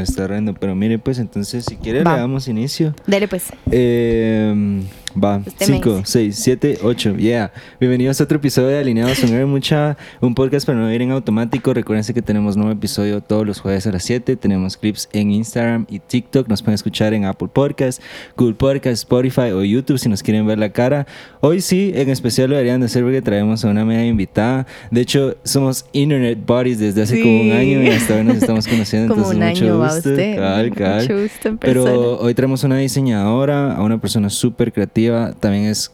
Está horrendo, pero mire, pues entonces, si quiere, Va. le damos inicio. Dele pues. Eh, va, Usted me 5, dice. 6, 7, 8, yeah. Bienvenidos a otro episodio de Alineados Eve Mucha, un podcast para no ir en automático. Recuerden que tenemos nuevo episodio todos los jueves a las 7. Tenemos clips en Instagram y TikTok. Nos pueden escuchar en Apple Podcasts, Google Podcasts, Spotify o YouTube si nos quieren ver la cara. Hoy sí, en especial lo deberían de hacer porque traemos a una media invitada. De hecho, somos Internet Buddies desde hace como un Sí. año y hasta hoy nos estamos conociendo. Como un entonces, mucho año va gusto. usted. Cabal, cabal. Mucho gusto en Pero hoy tenemos una diseñadora, a una persona súper creativa, también es,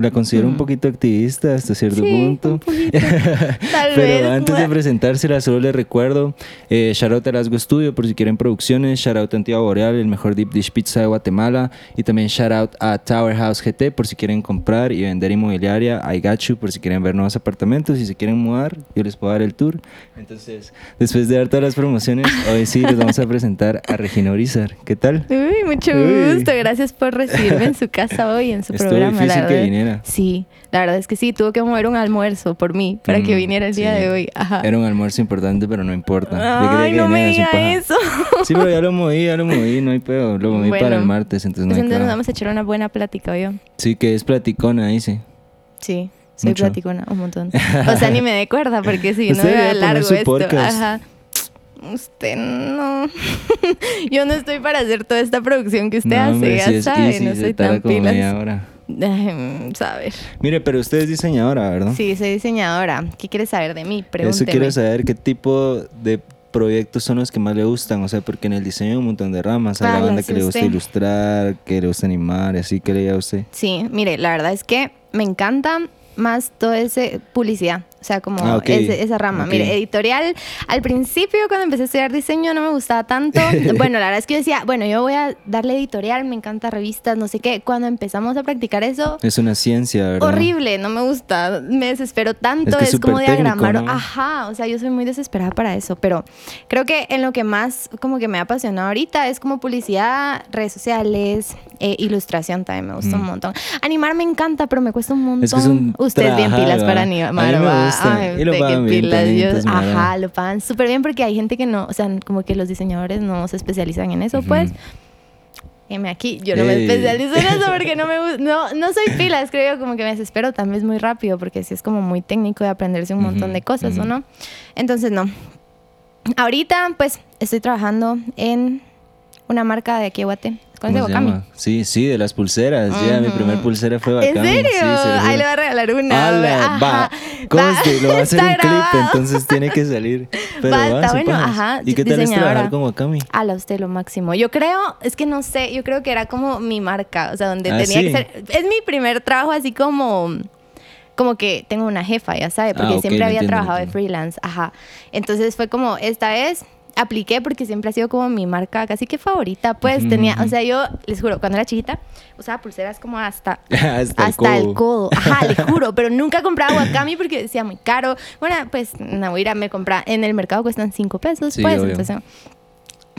la considero un poquito activista hasta cierto Sí, punto. un poquito. Tal Pero vez. antes de presentársela, solo les recuerdo, eh, shout out a Rasgo Studio por si quieren producciones, shout out a Antigua Boreal, el mejor deep dish pizza de Guatemala, y también shout out a Tower House GT por si quieren comprar y vender inmobiliaria, I got you por si quieren ver nuevos apartamentos, si se quieren mudar, yo les puedo dar el tour. Entonces, después de dar todas las promociones, hoy sí les vamos a presentar a Regina Orizar. ¿Qué tal? Uy, mucho Uy. gusto. Gracias por recibirme en su casa hoy, en su Estuvo programa. la que Sí, la verdad es que sí. Tuvo que mover un almuerzo por mí para que Mm, viniera el día sí. de hoy. Ajá. Era un almuerzo importante, pero no importa. Ay, que no me diga eso. Sí, pero ya lo moví, ya lo moví, no hay pedo. Lo moví Bueno. para el martes, entonces no Pues hay entonces nos vamos a echar una buena plática, yo. Sí, que es platicona, dice. Sí, soy Mucho. platicona un montón. O sea, ni me dé cuerda porque si no debería poner largo esto. podcast. Ajá. Usted no. Yo no estoy para hacer toda esta producción que usted no, hace, hombre, ya es sabe, no soy tan pilas. hora. Saber. Mire, pero usted es diseñadora, ¿verdad? Sí, soy diseñadora. ¿Qué quiere saber de mí? Eso Pregúnteme. quiero saber qué tipo de proyectos son los que más le gustan, o sea, porque en el diseño hay un montón de ramas, hay la Ah, banda la que sé le gusta usted. ilustrar, que le gusta animar, así que le a usted. Sí, mire, la verdad es que me encanta más todo ese publicidad, o sea, como Ah, ese- esa rama. Mire, editorial, al principio cuando empecé a estudiar diseño no me gustaba tanto. bueno, la verdad es que yo decía, bueno, yo voy a darle editorial, me encanta revistas, no sé qué. Cuando empezamos a practicar eso, Es una ciencia, ¿verdad? horrible, no me gusta, me desespero tanto, Es que es, es como diagramar, ¿no? ajá, o sea, yo soy muy desesperada para eso, pero creo que en lo que más como que me ha apasionado ahorita es como publicidad, redes sociales, eh, ilustración también me gusta un Mm. montón. Animar me encanta, pero me cuesta un montón. Es que es un Usted es bien pilas para A mí animar. Ay, y lo pagan bien pilas, me ajá, lo pagan súper bien porque hay gente que no, o sea, como que los diseñadores no se especializan en eso, pues. Heme aquí, yo no me especializo en eso porque no me gusta, no, no soy pilas, creo yo, como que me desespero también es muy rápido porque si es como muy técnico de aprenderse un montón de cosas, ¿o no? Entonces, no. Ahorita, pues, estoy trabajando en una marca de aquí Guate. ¿Conoce ¿Cómo se llama? Sí, sí, de las pulseras. Ya, mi Ujú. primer pulsera fue ¿En Wakami. serio? Sí, se lo Ahí le va a regalar una. ¡Hala! Ajá. Va. Conste, lo va a hacer un clip, entonces tiene que salir. Pero Va, va, está bueno, pajas. ajá, ¿Y qué tal es trabajar con Wakami? Ala, usted lo máximo. Yo creo, es que no sé, yo creo que era como mi marca, o sea, donde Ah, tenía ¿sí? que ser. Es mi primer trabajo así como. Como que tengo una jefa, ya sabe, porque Ah, siempre había entiendo, trabajado de freelance, ajá. Entonces fue como, esta vez apliqué porque siempre ha sido como mi marca casi que favorita, pues tenía, o sea, yo les juro, cuando era chiquita usaba pulseras como hasta Hasta, hasta el el codo. Ajá, le juro, pero nunca compraba Wakami porque decía muy caro. Bueno, pues Nahuira me compra en el mercado cuestan 5 pesos, Sí, pues. obvio. Entonces,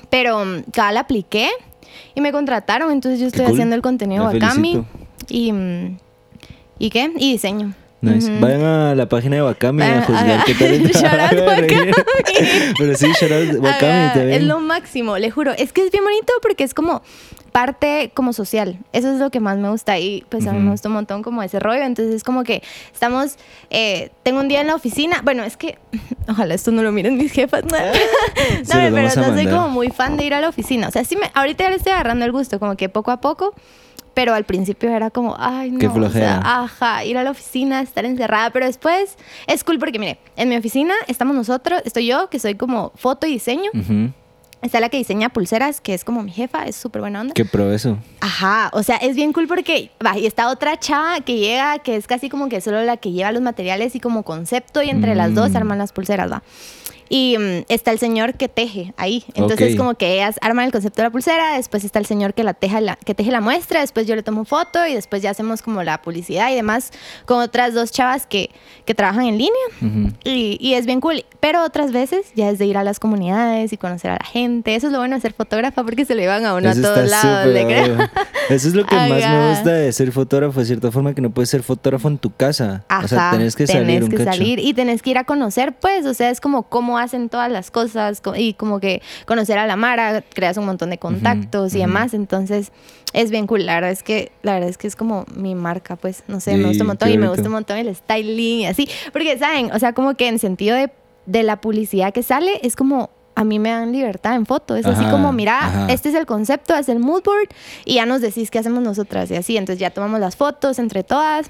pero mm, cada la apliqué y me contrataron, entonces yo estoy cool. haciendo el contenido Wakami y mm, ¿y qué? Y diseño. Nice. Ujú. Vayan a la página de Wakami a juzgar qué tal. Wakami. Pero sí, shout out Wakami. Es lo máximo, le juro. Es que es bien bonito porque es como parte como social. Eso es lo que más me gusta y pues a mí me gusta un montón como ese rollo. Entonces es como que estamos, eh, tengo un día en la oficina. Bueno, es que ojalá esto no lo miren mis jefas. No, no, pero no soy como muy fan de ir a la oficina. O sea, sí me, ahorita ya le estoy agarrando el gusto, como que poco a poco. Pero al principio era como, ay, no. Qué o sea, flojera. ajá, ir a la oficina, estar encerrada. Pero después es cool porque, mire, en mi oficina estamos nosotros, estoy yo, que soy como foto y diseño. Ujú. Está la que diseña pulseras, que es como mi jefa, es súper buena onda. Qué pro eso. Ajá, o sea, es bien cool porque, va, y está otra chava que llega, que es casi como que solo la que lleva los materiales y como concepto, y entre las dos Mm. arman las pulseras, va. Y mm, está el señor que teje ahí. Entonces, Ok. como que ellas arman el concepto de la pulsera, después está el señor que la teja la, que teje la muestra, después yo le tomo foto y después ya hacemos como la publicidad y demás con otras dos chavas que, que trabajan en línea. Ujú. Y, y es bien cool. Pero otras veces ya es de ir a las comunidades y conocer a la gente. Eso es lo bueno de ser fotógrafa porque se lo llevan a uno Eso a todos lados, le obvio. Eso es lo que más me Ajá. gusta de ser fotógrafo, de cierta forma, que no puedes ser fotógrafo en tu casa. o sea, Ajá, tenés que salir un que salir y tenés que ir a conocer, pues, o sea, es como cómo hacen todas las cosas co- y como que conocer a la Mara, creas un montón de contactos y ujú. demás. Entonces es bien cool. La verdad es que, la verdad es que es como mi marca, pues, no sé, me gusta Sí, un montón y me gusta un montón el styling y así. Porque, ¿saben? O sea, como que en sentido de, de la publicidad que sale, es como a mí me dan libertad en foto. Es así Ajá, como, mira, ajá. este es el concepto, es el mood board y ya nos decís qué hacemos nosotras y así. Entonces ya tomamos las fotos entre todas.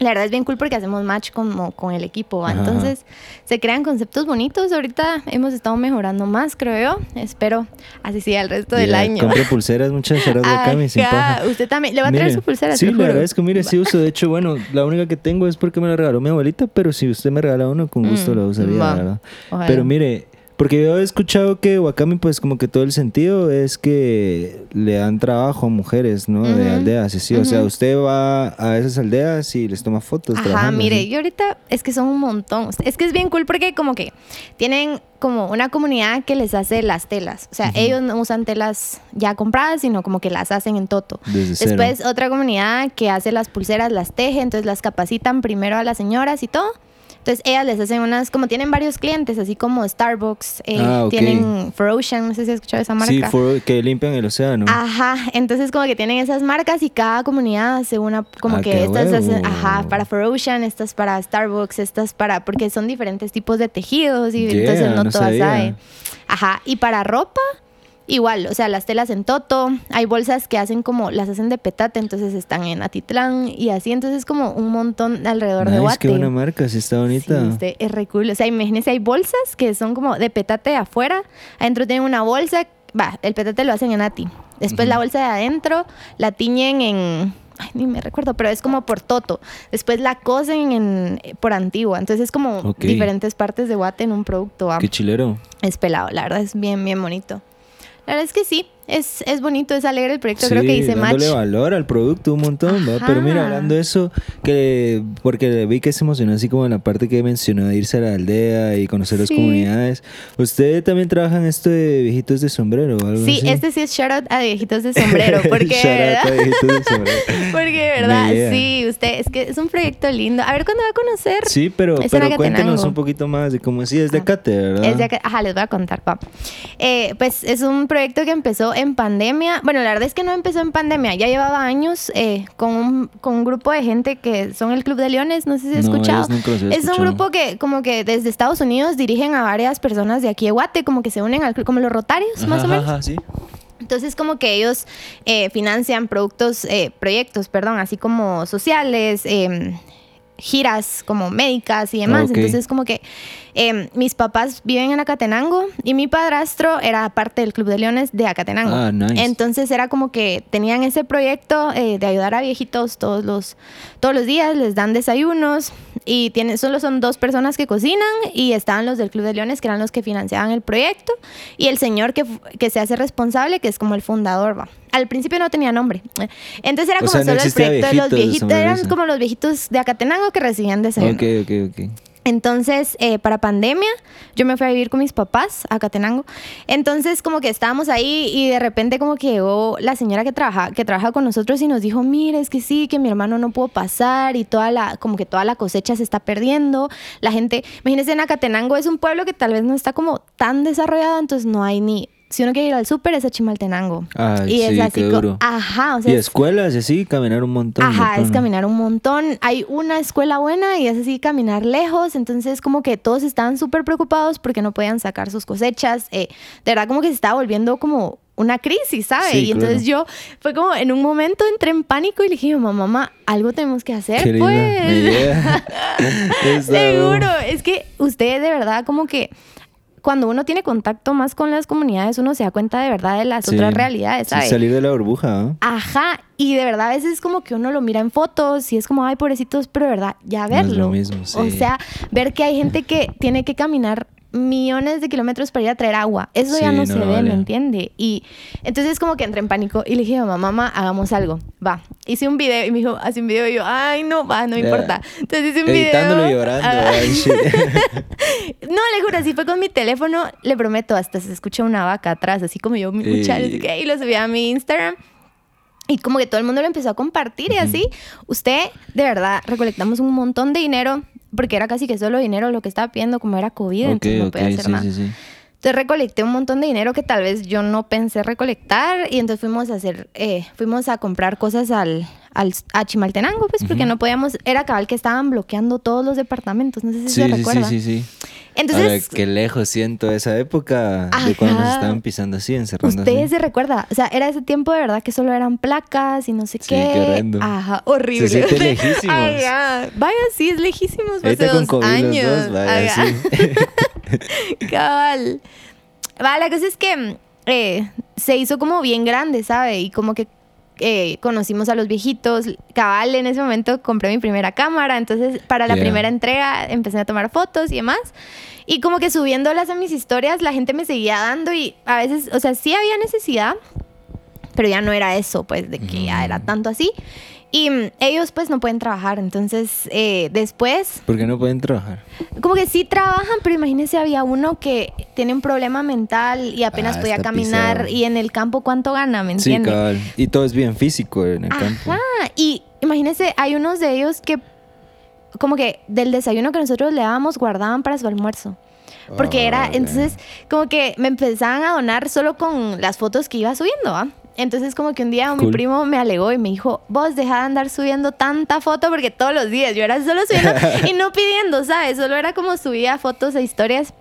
La verdad es bien cool porque hacemos match como con el equipo. Entonces se crean conceptos bonitos. Ahorita hemos estado mejorando más, creo yo. Espero así siga el resto del año. Compre pulseras, muchas gracias de Cami, sin Ajá, paja. Usted también. Le va a traer Mire, su pulsera, Sí, le agradezco. Mire, sí uso. De hecho, bueno, la única que tengo es porque me la regaló mi abuelita, pero si usted me regala uno, con gusto Mm, la usaría, la verdad. Pero mire, porque yo he escuchado que Wakami, pues como que todo el sentido es que le dan trabajo a mujeres, ¿no? De aldeas, sí. O sea, usted va a esas aldeas y les toma fotos. Ajá, trabajando, mire, así. yo ahorita es que son un montón. Es que es bien cool porque como que tienen como una comunidad que les hace las telas. O sea, ellos no usan telas ya compradas, sino como que las hacen en toto. Desde cero. Después otra comunidad que hace las pulseras, las teje, entonces las capacitan primero a las señoras y todo. Entonces ellas les hacen unas, como tienen varios clientes, así como Starbucks, eh, Ah, tienen For Ocean, no sé si has escuchado esa marca. Sí, for- que limpian el océano. Ajá, entonces como que tienen esas marcas y cada comunidad hace una, como Ah, que estas hacen, ajá, para For Ocean, estas para Starbucks, estas para, porque son diferentes tipos de tejidos y Yeah, entonces no, no todas sabía. saben. Ajá, y para ropa, igual, o sea, las telas en Toto, hay bolsas que hacen como, las hacen de petate, entonces están en Atitlán y así, entonces como un montón alrededor de Guate. qué buena marca, sí está bonita. Sí, este, es re cool. O sea, imagínense, hay bolsas que son como de petate afuera. Adentro tienen una bolsa. Va, el petate lo hacen en Ati. Después la bolsa de adentro la tiñen en. Ay, ni me recuerdo, pero es como por Toto. Después la cosen en, por Antigua. Entonces es como diferentes partes de Guate en un producto. va. Qué chilero. Es pelado, la verdad es bien, bien bonito. La verdad es que sí, es, es bonito, es alegre el proyecto. Creo que hice match. dándole valor al producto un montón, ¿va? Pero mira, hablando de eso, que porque vi que se emocionó así como en la parte que mencionó de irse a la aldea y conocer las Sí. comunidades. ¿Usted también trabaja en esto de viejitos de sombrero o algo Sí, así? este sí es shout out a viejitos de sombrero. Porque, ¿verdad? a viejitos de sombrero. Porque, ¿verdad? Sí, usted, es que es un proyecto lindo. A ver cuándo va a conocer. Sí, pero, Es pero cuéntenos un poquito más de cómo así es de Ah. Cate, ¿verdad? Es de acá- ajá, les voy a contar, pa. Eh, pues es un proyecto que empezó en pandemia. Bueno, la verdad es que no empezó en pandemia, ya llevaba años eh, con, un, con un grupo de gente que son el Club de Leones, no sé si has No, escuchado. nunca los es un grupo que como que desde Estados Unidos dirigen a varias personas de aquí de Guate, como que se unen al club, como los Rotarios, más o menos. ajá, sí. Entonces como que ellos eh, financian productos, eh, proyectos, perdón, así como sociales, eh, giras como médicas y demás. Entonces como que eh, mis papás viven en Acatenango y mi padrastro era parte del Club de Leones de Acatenango. Ah, nice. Entonces era como que tenían ese proyecto eh, de ayudar a viejitos todos los, todos los días, les dan desayunos y tienen, solo son dos personas que cocinan y estaban los del Club de Leones que eran los que financiaban el proyecto y el señor que, que se hace responsable que es como el fundador, va. Al principio no tenía nombre. Entonces era O como sea, no solo el proyecto de los viejitos de eran como los viejitos de Acatenango que recibían. Ok, ok, ok. Entonces, eh, para pandemia, yo me fui a vivir con mis papás a Catenango. Entonces, como que estábamos ahí y de repente como que llegó la señora que trabaja, que trabaja con nosotros y nos dijo, mire, es que sí, que mi hermano no pudo pasar y toda la, como que toda la cosecha se está perdiendo. La gente, imagínense, en Acatenango es un pueblo que tal vez no está como tan desarrollado, entonces no hay ni... Si uno quiere ir al súper es a Chimaltenango. Ay, y sí, es así qué duro. Ajá, o sea, y es- escuelas y así, caminar un montón. Ajá, es caminar un montón. Hay una escuela buena y es así caminar lejos. Entonces, como que todos estaban súper preocupados porque no podían sacar sus cosechas. Eh, de verdad, como que se estaba volviendo como una crisis, ¿sabes? Sí, y entonces yo, fue como en un momento entré en pánico y le dije, mamá, mamá, algo tenemos que hacer, Qué linda. pues. Seguro, es que usted de verdad como que cuando uno tiene contacto más con las comunidades, uno se da cuenta de verdad de las Sí. otras realidades, Sí, ¿sabes? salir de la burbuja, ¿ah? Ajá, y de verdad a veces es como que uno lo mira en fotos y es como, ay, pobrecitos, pero de verdad, ya No es verlo. lo mismo, O sí. sea, ver que hay gente que tiene que caminar millones de kilómetros para ir a traer agua. Eso ya no, no se ve, vale. ¿me entiende? Y entonces como que entré en pánico y le dije, mamá, mamá, hagamos algo. Va, hice un video y me dijo, hace un video y yo, ay, no, va, no importa. Entonces hice un Editándolo video. y llorando. Ah, no, le juro, así fue con mi teléfono, le prometo, hasta se escucha una vaca atrás, así como yo, mi cuchara, Y- y lo subí a mi Instagram. Y como que todo el mundo lo empezó a compartir y así, usted, de verdad, recolectamos un montón de dinero porque era casi que solo dinero lo que estaba pidiendo, como era COVID, entonces no podía hacer sí, nada. sí, sí. Entonces recolecté un montón de dinero que tal vez yo no pensé recolectar y entonces fuimos a hacer, eh, fuimos a comprar cosas al, al a Chimaltenango, pues porque no podíamos, era cabal que estaban bloqueando todos los departamentos, no sé si Sí, se sí, sí, recuerda. sí, sí. Entonces, Ahora, qué lejos siento esa época de cuando nos estaban pisando así, encerrando Ustedes así. se recuerda, o sea, era ese tiempo de verdad que solo eran placas y no sé Sí, qué. qué horrendo. Ajá, horrible. Se siente lejísimos. Ajá. Vaya, sí, es lejísimos. Hace con dos COVID años. los dos, vaya, Ajá. sí. Cabal. Va, la cosa es que eh, se hizo como bien grande, ¿sabe? Y como que eh, conocimos a los viejitos. Cabal, en ese momento compré mi primera cámara. Entonces, para la Yeah. primera entrega empecé a tomar fotos y demás. Y como que subiéndolas a mis historias, la gente me seguía dando y a veces, o sea, sí había necesidad, pero ya no era eso, pues, de que ya era tanto así. Y mm, ellos, pues, no pueden trabajar. Entonces, eh, después, ¿Por qué no pueden trabajar? como que sí trabajan, pero imagínense, había uno que tiene un problema mental y apenas Ah, podía caminar. pisado. Y en el campo, ¿cuánto gana? ¿Me Sí, cabal. Y todo es bien físico en el campo. Ajá. Y imagínense, hay unos de ellos que, como que del desayuno que nosotros le dábamos, guardaban para su almuerzo. Porque era, Órale. entonces, como que me empezaban a donar solo con las fotos que iba subiendo, ¿ah? Entonces, como que un día mi primo me alegó y me dijo, vos deja de andar subiendo tanta foto porque todos los días yo era solo subiendo y no pidiendo, ¿sabes? Solo era como subía fotos e historias.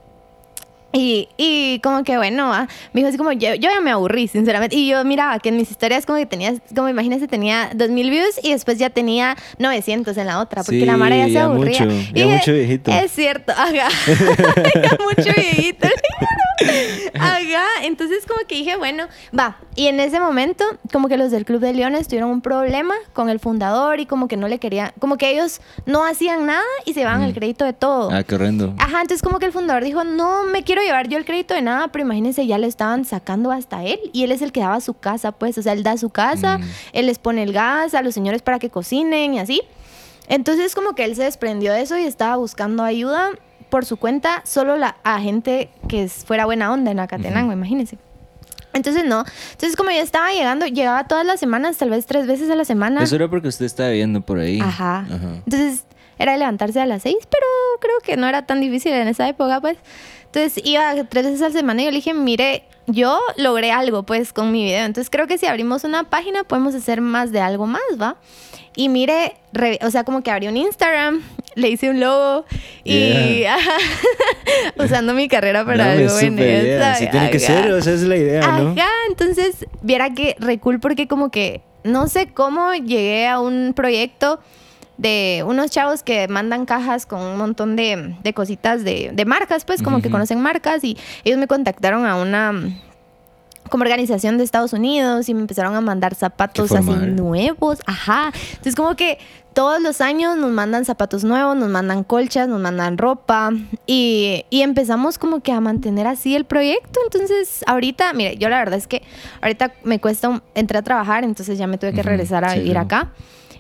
Y, y como que bueno, ah, me dijo así como yo, yo ya me aburrí, sinceramente. Y yo miraba que en mis historias como que tenía, como imagínense, tenía 2000 views y después ya tenía 900 en la otra, porque Sí, la Mara ya se ya aburría. mucho, Y ya dije, mucho viejito. Es cierto, ajá. ya mucho viejito. Ajá, entonces como que dije, bueno, va. Y en ese momento, como que los del Club de Leones tuvieron un problema con el fundador y como que no le querían, como que ellos no hacían nada y se llevaban el crédito de todo. Ah, qué horrendo. Ajá, entonces como que el fundador dijo, no me quiero llevar yo el crédito de nada, pero imagínense, ya le estaban sacando hasta él y él es el que daba su casa, pues, o sea, él da su casa, Mm. él les pone el gas a los señores para que cocinen y así. Entonces como que él se desprendió de eso y estaba buscando ayuda por su cuenta, solo la, a gente que fuera buena onda en Acatenango, imagínense. Entonces no, entonces como yo estaba llegando, llegaba todas las semanas, tal vez tres veces a la semana. Eso era porque usted estaba viviendo por ahí. Ajá. Entonces era levantarse a las seis, pero creo que no era tan difícil en esa época, pues. Entonces iba tres veces a la semana y yo le dije, mire, yo logré algo, pues, con mi video. Entonces creo que si abrimos una página podemos hacer más de algo más, ¿va? Y mire, re- o sea, como que abrí un Instagram, le hice un logo y usando mi carrera para No, algo en esa, Así tiene que ser, o sea, esa es la idea, ¿no? Ajá, entonces, viera que re cool porque como que no sé cómo llegué a un proyecto de unos chavos que mandan cajas con un montón de, de cositas de, de marcas, pues como que conocen marcas y ellos me contactaron a una como organización de Estados Unidos y me empezaron a mandar zapatos así nuevos, ajá. Entonces como que todos los años nos mandan zapatos nuevos, nos mandan colchas, nos mandan ropa y, y empezamos como que a mantener así el proyecto. Entonces ahorita, mire, yo la verdad es que ahorita me cuesta, un- entré a trabajar, entonces ya me tuve que regresar a sí, vivir acá.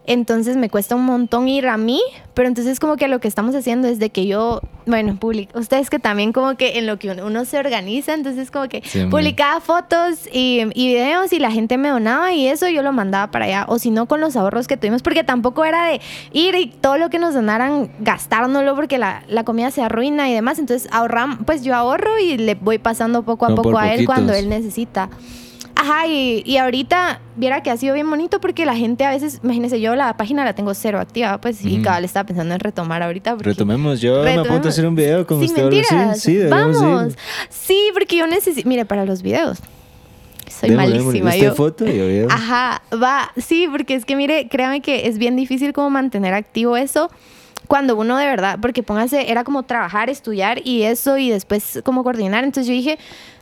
Entonces me cuesta un montón ir a mí, pero entonces como que lo que estamos haciendo es de que yo, bueno, publico, ustedes que también como que en lo que uno, uno se organiza, entonces como que Sí, publicaba fotos y, y videos y la gente me donaba y eso yo lo mandaba para allá, o si no con los ahorros que tuvimos, porque tampoco era de ir y todo lo que nos donaran gastárnoslo porque la, la comida se arruina y demás, entonces ahorram, pues yo ahorro y le voy pasando poco a poco a él cuando él necesita. Ajá, y, y ahorita, viera que ha sido bien bonito porque la gente a veces, imagínense, yo la página la tengo cero activa, pues sí, Ujú. cabal estaba pensando en retomar ahorita. Retomemos, yo me apunto a hacer un video con Sin usted mentiras. Sí, deberíamos Vamos. ir. Sí, porque yo necesito, mire, para los videos. Soy démosle. malísima ¿Usted yo. foto y video? Ajá, va, sí, porque es que mire, créame que es bien difícil como mantener activo eso cuando uno de verdad, porque póngase, era como trabajar, estudiar y eso y después como coordinar. Entonces yo dije,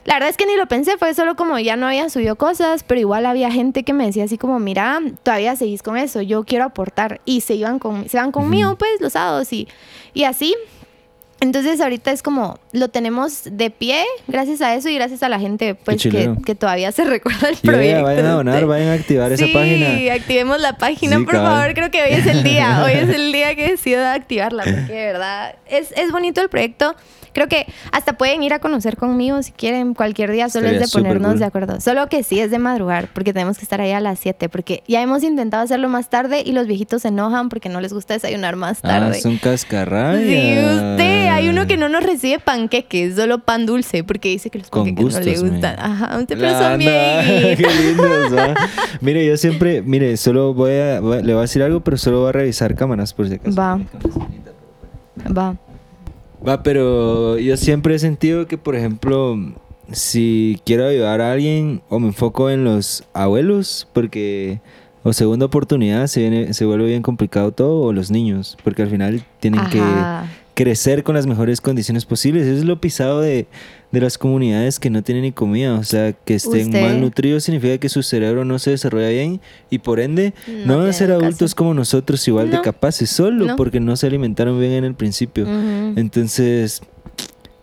la verdad es que ni lo pensé, fue solo como ya no había subido cosas, pero igual había gente que me decía así como, mira, todavía seguís con eso, yo quiero aportar. Y se iban, con, se van conmigo pues los sábados y, y así. Entonces ahorita es como lo tenemos de pie gracias a eso y gracias a la gente pues que, que todavía se recuerda el proyecto. vayan a donar, vayan a activar esa sí, página. activemos la página, Sí, por cabal. favor. Creo que hoy es el día. Hoy es el día que decido activarla, porque de verdad es, es bonito el proyecto. Creo que hasta pueden ir a conocer conmigo si quieren cualquier día, solo Estaría es de ponernos cool. de acuerdo. Solo que sí es de madrugar, porque tenemos que estar ahí a las 7, porque ya hemos intentado hacerlo más tarde y los viejitos se enojan porque no les gusta desayunar más Ah, tarde. son cascarrabias. Sí, usted. Hay uno que no nos recibe panqueques, solo pan dulce, porque dice que los panqueques no le gustan. man. Ajá, pero Ah, son bien. Qué lindos, ¿va? Mire, yo siempre, mire, solo voy a, voy a- le voy a decir algo, pero solo voy a revisar cámaras por si acaso. Va. Va. Va, pero yo siempre he sentido que, por ejemplo, si quiero ayudar a alguien o me enfoco en los abuelos, porque o segunda oportunidad se, viene, se vuelve bien complicado todo, o los niños, porque al final tienen Ajá. que crecer con las mejores condiciones posibles. Eso es lo pisado de, de las comunidades que no tienen ni comida. O sea, que estén Usted- mal nutridos significa que su cerebro no se desarrolla bien y por ende No no, van a ser educación. adultos como nosotros igual de capaces, solo No. porque no se alimentaron bien en el principio. Entonces,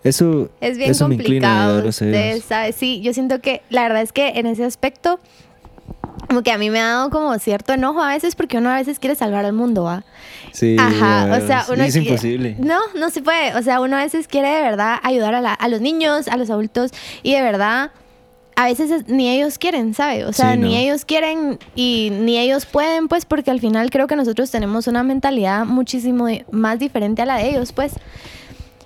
eso, Es bien eso me inclina a usted sabe. Sí, yo siento que la verdad es que en ese aspecto, como que a mí me ha dado como cierto enojo a veces porque uno a veces quiere salvar al mundo, ¿va? Sí, Ajá, o sea, uno es quiere- imposible. No, no se puede. O sea, uno a veces quiere de verdad ayudar a, la- a los niños, a los adultos y de verdad a veces es- ni ellos quieren, ¿sabe? O sea, Sí, no. ni ellos quieren y ni ellos pueden, pues, porque al final creo que nosotros tenemos una mentalidad muchísimo más diferente a la de ellos, pues.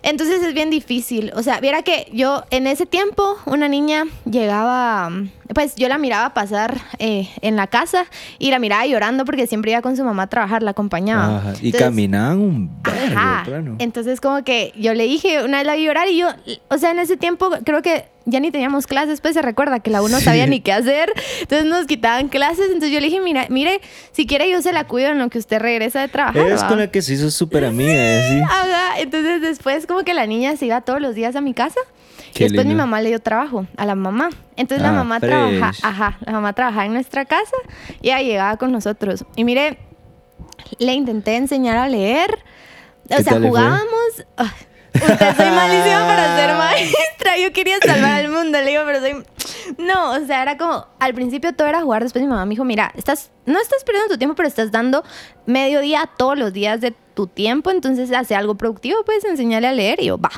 Entonces es bien difícil. O sea, viera que yo en ese tiempo, una niña llegaba, pues yo la miraba pasar eh, en la casa y la miraba llorando porque siempre iba con su mamá a trabajar, la acompañaba. Ajá, Y caminaban un Ajá. plano. Entonces como que yo le dije, una vez la vi llorar y yo, o sea, en ese tiempo creo que ya ni teníamos clases, pues se recuerda que la uno Sí. sabía ni qué hacer, entonces nos quitaban clases, entonces yo le dije, mira, mire, si quiere yo se la cuido en lo que usted regresa de trabajar. Es ¿va?". con la que se hizo súper amiga. ¿sí? Ajá, entonces después como que la niña se iba todos los días a mi casa. Qué y después mi mamá le dio trabajo a la mamá. Entonces la Ah, mamá fresh. trabaja, ajá, la mamá trabajaba en nuestra casa y ella llegaba con nosotros. Y mire, le intenté enseñar a leer. O ¿Qué sea, jugábamos. Usted soy malísima para ser maestra. Yo quería salvar al mundo, le digo, pero soy. No, o sea, era como. Al principio todo era jugar. Después mi mamá me dijo: Mira, estás, no estás perdiendo tu tiempo, pero estás dando medio día todos los días de tu tiempo. Entonces, hace algo productivo, puedes enseñarle a leer. Y yo, va.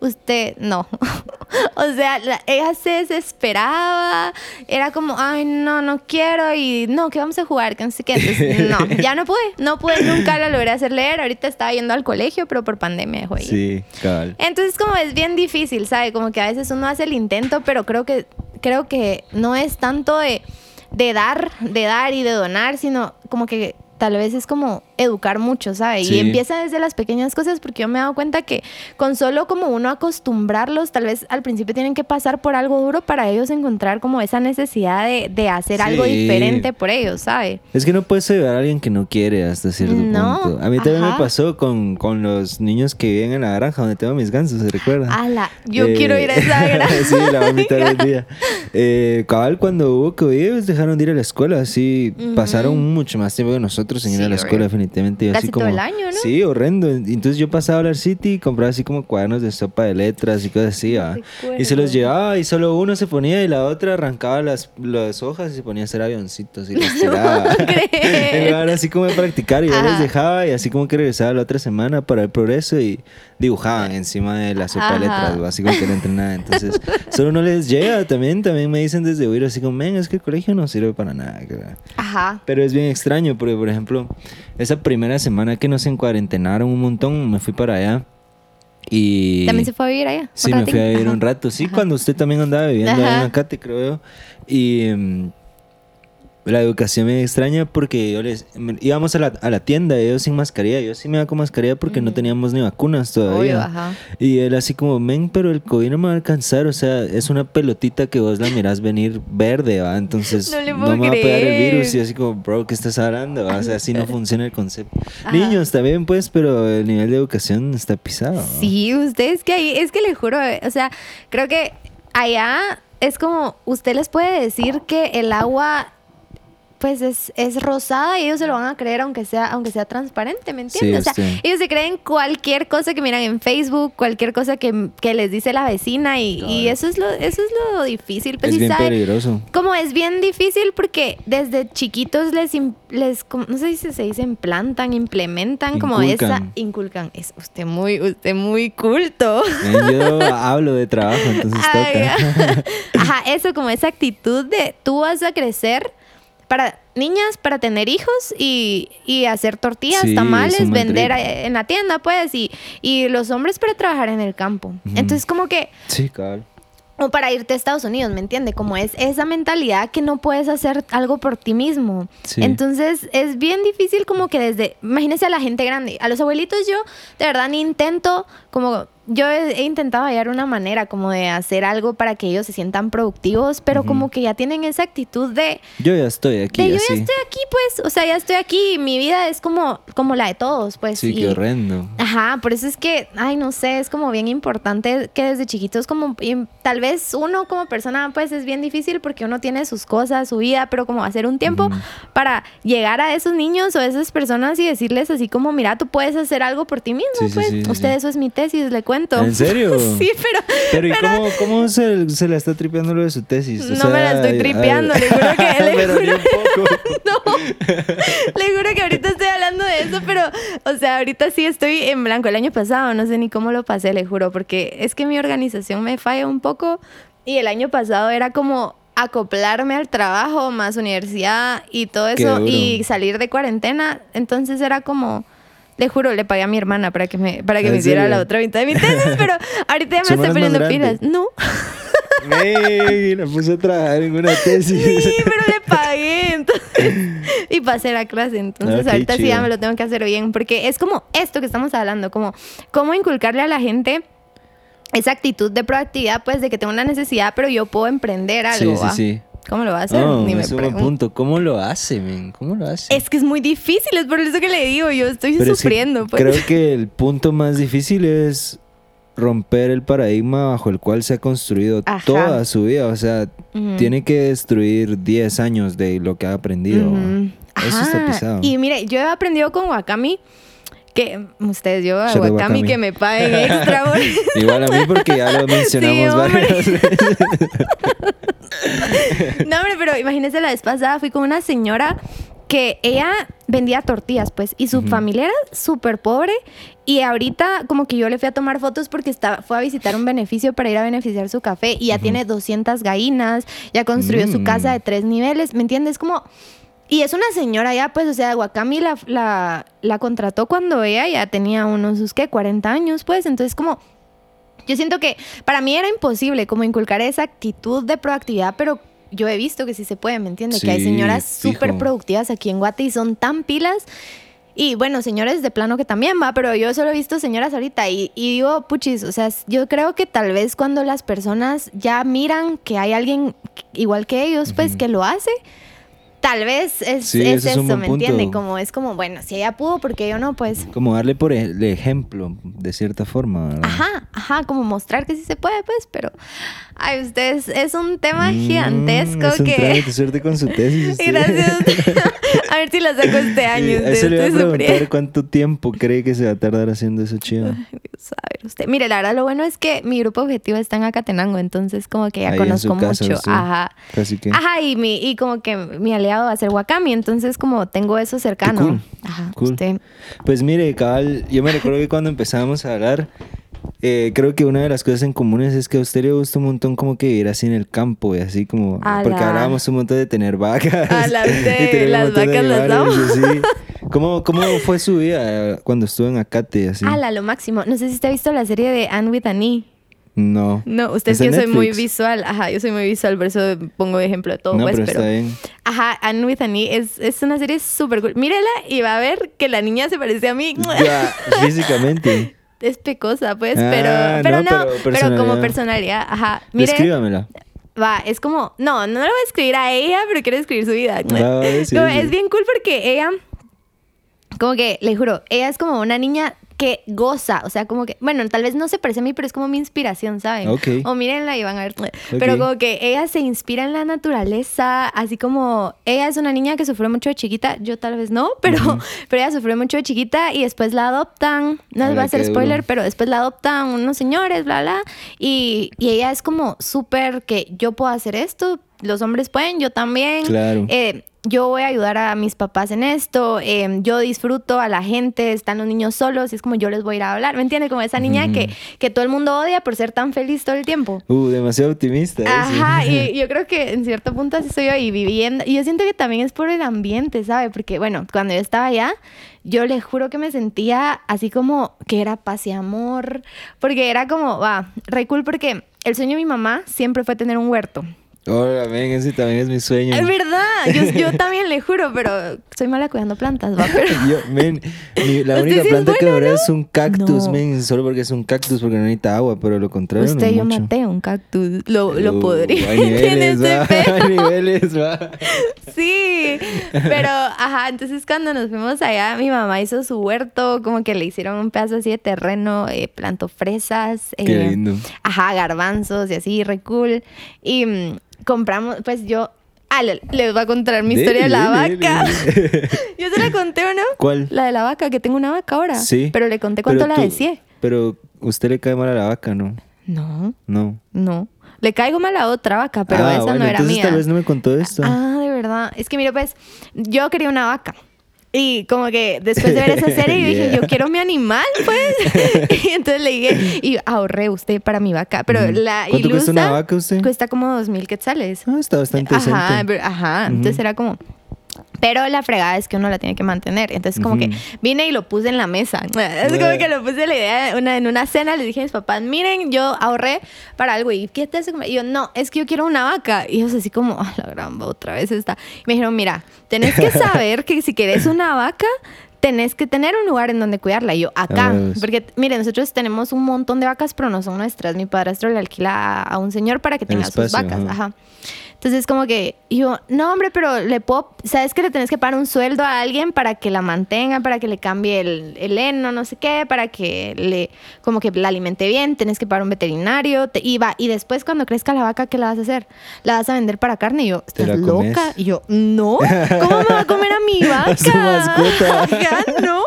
Usted no. o sea, la- ella se desesperaba. Era como, ay, no, no quiero. Y no, que vamos a jugar, que no sé qué. Entonces, no, ya no pude. No pude, nunca la logré hacer leer. Ahorita estaba yendo al colegio, pero por pandemia dejó. Sí, cabal. Entonces como es bien difícil, ¿sabe? Como que a veces uno hace el intento, pero creo que, creo que no es tanto de, de dar, de dar y de donar, sino como que tal vez es como educar mucho, ¿sabe? Sí. Y empieza desde las pequeñas cosas porque yo me he dado cuenta que con solo como uno acostumbrarlos, tal vez al principio tienen que pasar por algo duro para ellos encontrar como esa necesidad de, de hacer algo diferente por ellos, ¿sabe? Es que no puedes ayudar a alguien que no quiere hasta cierto No, punto. A mí también ajá. me pasó con, con los niños que viven en la granja donde tengo mis gansos, ¿se recuerda? Ala, yo Eh, quiero ir a esa granja. sí, la voy a invitar un día. Eh, cabal, cuando hubo COVID, ellos dejaron de ir a la escuela. Así pasaron mucho más tiempo que nosotros en ir a la escuela, obvio. Definitivamente. Yo Casi así todo como, el año, ¿no? Sí, horrendo. Entonces yo pasaba a Hablar City y compraba así como cuadernos de sopa de letras y cosas así. ¿va? Y se los llevaba y solo uno se ponía y la otra arrancaba las, las hojas y se ponía a hacer avioncitos y los tiraba. lugar así como de practicar y yo les dejaba y así como que regresaba la otra semana para el progreso y dibujaban encima de la sopa de Ajá. letras, o así como que no entrenaba. Entonces, solo no les llega. También, también me dicen desde huir así como, men, es que el colegio no sirve para nada. cara". Ajá. Pero es bien extraño porque, por ejemplo, esa primera semana que nos encuarentenaron un montón, me fui para allá. Y... ¿También se fue a vivir allá? Sí, ¿Un me fui a vivir Ajá. un rato. Sí, Ajá. cuando usted también andaba viviendo ahí en. Acate, creo yo. Y mm, la educación me extraña porque yo les, íbamos a la, a la tienda, ellos sin mascarilla. Yo sí me iba con mascarilla porque no teníamos ni vacunas todavía. Obvio, ajá. Y él así como, men, pero el COVID no me va a alcanzar. O sea, es una pelotita que vos la mirás venir verde, ¿va? Entonces No le no, puedo me va a pegar el virus. Y así como, bro, ¿qué estás hablando? va? O sea, así no funciona el concepto. Ajá. Niños también, pues, pero el nivel de educación está pisado. ¿va? Sí, usted es que ahí, es que le juro, eh, o sea, creo que allá es como, usted les puede decir que el agua pues es, es rosada y ellos se lo van a creer aunque sea, aunque sea transparente, ¿me entiendes? Sí, o sea, ellos se creen cualquier cosa que miran en Facebook, cualquier cosa que, que les dice la vecina y, y eso es lo, eso es lo difícil. Pues, es bien sabe- peligroso. como es bien difícil porque desde chiquitos les, im- les como- no sé si se dice implantan, implementan como esa, Inculcan. Es usted muy, usted muy culto. Eh, Yo hablo de trabajo, entonces Ay, toca. Ajá, eso como esa actitud de tú vas a crecer para niñas, para tener hijos y, y hacer tortillas, Sí, tamales, vender a- en la tienda, pues, y, y los hombres para trabajar en el campo. Entonces como que Sí, cabal. o para irte a Estados Unidos, ¿me entiende? Como es esa mentalidad que no puedes hacer algo por ti mismo. Sí. Entonces es bien difícil como que desde, imagínese a la gente grande, a los abuelitos yo de verdad ni intento como, yo he, intentado hallar una manera como de hacer algo para que ellos se sientan productivos, pero como que ya tienen esa actitud de, Yo ya estoy aquí, de yo así. ya estoy aquí pues, o sea, ya estoy aquí mi vida es como, como la de todos, pues. Sí, y- qué horrendo. Ajá, por eso es que, ay, no sé, es como bien importante que desde chiquitos como, y tal vez uno como persona pues es bien difícil porque uno tiene sus cosas, su vida, pero como hacer un tiempo Ujú. para llegar a esos niños o esas personas y decirles así como, mira, tú puedes hacer algo por ti mismo, Sí, pues. sí, sí, Usted eso es mi tesis, le cuento. ¿En serio? sí, pero Pero ¿y cómo, cómo se, se la está tripeando lo de su tesis? O No me la estoy tripeando, le juro que- le Pero juro- un poco. No, le juro que ahorita estoy hablando de eso, pero, o sea, ahorita sí estoy en blanco. El año pasado no sé ni cómo lo pasé, le juro, porque es que mi organización me falla un poco y el año pasado era como acoplarme al trabajo más universidad y todo eso y salir de cuarentena. Entonces era como... Le juro, le pagué a mi hermana para que me, para que ¿En me hiciera la otra mitad de mi tesis, pero ahorita ya me ¿Su estoy hermana es más poniendo pilas. No. Ey, la puse a trabajar en una tesis. Sí, pero le pagué. Entonces, y pasé la clase. Entonces, Ah, ahorita sí ya me lo tengo que hacer bien. Porque es como esto que estamos hablando, como cómo inculcarle a la gente esa actitud de proactividad, pues de que tengo una necesidad, pero yo puedo emprender algo. Sí, sí, sí. ¿Cómo lo va a hacer? No, Ni me es un buen punto. ¿Cómo lo hace, men? ¿Cómo lo hace? Es que es muy difícil, es por eso que le digo, yo estoy Pero es que sufriendo. pues. Creo que el punto más difícil es romper el paradigma bajo el cual se ha construido Ajá. toda su vida. O sea, tiene que destruir 10 años de lo que ha aprendido. Eso está pisado. Y mire, yo he aprendido con Wakami que ustedes, yo a Wakami que me paguen extra. por- Igual a mí porque ya lo mencionamos Sí, varias veces. No, hombre, pero imagínense la vez pasada fui con una señora que ella vendía tortillas, pues, y su familia era súper pobre. Y ahorita, como que yo le fui a tomar fotos porque estaba, fue a visitar un beneficio para ir a beneficiar su café. Y ya tiene 200 gallinas, ya construyó su Mm. casa de tres niveles, ¿me entiendes? Como. Y es una señora ya, pues, o sea, Wakami la, la, la contrató cuando ella ya tenía unos, sus, ¿qué? 40 años, pues. Entonces, como. Yo siento que para mí era imposible como inculcar esa actitud de proactividad, pero yo he visto que sí se puede, ¿me entiendes? que hay Sí, señoras súper productivas aquí en Guate y son tan pilas. Y bueno, señores de plano que también va, pero yo solo he visto señoras ahorita y, y digo, puchis, o sea, yo creo que tal vez cuando las personas ya miran que hay alguien igual que ellos, pues Ujú. que lo hace, tal vez es, Sí, es ese es eso, ¿me entiende? punto. Como es como, bueno, si ella pudo, porque yo no? Pues Como darle por el ejemplo, de cierta forma. ¿verdad? Ajá, ajá, como mostrar que sí se puede, pues, pero. Ay, ustedes, es un tema Mm, gigantesco es un que. suerte con su tesis. Gracias. a ver si la saco este año. Sí, le iba a preguntar cuánto tiempo cree que se va a tardar haciendo eso chido. Ay, Dios, a ver, usted. Mire, la verdad, lo bueno es que mi grupo objetivo está en Acatenango, entonces, como que ya Ahí conozco casa, mucho. Ajá. Casi que. Ajá, y, mi, y como que mi aliado va a ser Wakami, entonces, como tengo eso cercano. cool. Ajá, Cool. usted. Pues mire, cabal, yo me recuerdo que cuando empezábamos a hablar, eh, creo que una de las cosas en comunes es que a usted le gusta un montón como que ir así en el campo y así como... A porque hablábamos un montón de tener vacas. A la un las de vacas las amo. así. ¿Cómo, ¿Cómo fue su vida cuando estuvo en Acate? Así? Ala, lo máximo. No sé si usted ha visto la serie de Anne with an E. No. No, usted es ¿Está que yo soy muy Netflix? visual. Ajá, yo soy muy visual, por eso pongo ejemplo de todo, no, pues, pero, pero. está bien. Ajá, Anne with an E es, es una serie súper cool. Mírela y va a ver que la niña se parece a mí. Ya, físicamente. Es pecosa, pues, Ah, pero, no, pero no, pero pero, como personalidad. ajá. Mire, Descríbamela. va, es como, no, no lo voy a escribir a ella, pero quiero escribir su vida. Sí, Como, sí. Es bien cool porque ella, como que, le juro, ella es como una niña que goza, o sea, como que, bueno, tal vez no se parece a mí, pero es como mi inspiración, ¿saben? Ok. O mírenla y van a ver. Pero como que ella se inspira en la naturaleza, así como ella es una niña que sufrió mucho de chiquita, yo tal vez no, pero, pero ella sufrió mucho de chiquita y después la adoptan, no les voy a hacer duro. spoiler, pero después la adoptan unos señores, bla, bla, y, y ella es como súper que yo puedo hacer esto, los hombres pueden, yo también. Claro. Eh, yo voy a ayudar a mis papás en esto, eh, yo disfruto a la gente, están los niños solos y es como yo les voy a ir a hablar, ¿me entiendes? Como esa niña que, que todo el mundo odia por ser tan feliz todo el tiempo. Uh, demasiado optimista. ¿eh? Ajá, y yo creo que en cierto punto así soy yo y viviendo, y yo siento que también es por el ambiente, ¿sabe? Porque bueno, cuando yo estaba allá, yo le juro que me sentía así como que era paz y amor, porque era como, va, re cool porque el sueño de mi mamá siempre fue tener un huerto. Hola, ven, ese también es mi sueño. Es verdad, yo, yo también le juro, pero soy mala cuidando plantas, va, pero... Yo, men, mi- la única planta que bueno, adora ¿no? es un cactus, No. men, solo porque es un cactus, porque no necesita agua, pero lo contrario no Usted, yo mucho. maté un cactus, lo, lo Uh, podría. Niveles, ese va, hay niveles, va. Sí, pero ajá, entonces cuando nos fuimos allá, mi mamá hizo su huerto, como que le hicieron un pedazo así de terreno, eh, plantó fresas, Qué eh, lindo. ajá, garbanzos y así, re cool. Y mm, compramos, pues yo, ah, le- les voy a contar mi historia de la Dele, vaca. dele. ¿Yo se la conté o no? ¿Cuál? La de la vaca, que tengo una vaca ahora. Sí. Pero le conté cuánto la decía. Pero usted le cae mal a la vaca, ¿no? No, No. no. Le caigo mal a otra vaca, pero ah, esa bueno, no era entonces mía. tal vez no me contó esto. Ah, de verdad. Es que mira, pues, yo quería una vaca. Y como que después de ver esa serie, yo dije, Yeah. yo quiero mi animal, pues. y entonces le dije, y ahorré usted para mi vaca. Pero la ¿Cuánto cuesta una vaca usted? Cuesta como dos mil quetzales. Ah, está bastante Ajá, pero- ajá. Entonces era como... Pero la fregada es que uno la tiene que mantener. Entonces como que vine y lo puse en la mesa. Es como que lo puse la idea una, en una cena. Les dije a mis papás, miren, yo ahorré para algo. ¿Y qué te hace? Y yo, no, es que yo quiero una vaca. Y ellos así como, ah, la gran, otra vez está. Y me dijeron, mira, tenés que saber que si querés una vaca, tenés que tener un lugar en donde cuidarla. Y yo, acá. Ah, pues. Porque, miren, nosotros tenemos un montón de vacas, pero no son nuestras. Mi padrastro le alquila a, a un señor para que tenga sus vacas. ajá. Ajá. Entonces, como que yo, no, hombre, pero le puedo, ¿sabes que le tenés que pagar un sueldo a alguien para que la mantenga, para que le cambie el, el heno, no sé qué, para que le, como que la alimente bien, tenés que pagar un veterinario, te, y va, y después cuando crezca la vaca, ¿qué la vas a hacer? ¿La vas a vender para carne? Y yo, Te ¿estás comes. loca? Y yo, no, ¿cómo me va a comer a mi vaca? su mascota. Ajá, no.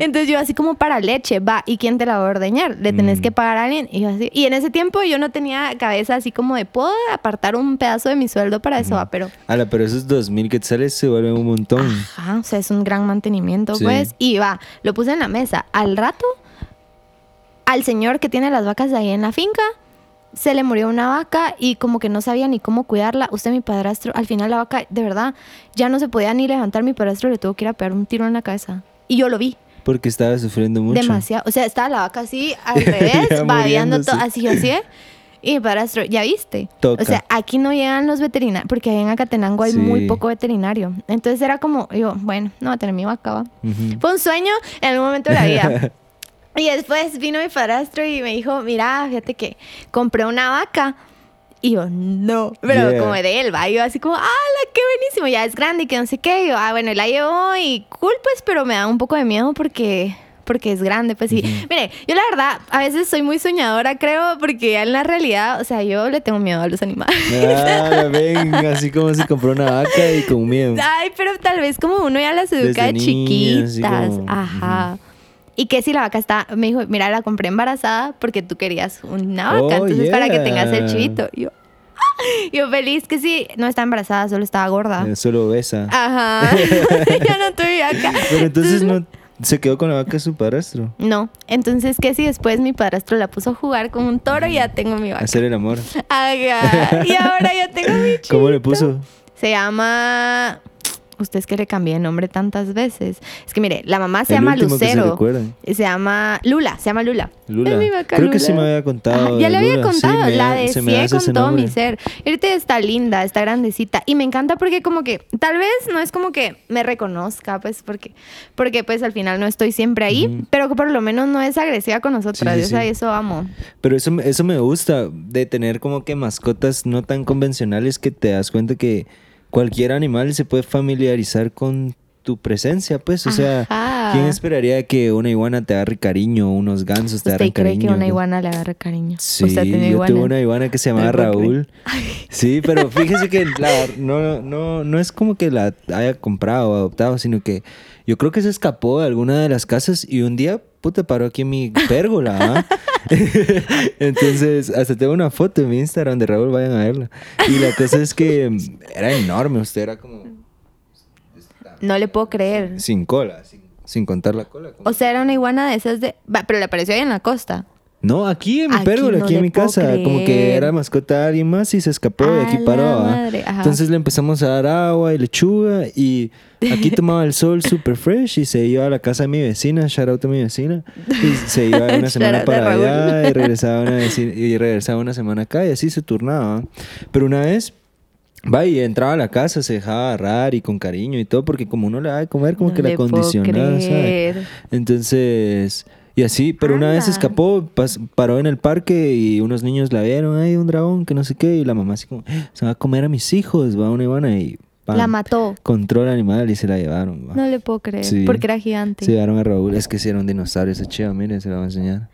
Entonces yo así como para leche, va, ¿y quién te la va a ordeñar? Le tenés Mm. que pagar a alguien. Y, yo así, y en ese tiempo yo no tenía cabeza así como de, puedo apartar un pedazo de mi sueldo para eso, va, pero... Ala, pero esos dos mil quetzales se vuelven un montón. Ajá, o sea, es un gran mantenimiento, Sí. pues. Y va, lo puse en la mesa. Al rato, al señor que tiene las vacas ahí en la finca, se le murió una vaca y como que no sabía ni cómo cuidarla. Usted, mi padrastro, al final la vaca, de verdad, ya no se podía ni levantar. Mi padrastro le tuvo que ir a pegar un tiro en la cabeza. Y yo lo vi. Porque estaba sufriendo mucho. Demasiado. O sea, estaba la vaca así, al revés, babeando todo, así, así. ¿eh? Y mi padrastro, ¿ya viste? Toca. O sea, aquí no llegan los veterinarios, porque en Acatenango hay Sí. muy poco veterinario. Entonces era como, yo, bueno, no va a tener mi vaca, va. Fue un sueño en algún momento de la vida. y después vino mi padrastro y me dijo, mira, fíjate que compré una vaca. Y yo, no, pero Yeah. como de él, va. Y yo así como, ¡ah, qué buenísimo! Ya es grande y que no sé qué. Y yo, ah, bueno, la llevo y cool, pues, pero me da un poco de miedo porque porque es grande, pues sí. Mire, yo la verdad, a veces soy muy soñadora, creo, porque en la realidad, o sea, yo le tengo miedo a los animales. Ah, ven, así como se compró una vaca y con miedo. Ay, pero tal vez como uno ya las educa Desde de niña, chiquitas. como, Ajá. Y que si la vaca está, me dijo, mira, la compré embarazada porque tú querías una vaca, Oh, entonces para que tengas el chivito. Y yo, yo feliz que sí, no está embarazada, solo estaba gorda. Eh, Solo besa. Ajá. ya no tuve vaca. Pero entonces no se quedó con la vaca de su padrastro. No, entonces que si después mi padrastro la puso a jugar con un toro y ya tengo mi vaca. Hacer el amor. Ajá. Y ahora ya tengo mi chivito. ¿Cómo le puso? Se llama. Ustedes que le cambié de nombre tantas veces. Es que mire, la mamá se El llama se Lucero. recuerdan. se llama Lula, se llama Lula. Lula. Es mi vaca Creo que sí me había contado. Ajá, ya le había Lula. Contado, la se deseé con todo nombre. mi ser. Ahorita está linda, está grandecita. Y me encanta porque como que, tal vez no es como que me reconozca, pues, porque, porque pues al final no estoy siempre ahí, pero que por lo menos no es agresiva con nosotras. Sí, sí, o sea, sí. eso amo. Pero eso, eso me gusta, de tener como que mascotas no tan convencionales que te das cuenta que cualquier animal se puede familiarizar con tu presencia, pues. O sea, Ajá. ¿Quién esperaría que una iguana te agarre cariño unos gansos te ¿Usted agarren cree cariño? que una iguana le agarre cariño? Sí, ¿Usted tiene yo tuve una iguana que se llamaba Raúl. Sí, pero fíjese que la- no, no, no es como que la haya comprado o adoptado, sino que yo creo que se escapó de alguna de las casas y un día, puta, paró aquí mi pérgola. ¿ah? Entonces, hasta tengo una foto en mi Instagram de Raúl, vayan a verla. Y la cosa es que era enorme, usted era como No le puedo creer. sin cola, sin, sin contar la cola. O sea, era una iguana de esas de... Pero le apareció ahí en la costa. No, aquí en mi Aquí pérgola, no aquí en mi casa. Como que era mascota de alguien más y se escapó y aquí paró. ¿ah? ajá. Entonces le empezamos a dar agua y lechuga y aquí tomaba el sol super fresh y se iba a la casa de mi vecina, shout out a mi vecina. Y se iba una semana para allá y regresaba, una y regresaba una semana acá y así se turnaba. Pero una vez... Va y entraba a la casa, se dejaba agarrar y con cariño y todo, porque como uno le da de comer, como No que la condicionaba, ¿sabe? creer. Entonces, y así, pero una vez escapó, pas- paró en el parque y unos niños la vieron, hay un dragón que no sé qué, y la mamá así como, "Eh, se va a comer a mis hijos, va una iguana y pam, La mató. control animal y se la llevaron. va. No le puedo creer. Sí. Porque era gigante. Se llevaron a Raúl, es que si era un dinosaurio ese chido, mire, se lo voy a enseñar.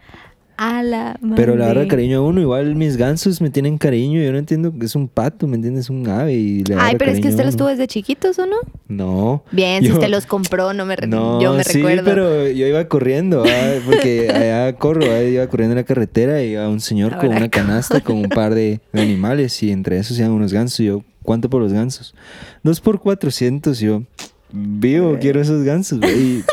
A la Pero la madre. verdad, cariño a uno, igual mis gansos me tienen cariño, yo no entiendo que es un pato, ¿me entiendes? Un ave y le Ay, agarra pero es que usted los tuvo desde chiquitos, ¿o no? No. Bien, si usted los compró, no me, No, yo me sí, recuerdo. pero yo iba corriendo, ah, porque allá corro, ah, iba corriendo en la carretera y iba un señor con una canasta con un par de, de animales y entre esos iban unos gansos. Y yo, ¿cuánto por los gansos? Dos por cuatrocientos. Yo, vivo, quiero esos gansos. güey.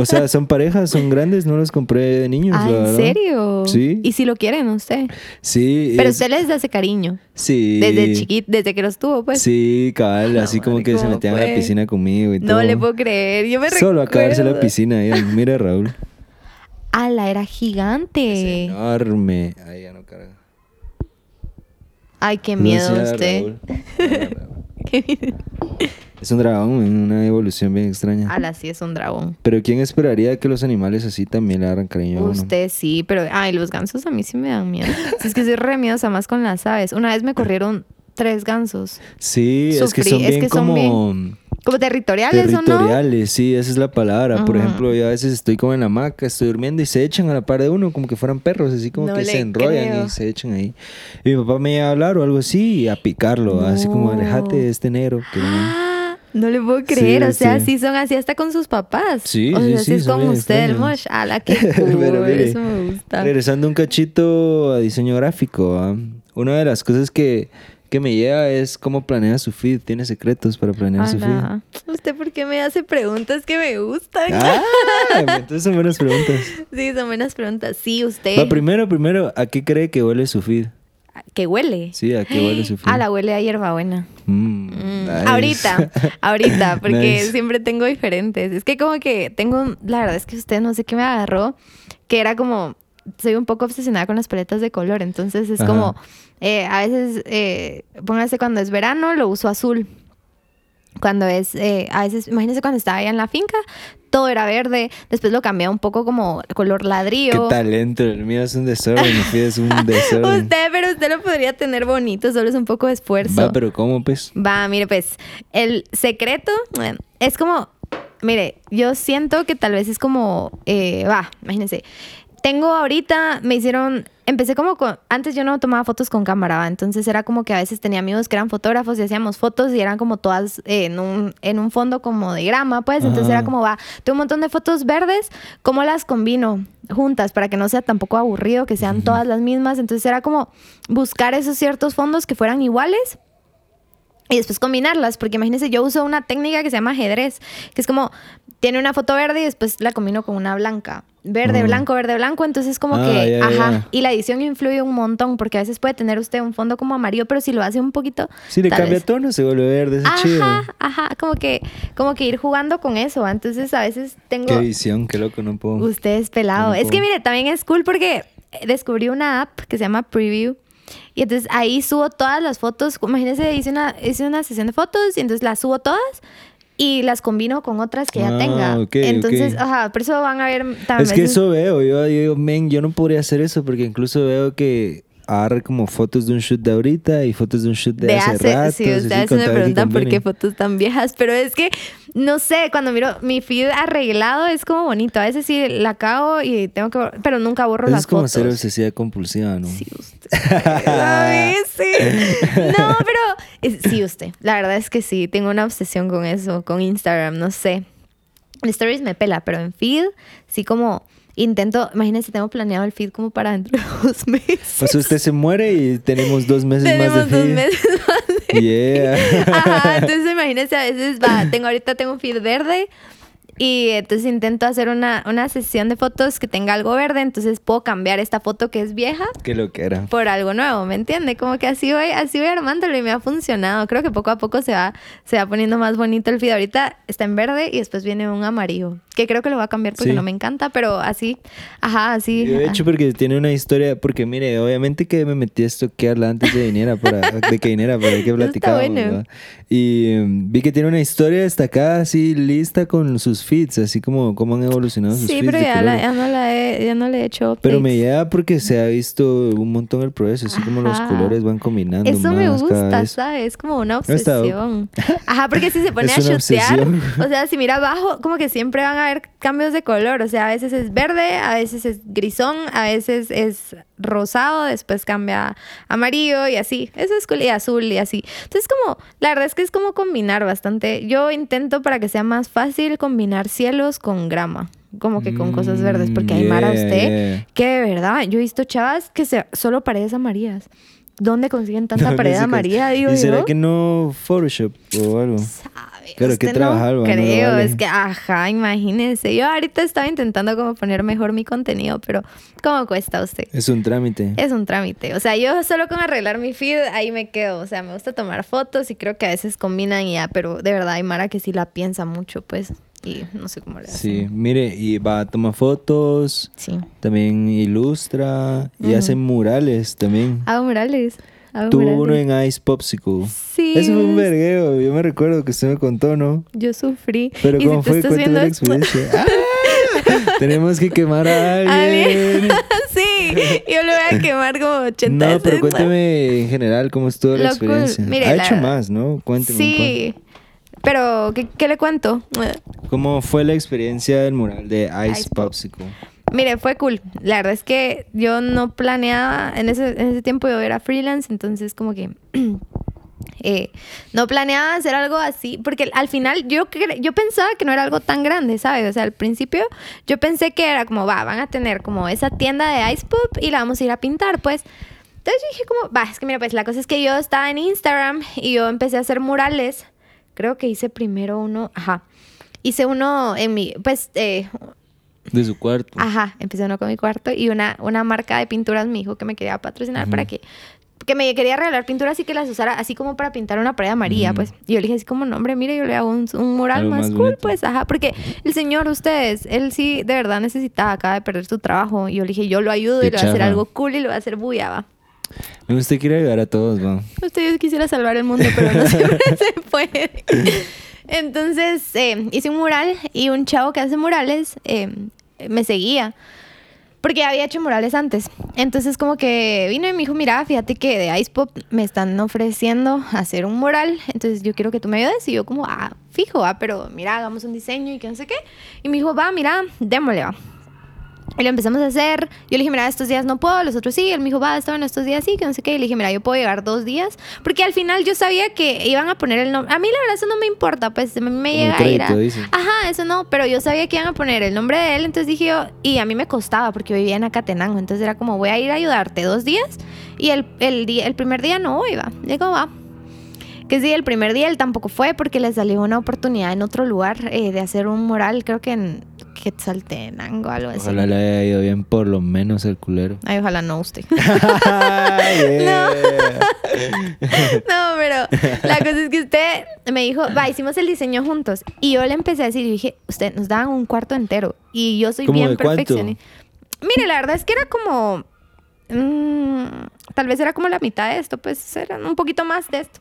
O sea, son parejas, son grandes, no los compré de niños. Ah, ¿en serio? Sí. Y si lo quieren usted. Sí. Pero es- usted les hace cariño. Sí. Desde chiquito, desde que los tuvo, pues. Sí, cabal, No, así como que se ¿cómo metían a la fue? piscina conmigo y todo. No le puedo creer. Yo me Solo a acabarse la piscina. ahí. Mira, Raúl. Ala, era Es gigante. enorme. Ahí ya no carga. Ay, qué No miedo a usted. Raúl. Es un dragón, una evolución bien extraña. Ala, sí es un dragón. Pero ¿quién esperaría que los animales así también le agarran cariño a uno? Usted sí, pero ay, los gansos a mí sí me dan miedo. Si es que soy re miedosa más con las aves. Una vez me corrieron tres gansos. Sí, es que Sufrí, son es bien que son como Como territoriales, ¿o no? territoriales, sí, esa es la palabra. Por ejemplo, yo a veces estoy como en la hamaca, estoy durmiendo y se echan a la par de uno como que fueran perros, así como No que se enrollan creo. y se echan ahí. Y mi papá me iba a hablar o algo así y a picarlo, así como No. alejate de este negro. que no". Ah, no le puedo creer. o sea, sí. sí son así hasta con sus papás. Sí, o sí, sea, sí, así es como usted, el mosh. Ala, qué cool. Pero mire, Eso me gusta. Regresando un cachito a diseño gráfico, ¿ah? una de las cosas que, que me llega es cómo planea su feed. ¿Tiene secretos para planear su feed? Ala, ¿Usted por qué me hace preguntas que me gustan? Ah, entonces son buenas preguntas. Sí, son buenas preguntas. Sí, usted. Va, primero, primero, ¿a qué cree que huele su feed? ¿Qué huele? Sí, ¿a qué huele su feed? Ah, la huele a hierbabuena. Mm, Mm, nice. Ahorita, ahorita, porque Nice. siempre tengo diferentes. Es que como que tengo, la verdad es que usted no sé qué me agarró, que era como, soy un poco obsesionada con las paletas de color, entonces es Ajá. como, eh, a veces, eh, póngase cuando es verano, lo uso azul. Cuando es, eh, a veces, imagínese cuando estaba allá en la finca, todo era verde, después lo cambié un poco como color Qué ladrillo. talento, el mío es un desorden, mi feed es un desorden. Usted, pero usted lo podría tener bonito, solo es un poco de esfuerzo. Va, pero ¿cómo, pues? Va, mire, pues, el secreto eh, es como, mire, yo siento que tal vez es como, eh, va, imagínense, tengo ahorita, me hicieron, empecé como con, antes yo no tomaba fotos con cámara, ¿va? entonces era como que a veces tenía amigos que eran fotógrafos y hacíamos fotos y eran como todas eh, en, un, en un fondo como de grama, pues, entonces era como, va, tengo un montón de fotos verdes, ¿cómo las combino? juntas para que no sea tampoco aburrido que sean todas las mismas entonces era como buscar esos ciertos fondos que fueran iguales y después combinarlas, porque imagínense, yo uso una técnica que se llama ajedrez, que es como, tiene una foto verde y después la combino con una blanca. Verde, Ah. blanco, verde, blanco, entonces como Ah, que, ya, ajá, ya. y la edición influye un montón, porque a veces puede tener usted un fondo como amarillo, pero si lo hace un poquito... Si le cambia vez- tono, se vuelve verde, ese chido. Ajá, ajá, como que, como que ir jugando con eso, ¿va? entonces a veces tengo... Qué visión, qué loco, no puedo. Usted es pelado. No es que mire, también es cool porque descubrí una app que se llama Preview. Y entonces ahí subo todas las fotos. Imagínense, hice una, hice una sesión de fotos y entonces las subo todas y las combino con otras que ya Ah, tenga. ok, entonces, ok. ajá, por eso van a ver también. Es que eso veo, yo, yo digo, men, yo no podría hacer eso porque incluso veo que agarra como fotos de un shoot de ahorita y fotos de un shoot de, de hace, hace, rato. sí, ustedes me preguntan por qué fotos tan viejas, pero es que no sé, cuando miro mi feed arreglado es como bonito. A veces sí la cago y tengo que... Pero nunca borro Eso las es como fotos. ser obsesiva compulsiva, ¿no? Sí. Sí. No, pero sí, usted. La verdad es que sí, tengo una obsesión con eso, con Instagram, no sé. En stories me pela, pero en feed sí como intento, imagínense, tengo planeado el feed como para dentro de dos meses. Pues usted se muere y tenemos dos meses Tenemos más de dos feed. meses más de Yeah. Ajá, entonces imagínense, a veces va, tengo ahorita tengo un feed verde y entonces intento hacer una, una sesión de fotos que tenga algo verde, entonces puedo cambiar esta foto que es vieja Qué lo que era. por algo nuevo, ¿me entiende? Como que así voy, así voy armándolo y me ha funcionado. Creo que poco a poco se va, se va poniendo más bonito el feed. Ahorita está en verde y después viene un amarillo, que creo que lo voy a cambiar porque Sí. no me encanta, pero así, ajá, así. Yo, de hecho, porque tiene una historia, porque mire, obviamente que me metí a estoquearla antes de viniera para, de que viniera para que está platicábamos, bueno. Y mm, vi que tiene una historia destacada así lista con sus feeds, así como cómo han evolucionado sus Sí, feeds. pero ya, la- ya no la he, ya no le he hecho Pero me updates. llega porque se ha visto un montón el progreso, así como los colores van combinando Eso me más gusta. ¿sabes? Es como una obsesión. Ajá, porque si se pone a chutear, o sea, si mira abajo, como que siempre van a haber cambios de color. O sea, a veces es verde, a veces es grisón, a veces es rosado, después cambia a amarillo y así. Eso es cool, y azul y así. Entonces, como, la verdad es que es como combinar bastante. Yo intento para que sea más fácil combinar cielos con grama. Como que con cosas verdes, porque hay Mara Mm, usted yeah. que de verdad, yo he visto chavas que se, solo paredes amarillas. ¿Dónde consiguen tanta No, pared amarilla, digo ¿Y será yo? que no Photoshop o algo? Sabe, Claro, que trabajar, no creo, vale. es que, ajá, imagínense. Yo ahorita estaba intentando como poner mejor mi contenido, pero ¿cómo cuesta usted? Es un trámite. Es un trámite. O sea, yo solo con arreglar mi feed, ahí me quedo. O sea, me gusta tomar fotos y creo que a veces combinan y ya, pero de verdad hay Mara que sí la piensa mucho, pues. Y no sé cómo le. Sí, mire, y va a tomar fotos, Sí. también ilustra y hace murales también. Hago murales. Hago Tuvo murales. uno en Ice Popsicle. Sí. Eso fue un vergueo, yo me recuerdo que usted me contó, ¿no? Yo sufrí. Pero si ¿cómo tú fue? Cuéntame la experiencia. ¡Ah! Tenemos que quemar a alguien. sí, yo lo voy a quemar como 80 No, pero veces. cuéntame en general cómo estuvo la experiencia. Mire, ha la- hecho más, ¿no? Cuénteme un Sí, pero ¿qué, qué le cuento? ¿Cómo fue la experiencia del mural de Ice, Ice Popsicle? Mire, fue cool. La verdad es que yo no planeaba, en ese, en ese tiempo yo era freelance, entonces como que eh, no planeaba hacer algo así, porque al final yo, yo pensaba que no era algo tan grande, ¿sabes? O sea, al principio yo pensé que era como, va, van a tener como esa tienda de Ice Pop y la vamos a ir a pintar, pues. Entonces yo dije como, va, es que mira, pues la cosa es que yo estaba en Instagram y yo empecé a hacer murales. Creo que hice primero uno, ajá. Hice uno en mi, pues, eh, De su cuarto. Ajá, empecé uno con mi cuarto y una, una marca de pinturas me dijo que me quería patrocinar para que que me quería regalar pinturas y que las usara así como para pintar una pared amarilla, Ujú. pues. Y yo le dije así como, no, hombre, mire, yo le hago un, un mural más, más cool, bonito. pues, ajá, porque el señor, ustedes, él sí de verdad necesitaba, acaba de perder su trabajo. Y yo le dije, yo lo ayudo y le voy a hacer algo cool y lo voy a hacer bulla, va. Usted quiere ayudar a todos, ¿no? Usted quisiera salvar el mundo, pero no siempre se puede. Entonces eh, hice un mural y un chavo que hace murales eh, me seguía. Porque había hecho murales antes. Entonces como que vino y me dijo, mira, fíjate que de Ice Pop me están ofreciendo hacer un mural. Entonces yo quiero que tú me ayudes. Y yo como, ah, fijo, ah, pero mira, hagamos un diseño y que no sé qué. Y me dijo, va, mira, démosle, va. Y lo empezamos a hacer. Yo le dije, mira, estos días no puedo, los otros sí. Él me dijo, va, estaban estos días sí, que no sé qué. Y le dije, mira, yo puedo llegar dos días. Porque al final yo sabía que iban a poner el nombre. A mí la verdad eso no me importa, pues a mí me llega a ir a... Ajá, eso no, pero yo sabía que iban a poner el nombre de él. Entonces dije yo, y a mí me costaba porque yo vivía en Acatenango. Entonces era como, voy a ir a ayudarte dos días. Y el, el, día, el primer día no iba. Digo, va. Que sí, el primer día él tampoco fue porque le salió una oportunidad en otro lugar eh, de hacer un mural, creo que en Quetzaltenango, algo así. Ojalá le haya ido bien por lo menos el culero. Ay, ojalá no usted. Yeah. no, pero la cosa es que usted me dijo, va, hicimos el diseño juntos. Y yo le empecé a decir, y dije, usted nos daban un cuarto entero. Y yo soy ¿Cómo bien perfeccionista. Mire, la verdad es que era como. mm, tal vez era como la mitad de esto, pues eran un poquito más de esto.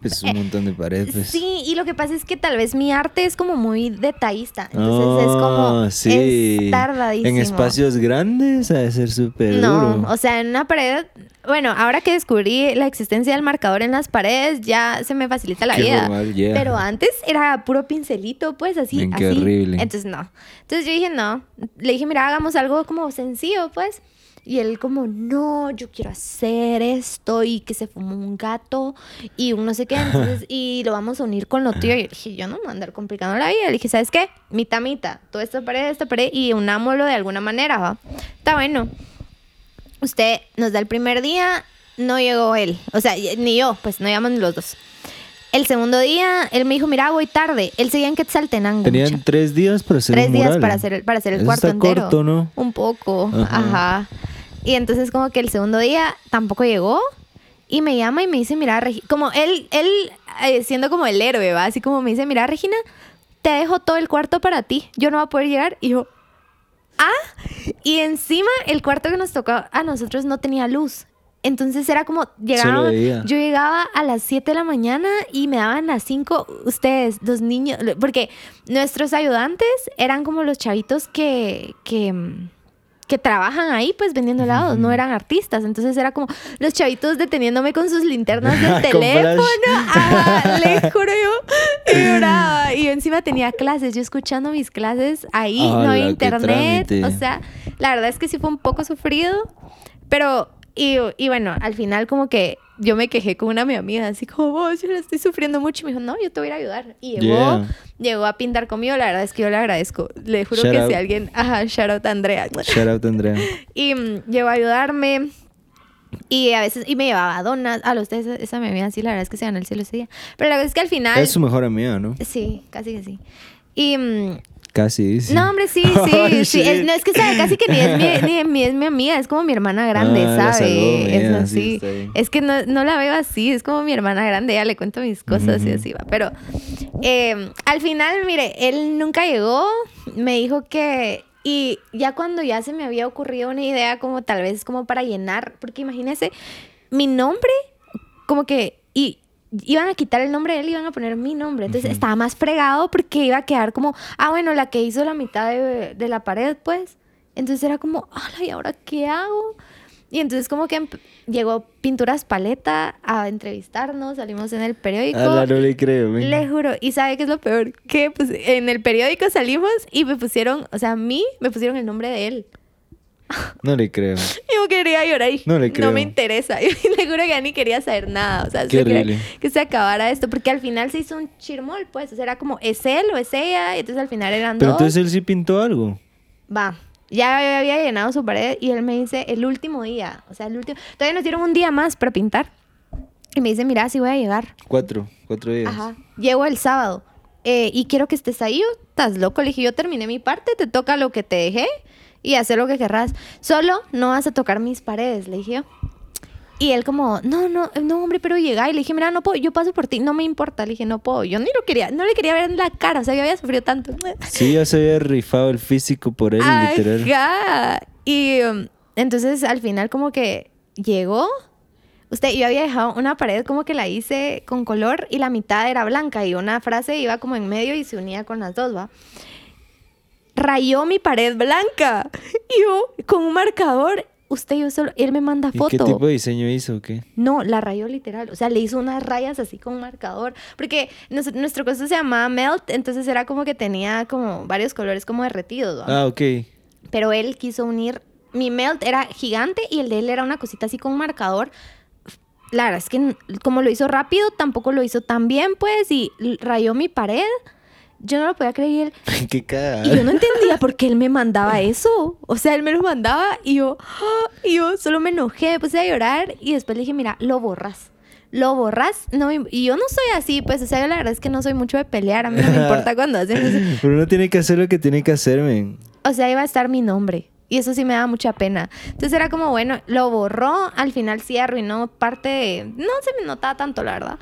Pues es un montón de paredes. Pues. Sí, y lo que pasa es que tal vez mi arte es como muy detallista. Entonces es como. Oh, sí. Es tardadísimo. En espacios grandes ha de ser súper No, duro. o sea, en una pared. Bueno, ahora que descubrí la existencia del marcador en las paredes, ya se me facilita la Qué vida. yeah. Pero antes era puro pincelito, pues así. Qué así. horrible. Entonces no. Entonces yo dije, no. Le dije, mira, hagamos algo como sencillo, pues. Y él como, no, yo quiero hacer esto y que se fumó un gato y un no sé qué. Entonces, y lo vamos a unir con lo tuyo. Y yo dije, yo no me voy a andar complicando la vida. Le dije, ¿sabes qué? Mitad, mitad. Toda esta pared, esta pared y unámoslo de alguna manera, ¿va? Está bueno. Usted nos da el primer día, no llegó él. O sea, ni yo, pues no llegamos ni los dos. El segundo día, él me dijo, mira, voy tarde. Él seguía en Quetzaltenango. Tenían mucha. tres días para hacer Tres días mural. para hacer, el- para hacer el Eso cuarto está entero. corto, ¿no? Un poco, Ajá. ajá. Y entonces como que el segundo día tampoco llegó. Y me llama y me dice, mira, Regi-", como él, él eh, siendo como el héroe, ¿va? Así como me dice, mira, Regina, te dejo todo el cuarto para ti. Yo no voy a poder llegar. Y yo, ah. Y encima el cuarto que nos tocó a nosotros no tenía luz. Entonces era como, llegaba, yo llegaba a las 7 de la mañana y me daban las 5 ustedes, los niños, porque nuestros ayudantes eran como los chavitos que, que, mm, que trabajan ahí pues vendiendo helados, no eran artistas, entonces era como los chavitos deteniéndome con sus linternas del teléfono. Ajá, le juro yo, y lloraba, y yo encima tenía clases, yo escuchando mis clases ahí, no ¡Hala, había internet, o sea, la verdad es que sí fue un poco sufrido, pero, y, y bueno, al final como que yo me quejé con una mi amiga, así como, vos, yo la estoy sufriendo mucho. Y me dijo, no, yo te voy a ir a ayudar. Y llegó, Yeah. llegó a pintar conmigo. La verdad es que yo le agradezco. Le juro Shout que out. si alguien, ajá, shout out a Andrea. Shout out, Andrea. Y mm, llegó a ayudarme. Y a veces, y me llevaba donas. A los tres, esa mi amiga, sí, la verdad es que se ganó el cielo ese día. Pero la verdad es que al final. Es su mejor amiga, ¿no? Sí, casi que sí. Y. Casi, sí. no, hombre, sí, sí, sí. shit. No, es que sabe, casi que ni es, mi, ni, es mi amiga, es como mi hermana grande, Ah, ¿sabe? es sí, así. bien. es que no, no la veo así, es como mi hermana grande, ya le cuento mis cosas y así va. Pero eh, al final, mire, él nunca llegó, me dijo que... Y ya cuando ya se me había ocurrido una idea como tal vez como para llenar, porque imagínese, mi nombre, como que... Y, Iban a quitar el nombre de él y iban a poner mi nombre. Entonces estaba más fregado porque iba a quedar como, ah, bueno, la que hizo la mitad de, de la pared, pues. Entonces era como, ala, ¿y ahora qué hago? Y entonces como que llegó Pinturas Paleta a entrevistarnos, salimos en el periódico. Ah, no le creo, men. Le juro. ¿Y sabe qué es lo peor? Que pues en el periódico salimos y me pusieron, o sea, a mí me pusieron el nombre de él. No le creo. Yo quería llorar y No le creo. me interesa. Yo le juro que ya ni quería saber nada. O sea, Qué horrible. que se acabara esto. Porque al final se hizo un chirmol, pues. O sea, era como, ¿es él o es ella? Y entonces al final eran Pero dos. entonces él sí pintó algo. Va. Ya había llenado su pared y él me dice, el último día. O sea, el último... Todavía nos dieron un día más para pintar. Y me dice, mira, si voy a llegar. Cuatro, cuatro días. Ajá. Llego el sábado. eh, y quiero que estés ahí. ¿Estás loco? Le dije, yo terminé mi parte, te toca lo que te dejé y hacer lo que querrás. Solo no vas a tocar mis paredes, le dije yo. Y él como, no, no, no, hombre, pero llega. Y le dije, mira, no puedo, yo paso por ti, no me importa. Le dije, no puedo. Yo ni lo quería, no le quería ver en la cara, o sea, yo había sufrido tanto. Sí, ya se había rifado el físico por él, literal. Ajá. Y um, entonces al final como que llegó. Usted, yo había dejado una pared como que la hice con color y la mitad era blanca y una frase iba como en medio y se unía con las dos, ¿va? Rayó mi pared blanca. Y yo con un marcador, usted yo solo, él me manda ¿Y foto. qué tipo de diseño hizo o qué? No, la rayó literal. O sea, le hizo unas rayas así con marcador. Porque nos- nuestro costo se llamaba Melt, entonces era como que tenía como varios colores como derretidos. ¿va? Ah, ok. Pero él quiso unir. Mi melt era gigante y el de él era una cosita así con marcador. La verdad es que como lo hizo rápido, tampoco lo hizo tan bien, pues, y rayó mi pared. Yo no lo podía creer qué. Y yo no entendía por qué él me mandaba eso. O sea, él me lo mandaba y yo, ¡ah! y yo solo me enojé, me puse a llorar y después le dije, mira, lo borras. Lo borras. No, me- y yo no soy así, pues, o sea, yo la verdad es que no soy mucho de pelear. A mí no me importa cuando hacen eso. Pero uno tiene que hacer lo que tiene que hacer, men. O sea, iba a estar mi nombre. Y eso sí me daba mucha pena. Entonces era como, bueno, lo borró. Al final sí arruinó parte de... No se me notaba tanto, la verdad.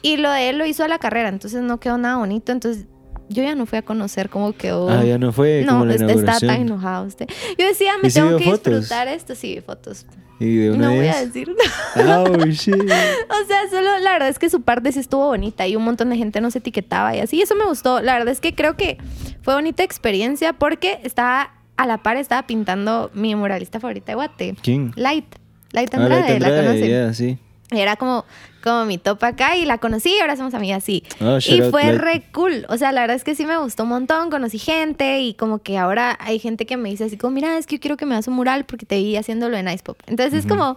Y lo de él lo hizo a la carrera. Entonces no quedó nada bonito. Entonces yo ya no fui a conocer cómo quedó. Ah, ya no fue no, como la está, tan enojado usted. Yo decía, me ¿Y sí tengo que fotos? disfrutar esto. Sí, vi fotos. Y de una No voy a decir Oh, shit. O sea, solo la verdad es que su parte sí estuvo bonita y un montón de gente nos etiquetaba y así. Eso me gustó. La verdad es que creo que fue bonita experiencia porque estaba a la par, estaba pintando mi muralista favorita de Guate, ¿Quién? Light. Light Ah, Andrade, Light la yeah, sí. Era como, como mi top acá y la conocí y ahora somos amigas, sí. Oh, shout y out, fue Light. re cool. O sea, la verdad es que sí me gustó un montón. Conocí gente y como que ahora hay gente que me dice así como, mira, es que yo quiero que me hadas un mural porque te vi haciéndolo en Ice Pop. Entonces es como,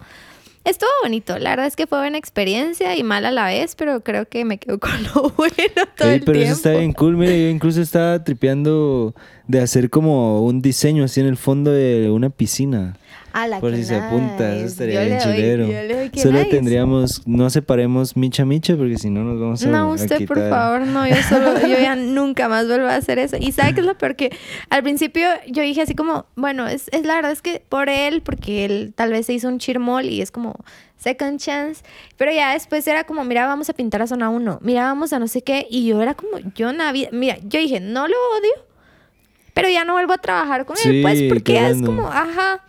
estuvo bonito. La verdad es que fue buena experiencia y mal a la vez, pero creo que me quedo con lo bueno todo Ey, el pero tiempo. eso está bien cool. Mira, yo incluso estaba tripeando de hacer como un diseño así en el fondo de una piscina. A la Por que si se apunta, eso estaría Yo bien doy- chilero. que Solo nice. tendríamos, no separemos micha micha porque si no nos vamos a No, a usted, por favor, no, yo solo, yo ya nunca más vuelvo a hacer eso. Y ¿sabe qué es lo peor? Que al principio yo dije así como, bueno, es, es la verdad es que por él, porque él tal vez se hizo un chirmol y es como second chance. Pero ya después era como, mira, vamos a pintar a zona 1, mira, vamos a no sé qué. Y yo era como, yo navia, mira, yo dije, no lo odio, pero ya no vuelvo a trabajar con él, pues, porque es como, ajá.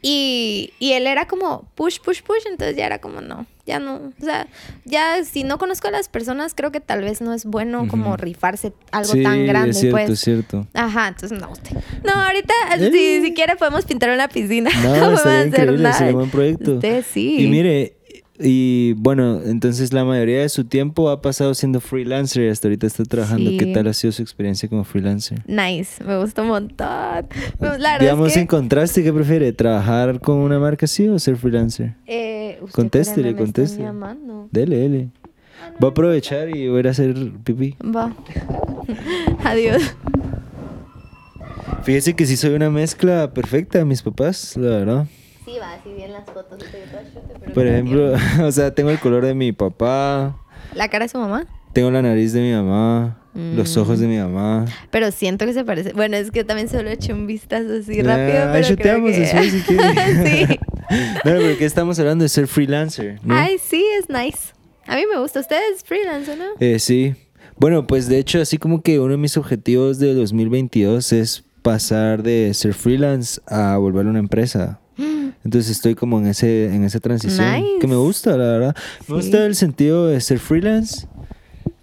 Y, y él era como push, push, push, entonces ya era como no, ya no, o sea, ya si no conozco a las personas, creo que tal vez no es bueno como rifarse algo Sí, tan grande, es cierto, pues. es cierto. Ajá, entonces no, usted. No, ahorita, si, si quiere, podemos pintar una piscina. No, podemos estaría hacer nada. sería un buen proyecto. Usted sí. Y mire, y bueno, entonces la mayoría de su tiempo ha pasado siendo freelancer y hasta ahorita está trabajando. ¿Qué tal ha sido su experiencia como freelancer? Nice, me gustó un montón. La Digamos, es que, en contraste, ¿qué prefiere? ¿Trabajar con una marca así o ser freelancer? eh, usted, Contéstele, contéstele. Dele, dele. Voy a aprovechar y voy a ir a hacer pipí. Va. Adiós. Fíjese que sí soy una mezcla perfecta de mis papás, la verdad. Sí, va, así bien las fotos. Por ejemplo, o sea, tengo el color de mi papá, La cara de su mamá. tengo la nariz de mi mamá, los Mm. ojos de mi mamá. Pero siento que se parece. Bueno, es que también solo he hecho un vistazo así Ah, rápido. ahí Pero creo chuteamos que... después si quiere. sí. No, pero ¿qué estamos hablando de ser freelancer? ¿no? Ay, sí, es nice. A mí me gusta. Usted es freelance, ¿no? Eh, sí. Bueno, pues de hecho, así como que uno de mis objetivos de 2022 es pasar de ser freelance a volver una empresa. Entonces estoy como en ese en esa transición Nice. que me gusta, la verdad. Me Sí. gusta el sentido de ser freelance,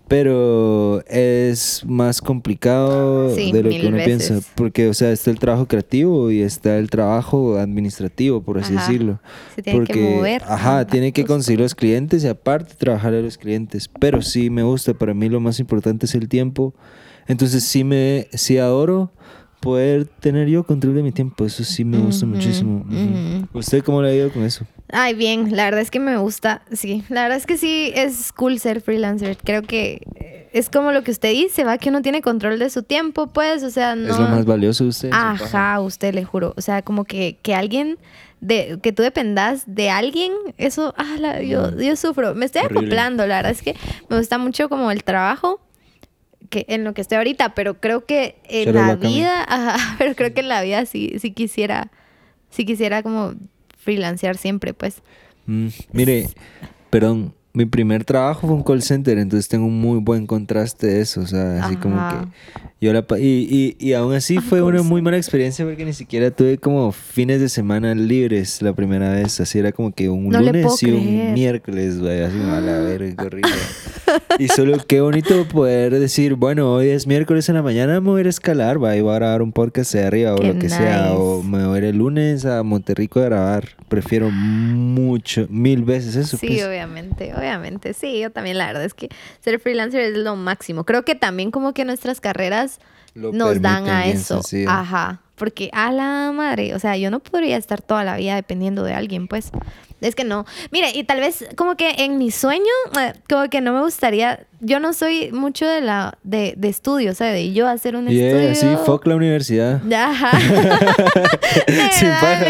pero es más complicado Sí, de lo que uno veces. piensa, porque o sea, está el trabajo creativo y está el trabajo administrativo, por así Ajá. decirlo. Se tiene que Porque, mover. Ajá, tiene que conseguir los clientes y aparte trabajar a los clientes. Pero sí me gusta, para mí lo más importante es el tiempo. Entonces sí me sí adoro poder tener yo control de mi tiempo. Eso sí me gusta muchísimo. ¿Usted cómo le ha ido con eso? Ay, bien. La verdad es que me gusta. Sí, la verdad es que sí es cool ser freelancer. Creo que eh, es como lo que usted dice, va que uno tiene control de su tiempo, pues. O sea, no. Es lo más valioso de usted. Ajá, usted le juro. O sea, como que, que alguien, de, que tú dependas de alguien, eso, ah, la- yo, yo sufro. Me estoy Horrible. acoplando, la verdad es que me gusta mucho como el trabajo que en lo que estoy ahorita, pero creo que en la vida, ajá, pero creo que en la vida sí, sí quisiera, sí quisiera como freelancear siempre, pues. Mm, mire, perdón. Mi primer trabajo fue un call center, entonces tengo un muy buen contraste de eso, o sea, así como Ajá. que yo la y, y, y aún así fue una muy mala experiencia porque ni siquiera tuve como fines de semana libres la primera vez, así era como que un No lunes y un creer. miércoles, güey, así a la verga, qué horrible. Y solo qué bonito poder decir, bueno, hoy es miércoles en la mañana, me voy a ir a escalar, va, y voy a grabar un podcast de arriba o Qué lo que sea, nice. o me voy a ir el lunes a Monterrico a grabar. Prefiero mucho, mil veces eso. Sí, pues. obviamente, obviamente. Sí, yo también la verdad es que ser freelancer es lo máximo. Creo que también como que nuestras carreras Lo nos dan a eso. sencillo. Ajá. Porque a la madre, o sea, yo no podría estar toda la vida dependiendo de alguien, pues. Es que no. Mire, y tal vez como que en mi sueño, eh, como que no me gustaría, yo no soy mucho de la de, de estudio, o sea, de yo hacer un Yeah, sí, estudio. fuck la universidad. Ajá. Sin paja.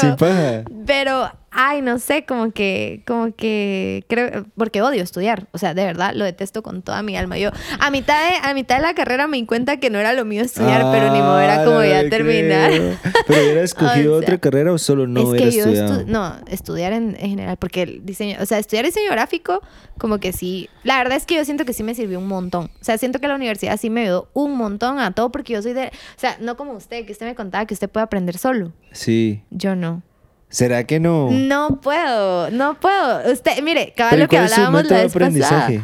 Sin paja. Pero, ay, no sé, como que, como que creo, porque odio estudiar, o sea, de verdad lo detesto con toda mi alma. Yo a mitad de, a mitad de la carrera me di cuenta que no era lo mío estudiar, pero ni modo era Ah, como no ya terminar. creo. ¿Pero hubiera escogido O sea, otra carrera o solo no es hubiera que yo estudiado? estu- no, estudiar en, en general, porque el diseño, o sea, estudiar diseño gráfico, como que sí, la verdad es que yo siento que sí me sirvió un montón. O sea, siento que la universidad sí me ayudó un montón a todo, porque yo soy de, o sea, no como usted, que usted me contaba que usted puede aprender solo. Sí, Yo no. ¿Será que no? No puedo, no puedo. Usted, mire, Pero lo que ¿cuál es su hablábamos la vez pasada. aprendizaje?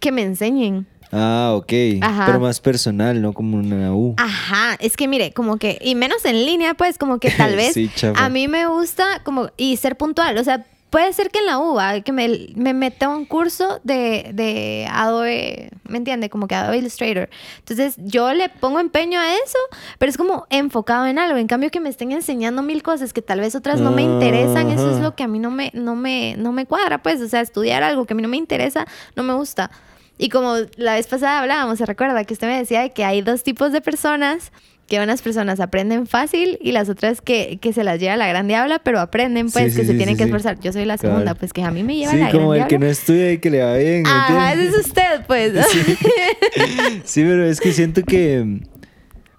Que me enseñen. Ah, ok. Ajá. Pero más personal, no como una U. Ajá, es que mire, como que, y menos en línea, pues, como que tal vez Sí, a mí me gusta como, y ser puntual, o sea, puede ser que en la UBA, que me, me meta a un curso de, de Adobe, ¿me entiende? Como que Adobe Illustrator. Entonces, yo le pongo empeño a eso, pero es como enfocado en algo. En cambio, que me estén enseñando mil cosas que tal vez otras no me interesan, eso es lo que a mí no me, no me, no me cuadra, pues, o sea, estudiar algo que a mí no me interesa, no me gusta. Y como la vez pasada hablábamos, se recuerda que usted me decía de que hay dos tipos de personas, que unas personas aprenden fácil y las otras que, que se las lleva la gran diabla, pero aprenden pues Sí, que sí, se sí, tienen sí, que sí. esforzar. Yo soy la segunda, pues que a mí me lleva Sí, la como gran el que diabla. no estudia y que le va bien. ¿me Ajá, ese es usted, pues. Sí, pero es que siento que.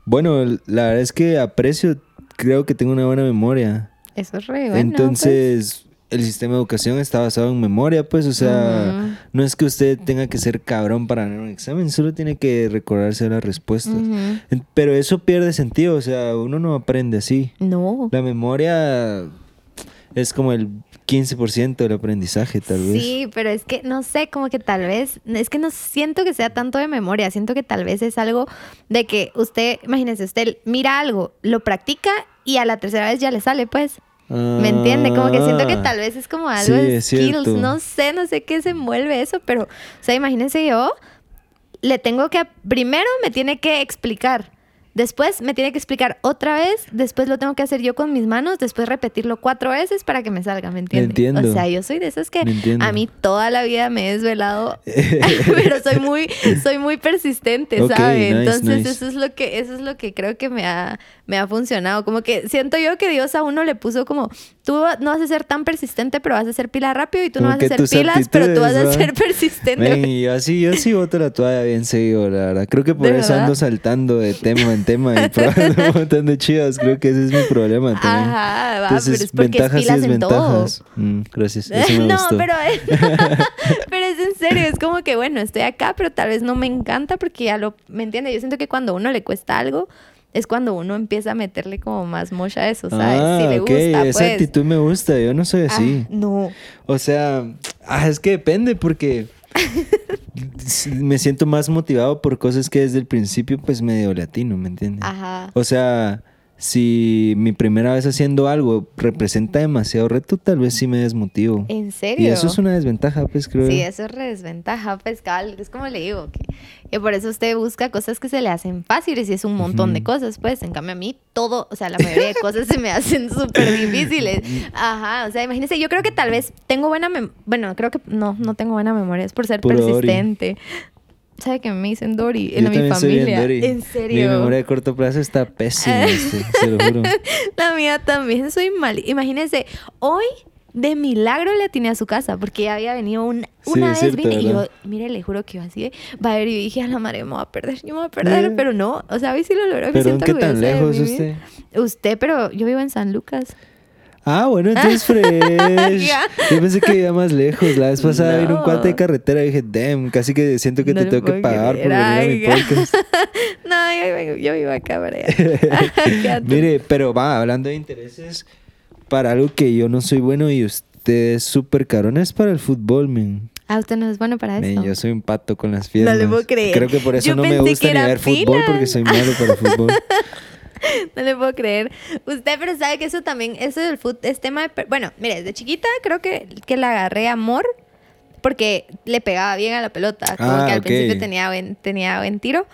Bueno, la verdad es que aprecio, creo que tengo una buena memoria. Eso es re bueno. pues. Entonces, el sistema de educación está basado en memoria, pues, o sea, no es que usted tenga que ser cabrón para ganar un examen, solo tiene que recordarse las respuestas. Pero eso pierde sentido, o sea, uno no aprende así. No. La memoria es como el 15% del aprendizaje, tal vez. Sí, pero es que no sé, como que tal vez, es que no siento que sea tanto de memoria, siento que tal vez es algo de que usted, imagínese, usted mira algo, lo practica y a la tercera vez ya le sale, pues. ¿Me entiende? Como que siento que Ah. tal vez es como algo Sí, de skills, no sé, no sé qué se envuelve eso, pero, o sea, imagínense yo, le tengo que, primero me tiene que explicar, después me tiene que explicar otra vez, después lo tengo que hacer yo con mis manos, después repetirlo cuatro veces para que me salga, ¿me entiende? entiendo. O sea, yo soy de esas que a mí toda la vida me he desvelado, pero soy muy, soy muy persistente, Ok, ¿sabe? nice, Entonces nice. eso es lo que, eso es lo que creo que me ha, me ha funcionado. Como que siento yo que Dios a uno le puso como, tú no vas a ser tan persistente, pero vas a ser pila rápido y tú no vas a tus pilas, pero tú vas a ser persistente. Men, y yo así, yo sí boto la toalla bien seguido, la verdad. Creo que por ¿De eso verdad? ando saltando de tema tema y probando un montón de chivas. Creo que ese es mi problema también. Ajá, va, Entonces, pero es porque es ventajas y pilas en todo. desventajas. Mm, gracias, eso me no, gustó. pero, pero es en serio, es como que bueno, estoy acá, pero tal vez no me encanta porque ya lo, ¿me entiende? Yo siento que cuando a uno le cuesta algo, es cuando uno empieza a meterle como más mocha a eso, ¿sabes? Ah, si le ok, gusta, esa pues. actitud me gusta, yo no soy Ah, así. no. O sea, ah, es que depende porque me siento más motivado por cosas que desde el principio pues medio latino, ¿me entiendes? Ajá. O sea, si mi primera vez haciendo algo representa demasiado reto, tal vez sí me desmotivo. ¿En serio? Y eso es una desventaja, pues creo. Sí, eso es re desventaja, pues. Es como le digo, que, que por eso usted busca cosas que se le hacen fáciles y es un montón de cosas, pues. En cambio, a mí todo, o sea, la mayoría de cosas se me hacen súper difíciles. Ajá, o sea, imagínese, yo creo que tal vez tengo buena memoria. Bueno, creo que no, no tengo buena memoria, es por ser Puro persistente. ¿Sabe que me dicen Dory Yo en mi también soy bien familia? Dory. En Mi serio. memoria de corto plazo está pésima, este, se lo juro. La mía también, soy mal. Imagínese, hoy de milagro le atiné a su casa porque ya había venido un- Sí, una vez cierto, vine y yo, mire, le juro que yo así, de, va a ver, y dije, a la madre, me voy a perder, yo me voy a perder, pero no, o sea, a ver si lo logró, me Pero siento ¿qué tan lejos usted? Usted, pero yo vivo en San Lucas. Ah, bueno, entonces fresh. Yo pensé que iba más lejos. La vez pasada vino un No. cuate de carretera y dije, damn, casi que siento que No te tengo que pagar por venir a mi podcast. No, yo, yo para allá. Quédate. Mire, pero va, hablando de intereses, para algo que yo no soy bueno y usted es súper cabrón, es para el fútbol, men. Ah, usted no es bueno para eso. Men, yo soy un pato con las piernas. le puedo creer. Creo que por eso Yo no me gusta ni ver fútbol, porque soy malo para el fútbol. No le puedo creer. Usted, pero sabe que eso también, eso del fútbol es tema de... Bueno, mire, desde chiquita creo que, que le agarré amor porque le pegaba bien a la pelota. Como Ah, que al principio tenía buen, tenía buen tiro.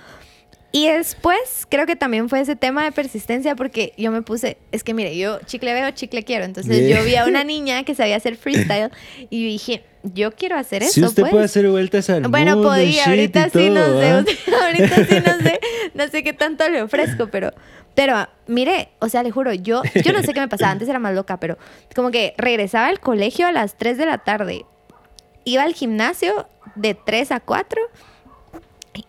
Y después creo que también fue ese tema de persistencia porque yo me puse, es que mire, yo chicle veo, chicle quiero. Entonces Yeah. yo vi a una niña que sabía hacer freestyle y dije, yo quiero hacer eso. si usted pues. puede hacer vueltas al Bueno, mundo, podía, ahorita sí no todo, sé, ¿ah? ahorita sí no sé, no sé qué tanto le ofrezco, pero, pero, mire, o sea, le juro, yo, yo no sé qué me pasaba, antes era más loca, pero como que regresaba al colegio a las 3 de la tarde, iba al gimnasio de 3 a 4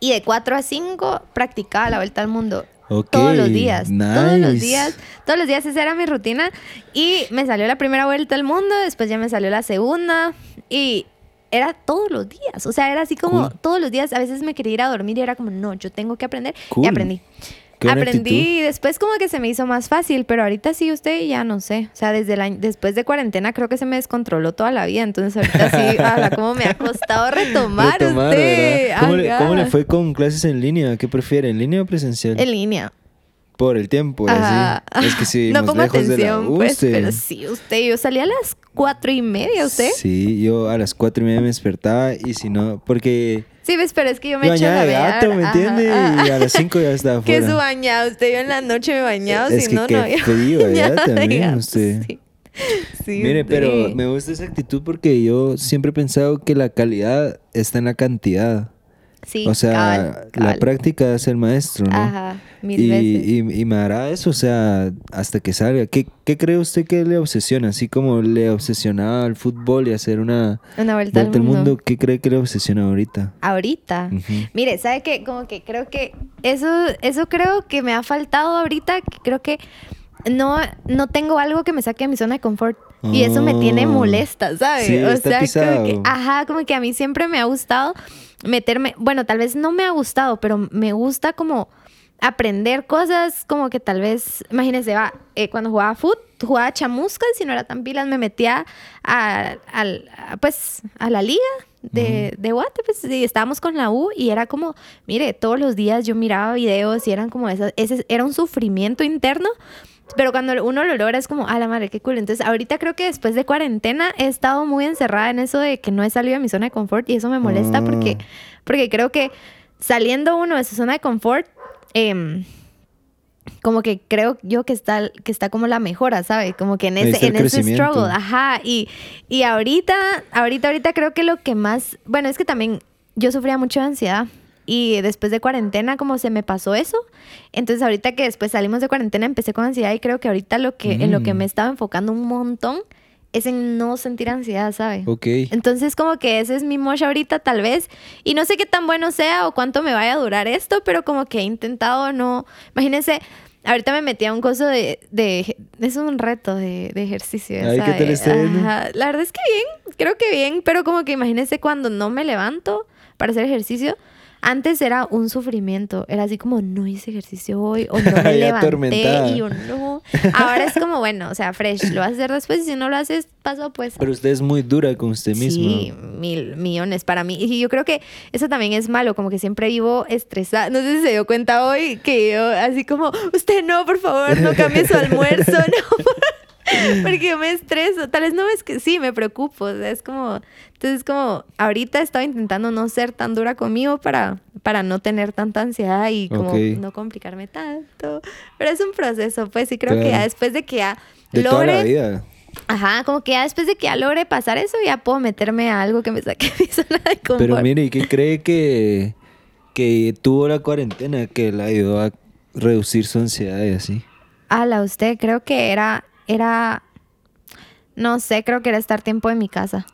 y de 4 a 5 practicaba la vuelta al mundo. Todos los días, todos los días, todos los días esa era mi rutina y me salió la primera vuelta al mundo, después ya me salió la segunda y era todos los días, o sea, era así como Cool. todos los días, a veces me quería ir a dormir y era como, no, yo tengo que aprender Cool. y aprendí. Aprendí y después como que se me hizo más fácil, pero ahorita sí usted ya no sé. O sea, desde año- después de cuarentena creo que se me descontroló toda la vida, entonces ahorita sí, ala, cómo me ha costado retomar, Retomar, usted. ¿Cómo, le, cómo le fue con clases en línea? ¿Qué prefiere, en línea o presencial? En línea. Por el tiempo, Ajá. así. Es que sí, no pongo lejos de la atención, pues, pero sí, usted, yo salí a las cuatro y media, ¿usted? Sí, yo a las cuatro y media me despertaba y si no, porque Sí, ves, pero es que yo me yo echo de gato, ¿me Ajá, entiende? ajá. Y a las cinco ya estaba Que afuera. su bañado, usted yo en la noche me bañaba, Es si que no, qué no. yo- frío también, usted. Sí. Sí, Mire, pero me gusta esa actitud porque yo siempre he pensado que la calidad está en la cantidad. Sí, o sea, cabal, la práctica es el maestro, ¿no? Ajá, mil y, veces. y, y me hará eso, o sea, hasta que salga. ¿Qué, ¿Qué cree usted que le obsesiona? Así como le obsesionaba el fútbol y hacer una Una vuelta, vuelta al mundo. ¿qué cree que le obsesiona ahorita? Ahorita. Mire, ¿sabe qué? Como que creo que eso, eso creo que me ha faltado ahorita. que Creo que no, no tengo algo que me saque de mi zona de confort. Y eso me tiene Oh. molesta, ¿sabes? Sí, o sea, como que, ajá, como que a mí siempre me ha gustado meterme, bueno, tal vez no me ha gustado, pero me gusta como aprender cosas como que tal vez, imagínense, va, eh, cuando jugaba foot, jugaba chamuscas, si no era tan pilas, me metía a, pues, a la liga de, de Guate, pues, y estábamos con la U y era como, mire, todos los días yo miraba videos y eran como esas, ese era un sufrimiento interno, pero cuando uno lo logra es como, a la madre, qué cool. Entonces, ahorita creo que después de cuarentena he estado muy encerrada en eso de que no he salido de mi zona de confort y eso me molesta Ah. porque, porque creo que saliendo uno de su zona de confort, em, como que creo yo que está, que está como la mejora, ¿sabes? Como que en ese, en ese struggle, ajá. Y, y ahorita, ahorita, ahorita creo que lo que más, bueno, es que también yo sufría mucho de ansiedad. Y después de cuarentena, como se me pasó eso. Entonces, ahorita que después salimos de cuarentena, empecé con ansiedad y creo que ahorita lo que, en lo que Mm. me estaba enfocando un montón es en no sentir ansiedad, ¿sabes? Ok. Entonces, como que ese es mi mosh ahorita, tal vez. Y no sé qué tan bueno sea o cuánto me vaya a durar esto, pero como que he intentado no. Imagínense, ahorita me metí a un coso de. de es un reto de, de ejercicio. Ay, ¿qué ¿sabe? tal está yendo? Ajá. La verdad es que bien, creo que bien, pero como que imagínense cuando no me levanto para hacer ejercicio. Antes era un sufrimiento, era así como no hice ejercicio hoy o no me levanté y yo no. Ahora es como, bueno, o sea, fresh, lo vas a hacer después y si no lo haces, paso pues Pero usted es muy dura con usted misma. Sí, mil millones para mí. Y yo creo que eso también es malo, como que siempre vivo estresada. No sé si se dio cuenta hoy que yo así como, usted no, por favor, no cambie su almuerzo, no. Porque yo me estreso. Tal vez no es que sí, me preocupo. O sea, es como, entonces como, ahorita estaba intentando no ser tan dura conmigo para, para no tener tanta ansiedad y como no complicarme tanto. Pero es un proceso, pues, y creo que ya después de que ya De toda la logre vida. Ajá, como que ya después de que ya logre pasar eso, ya puedo meterme a algo que me saque mi zona de confort. Pero mire, ¿y qué cree que, que tuvo la cuarentena que le ayudó a reducir su ansiedad y así? Ala, usted creo que era, era, no sé, creo que era estar tiempo en mi casa.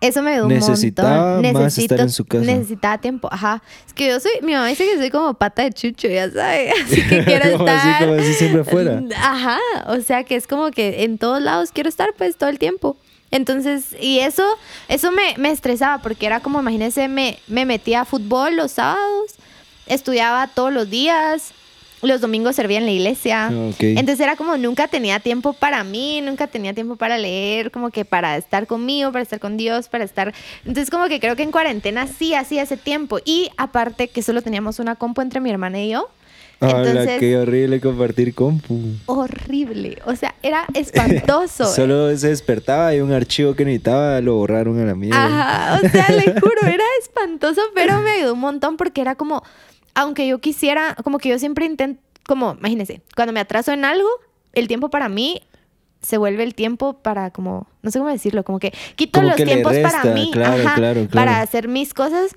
Eso me ayudó un Necesitaba montón. más estar en su casa. Necesitaba tiempo, ajá. Es que yo soy, mi mamá dice que soy como pata de chucho, ya sabe. Así que quiero Como así, estar. como así siempre afuera. Ajá, o sea que es como que en todos lados quiero estar pues todo el tiempo. Entonces, y eso, eso me, me estresaba porque era como, imagínense, me, me metía a fútbol los sábados, estudiaba todos los días, los domingos servía en la iglesia. Ah. Entonces era como nunca tenía tiempo para mí, nunca tenía tiempo para leer, como que para estar conmigo, para estar con Dios, para estar... Entonces como que creo que en cuarentena sí hacía ese tiempo. Y aparte que solo teníamos una compu entre mi hermana y yo. Qué horrible compartir compu. horrible. O sea, era espantoso. Solo se despertaba y un archivo que necesitaba lo borraron a la mierda. Ajá, o sea, le juro, era espantoso, pero me ayudó un montón porque era como, aunque yo quisiera, como que yo siempre intento, como, imagínense, cuando me atraso en algo, el tiempo para mí se vuelve el tiempo para como, no sé cómo decirlo, como que quito Como los que tiempos para mí, claro, ajá, claro, claro. para hacer mis cosas.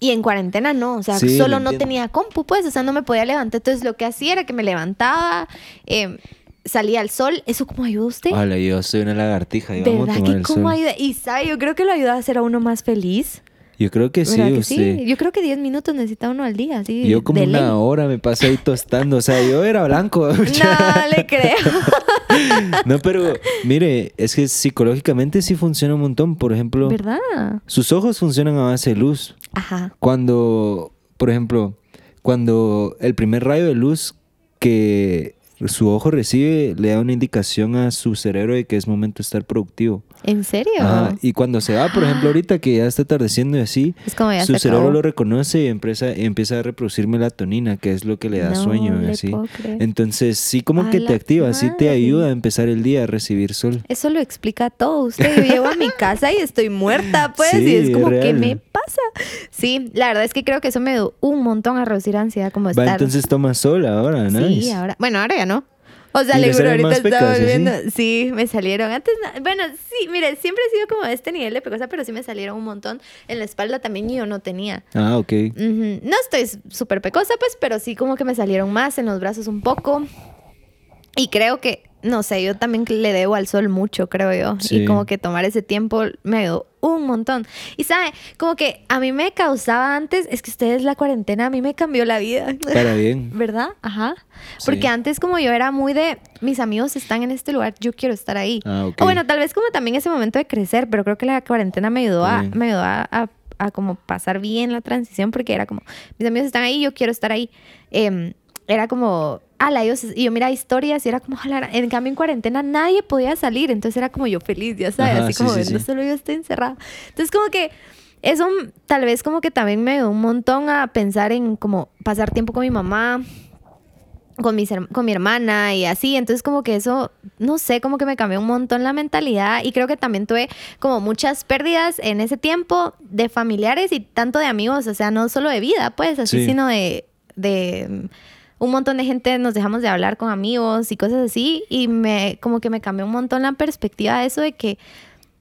Y en cuarentena no, o sea, Sí, solo lo no tenía compu, pues, o sea, no me podía levantar. Entonces lo que hacía era que me levantaba, eh, salía al sol. ¿Eso cómo ayuda a usted? Hola, yo soy una lagartija y vamos a ¿Verdad que cómo sol. ayuda? Y sabe, yo creo que lo ayuda a hacer a uno más feliz. Yo creo que sí, ¿Verdad que usted. sí? Yo creo que 10 minutos necesita uno al día, así. Yo como una ley. hora me paso ahí tostando. O sea, yo era blanco. No, le creo. no, pero mire, es que psicológicamente sí funciona un montón. Por ejemplo, ¿Verdad? sus ojos funcionan a base de luz. Ajá. Cuando, por ejemplo, cuando el primer rayo de luz que su ojo recibe le da una indicación a su cerebro de que es momento de estar productivo. ¿En serio? Ajá, Y cuando se va, por ejemplo, ahorita que ya está atardeciendo y así, Es como ya su cerebro lo reconoce y empieza, empieza a reproducir melatonina, que es lo que le da No sueño le así. puedo creer. Entonces, sí, como A que te activa, sí te ayuda a empezar el día a recibir sol. Eso lo explica todo. Usted, yo llego a mi casa y estoy muerta, pues, Sí, y es como, es ¿qué me pasa? Sí, la verdad es que creo que eso me ayudó un montón a reducir ansiedad, como Va, estar... entonces toma sol ahora, ¿no? Sí, ahora. Bueno, ahora ya no. O sea, ¿Y le juro, ahorita más estaba volviendo. Sí, me salieron. Antes, no- bueno, sí, mire, siempre he sido como de este nivel de pecosa, pero sí me salieron un montón. En la espalda también yo no tenía. Ah, ok. No estoy súper pecosa, pues, pero sí como que me salieron más en los brazos un poco. Y creo que, no sé, yo también le debo al sol mucho, creo yo. Sí. Y como que tomar ese tiempo me ayudó un montón. Y sabe, como que a mí me causaba antes, es que ustedes la cuarentena a mí me cambió la vida. Para bien. ¿Verdad? Ajá. Sí. Porque antes como yo era muy de, mis amigos están en este lugar, yo quiero estar ahí. Ah, ok. O bueno, tal vez como también ese momento de crecer, pero creo que la cuarentena me ayudó a, me ayudó a, a- a como pasar bien la transición porque era como, mis amigos están ahí, yo quiero estar ahí. Em, era como, ala, ellos, y yo mira historias y era como, ala, en cambio en cuarentena nadie podía salir, entonces era como yo feliz, ya sabes, Ajá, así sí, como, sí, no sí. solo yo estoy encerrada. Entonces como que eso tal vez como que también me ayudó un montón a pensar en como pasar tiempo con mi mamá, con, mis, con mi hermana y así. Entonces como que eso, no sé, como que me cambió un montón la mentalidad y creo que también tuve como muchas pérdidas en ese tiempo de familiares y tanto de amigos, o sea, no solo de vida, pues así, Sí. sino de... de un montón de gente nos dejamos de hablar con amigos y cosas así y me como que me cambió un montón la perspectiva de eso de que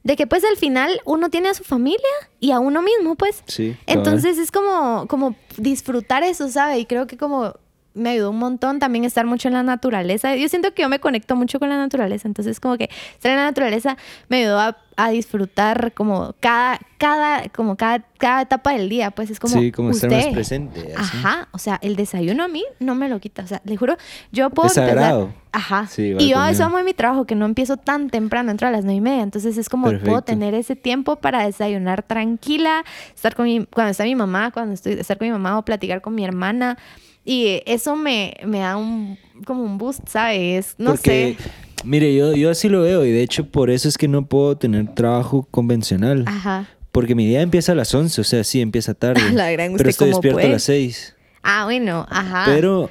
de que pues al final uno tiene a su familia y a uno mismo pues Sí. entonces es como, como disfrutar eso, ¿sabe? Y creo que como me ayudó un montón también estar mucho en la naturaleza. Yo siento que yo me conecto mucho con la naturaleza, entonces como que estar en la naturaleza me ayudó a, a disfrutar como cada, cada, como cada, cada etapa del día, pues es como sí, como estar usted. más presente. así. Ajá, o sea, el desayuno a mí no me lo quita, o sea, le juro, yo puedo Es empezar-. Ajá. Sí, y yo eso amo en mi trabajo, que no empiezo tan temprano, entro a las nueve y media. Entonces es como puedo Perfecto. tener ese tiempo para desayunar tranquila, estar con mi, cuando está mi mamá, cuando estoy, estar con mi mamá o platicar con mi hermana. Y eso me, me da un, como un boost, ¿sabes? No Porque, sé. Mire, yo, yo así lo veo y de hecho por eso es que no puedo tener trabajo convencional. Ajá. Porque mi día empieza a las 11, o sea, sí, empieza tarde. La gran, pero ¿usted estoy despierto puede? a las 6. Ah, bueno, ajá. Pero...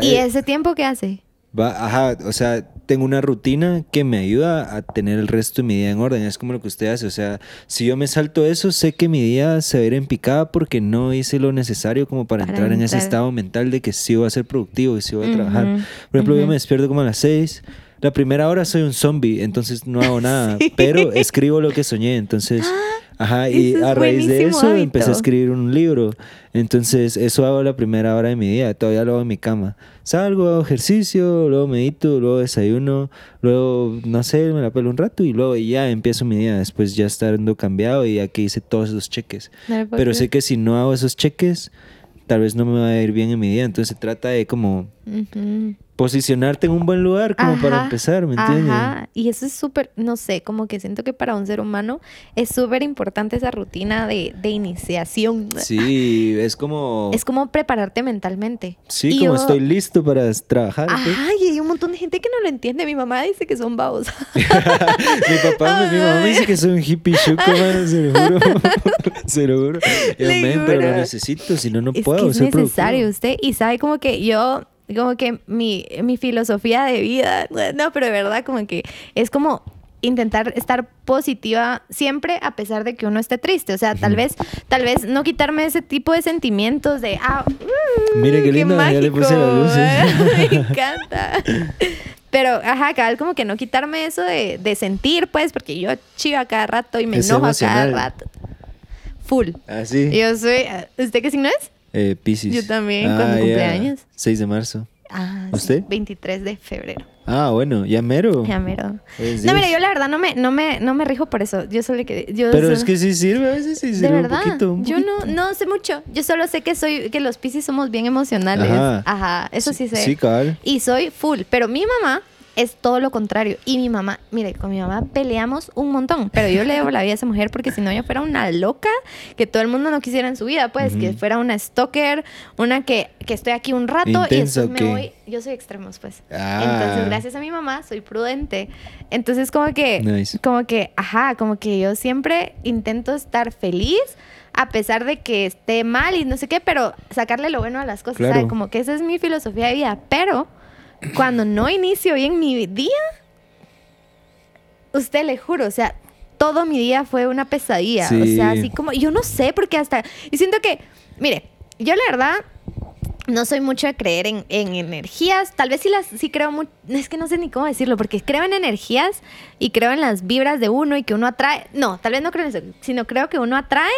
¿Y eh, ese tiempo qué hace? Va, ajá, o sea, tengo una rutina que me ayuda a tener el resto de mi día en orden. Es como lo que usted hace. O sea, si yo me salto eso, sé que mi día se va a ir en picada porque no hice lo necesario como para, Para entrar, en ese estado mental de que sí voy a ser productivo y sí voy a trabajar. Por ejemplo, yo me despierto como a las 6. La primera hora soy un zombie, entonces no hago nada, Sí. pero escribo lo que soñé. Entonces, ajá, y ese es a raíz de eso hábito. empecé a escribir un libro. Entonces, eso hago la primera hora de mi día. Todavía lo hago en mi cama. Salgo, hago ejercicio, luego medito, luego desayuno, luego, no sé, me la pelo un rato y luego ya empiezo mi día. Después ya estando cambiado y ya que hice todos esos cheques. No Pero sé que si no hago esos cheques, tal vez no me va a ir bien en mi día. Entonces, se trata de como posicionarte en un buen lugar como para empezar, ¿me entiendes? Ajá, y eso es súper, no sé, como que siento que para un ser humano es súper importante esa rutina de, de iniciación. Sí, es como... Es como prepararte mentalmente. Sí, Y como yo- estoy listo para trabajar. y montón de gente que no lo entiende. Mi mamá dice que son babos. mi papá, mi mamá me dice que soy un hippie chuco, mano, se lo juro. se lo juro. Yo, "Men, pero lo necesito, si no, no es puedo que es ser necesario productivo". usted. Y sabe como que yo, como que mi, mi filosofía de vida, no, pero de verdad como que es como intentar estar positiva siempre a pesar de que uno esté triste. O sea, tal vez, tal vez no quitarme ese tipo de sentimientos de, ah, uh, Mire qué lindo, ya le puse las luces. Me encanta. Pero, ajá, cabal, como que no quitarme eso de, de sentir, pues, porque yo chivo a cada rato y me Es enojo a cada emocional. rato. Full. Así. Yo soy, ¿usted qué signo es? Eh, Piscis. Yo también, ¿cuándo ya. cumpleaños? 6 de marzo. Ah, ¿Usted? sí, 23 de febrero. Ah, bueno, ya mero. Ya mero. Es No, mira, yo la verdad no me, no me, no me rijo por eso. Yo solo que. Yo Pero solo- es que sí sirve, a veces sí De sirve verdad, un poquito. un yo no, no sé mucho. Yo solo sé que soy, que los piscis somos bien emocionales. Ajá. Ajá, eso sí sé. Sí, cabal. Y soy full. Pero mi mamá es todo lo contrario. Y mi mamá, mire, con mi mamá peleamos un montón, pero yo le debo la vida a esa mujer porque si no ella fuera una loca que todo el mundo no quisiera en su vida, pues que fuera una stalker, una que, que estoy aquí un rato y después me voy. Yo soy extremos, pues. Ah. Entonces, gracias a mi mamá, soy prudente. Entonces, como que, como que, ajá, como que yo siempre intento estar feliz a pesar de que esté mal y no sé qué, pero sacarle lo bueno a las cosas, ¿sabes? Como que esa es mi filosofía de vida, pero cuando no inicio bien mi día, usted le juro, o sea, todo mi día fue una pesadilla. O sea, así como, yo no sé, porque hasta, y siento que, mire, yo la verdad no soy mucho de creer en, energías. Tal vez sí las sí creo mucho. Es que no sé ni cómo decirlo, porque creo en energías y creo en las vibras de uno y que uno atrae. No, tal vez no creo en eso, sino creo que uno atrae.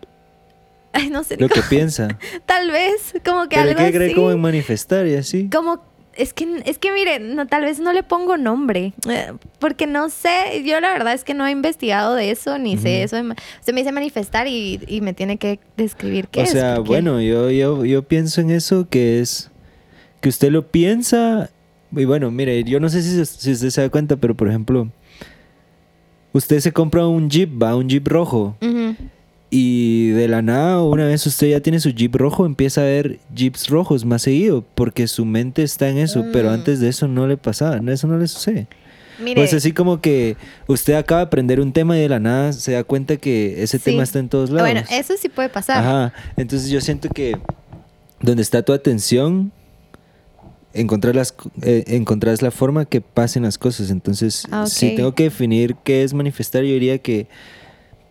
Ay, no sé. Lo que piensa. tal vez, como que ¿Pero algo qué cree como en manifestar y así? Como es que, es que mire, no, tal vez no le pongo nombre, eh, porque no sé, yo la verdad es que no he investigado de eso, ni sé eso. Se me dice manifestar y, y, me tiene que describir qué es. O sea, bueno, yo, yo, yo pienso en eso que es que usted lo piensa, y bueno, mire, yo no sé si, si usted se da cuenta, pero por ejemplo, usted se compra un Jeep, va, un Jeep rojo. Y de la nada, una vez usted ya tiene su Jeep rojo, empieza a ver Jeeps rojos más seguido, porque su mente está en eso, pero mm. antes de eso no le pasaba, eso no le sucede. Pues así como que usted acaba de aprender un tema y de la nada se da cuenta que ese tema está en todos lados. Bueno, eso sí puede pasar. Ajá. Entonces yo siento que donde está tu atención, encontrar, las, eh, la forma que pasen las cosas. Entonces, ah, si tengo que definir qué es manifestar, yo diría que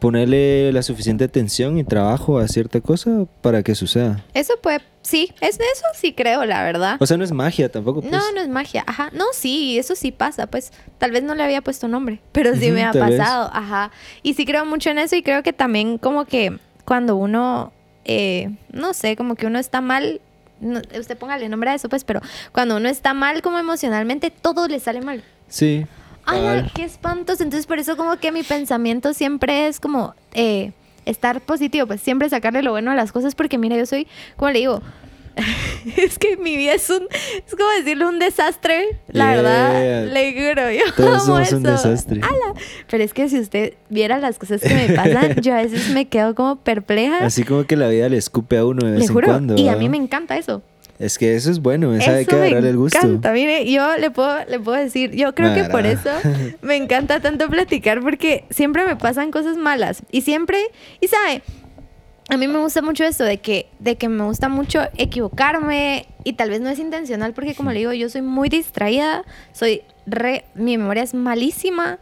ponerle la suficiente atención y trabajo a cierta cosa para que suceda. Eso puede, sí, es eso sí creo, la verdad. O sea, no es magia tampoco. Pues. No, no es magia, ajá. No, sí, eso sí pasa, pues tal vez no le había puesto nombre, pero sí me ha pasado, ajá. Y sí creo mucho en eso y creo que también como que cuando uno, eh, no sé, como que uno está mal, usted póngale nombre a eso, pues, pero cuando uno está mal como emocionalmente, todo le sale mal. Sí. Ay, qué espantos. Entonces, por eso como que mi pensamiento siempre es como eh, estar positivo, pues siempre sacarle lo bueno a las cosas, porque mira, yo soy, como le digo, es que mi vida es un, es como decirle un desastre, la verdad, le juro, yo Todos somos un desastre. Pero es que si usted viera las cosas que me pasan, yo a veces me quedo como perpleja. Así como que la vida le escupe a uno de vez en cuando. Y a mí me encanta eso. Es que eso es bueno, esa hay que agarrarle el gusto. Me encanta, mire, yo le puedo, le puedo decir, yo creo que por eso me encanta tanto platicar, porque siempre me pasan cosas malas. Y siempre, y sabe, a mí me gusta mucho esto de que, de que me gusta mucho equivocarme y tal vez no es intencional porque como le digo, yo soy muy distraída, soy re, mi memoria es malísima,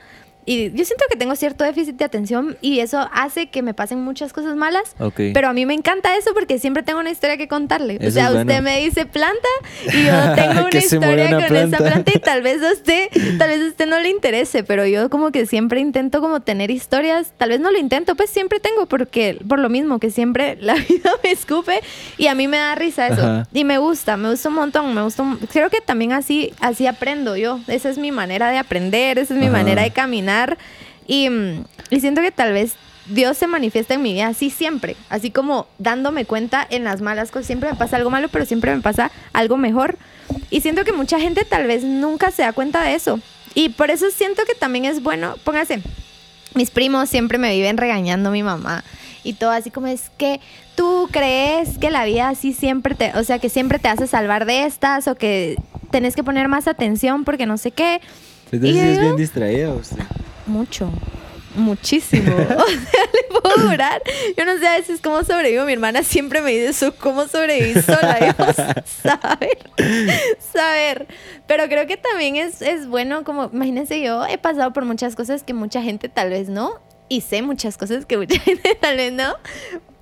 y yo siento que tengo cierto déficit de atención y eso hace que me pasen muchas cosas malas. Pero a mí me encanta eso porque siempre tengo una historia que contarle. o sea, usted me dice planta y yo tengo una historia con esa planta y tal vez a usted, tal vez a usted no le interese, pero yo como que siempre intento como tener historias, tal vez no lo intento, pues siempre tengo porque por lo mismo que siempre la vida me escupe y a mí me da risa eso. Y me gusta, me gusta un montón, me gusta, creo que también así así aprendo yo. Esa es mi manera de aprender, esa es mi manera de caminar y, y siento que tal vez Dios se manifiesta en mi vida así siempre, así como dándome cuenta en las malas cosas. Siempre me pasa algo malo, pero siempre me pasa algo mejor. Y siento que mucha gente tal vez nunca se da cuenta de eso. Y por eso siento que también es bueno, póngase, mis primos siempre me viven regañando mi mamá y todo así como es que tú crees que la vida así siempre te, o sea, que siempre te hace salvar de estas o que tenés que poner más atención porque no sé qué. Entonces es bien distraído usted. Mucho. Muchísimo. o sea, le puedo durar. Yo no sé a veces cómo sobrevivo. Mi hermana siempre me dice cómo sobrevivir sola. Yo, saber. Saber. Pero creo que también es, es bueno, como, imagínense, yo he pasado por muchas cosas que mucha gente tal vez no. Y sé muchas cosas que mucha gente tal vez no.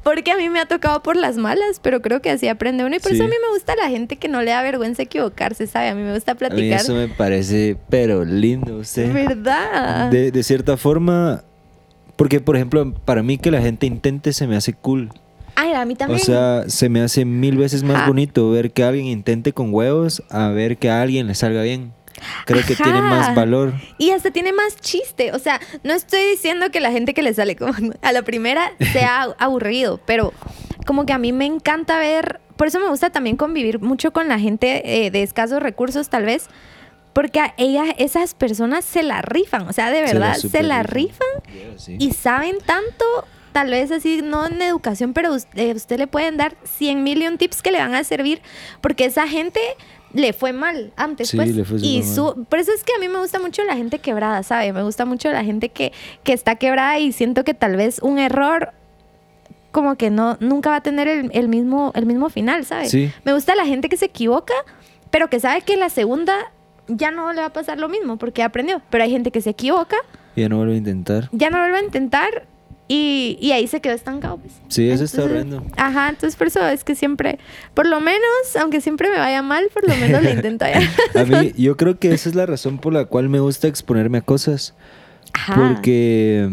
Porque a mí me ha tocado por las malas, pero creo que así aprende uno. Y por eso a mí me gusta la gente que no le da vergüenza equivocarse, ¿sabe? A mí me gusta platicar. eso me parece, pero lindo usted. ¿Verdad? De, de cierta forma, porque por ejemplo, para mí que la gente intente se me hace cool. Ay, a mí también. O sea, se me hace mil veces más bonito ver que alguien intente con huevos a ver que a alguien le salga bien. Creo que tiene más valor. Y hasta tiene más chiste. O sea, no estoy diciendo que la gente que le sale como a la primera sea aburrido, pero como que a mí me encanta ver. Por eso me gusta también convivir mucho con la gente eh, de escasos recursos, tal vez Porque a ellas, esas personas se la rifan, o sea, de Se la verdad, se la rifan. rifan Yeah, sí. y saben tanto, tal vez así, no en educación, pero us- eh, usted le pueden dar 100 million tips que le van a servir, porque esa gente le fue mal antes, Sí, pues. le fue y su, por eso es que a mí me gusta mucho la gente quebrada, ¿sabe? Me gusta mucho la gente que, que está quebrada y siento que tal vez un error como que no nunca va a tener el, el mismo el mismo final, ¿sabes? Sí. Me gusta la gente que se equivoca, pero que sabe que la segunda ya no le va a pasar lo mismo porque aprendió. Pero hay gente que se equivoca, Ya no vuelvo a intentar. ya no vuelve a intentar y, y ahí se quedó estancado. Pues. Sí, eso está horrendo. Ajá, entonces por eso es que siempre, por lo menos, aunque siempre me vaya mal, por lo menos le intento allá. A mí, yo creo que esa es la razón por la cual me gusta exponerme a cosas. Ajá. Porque,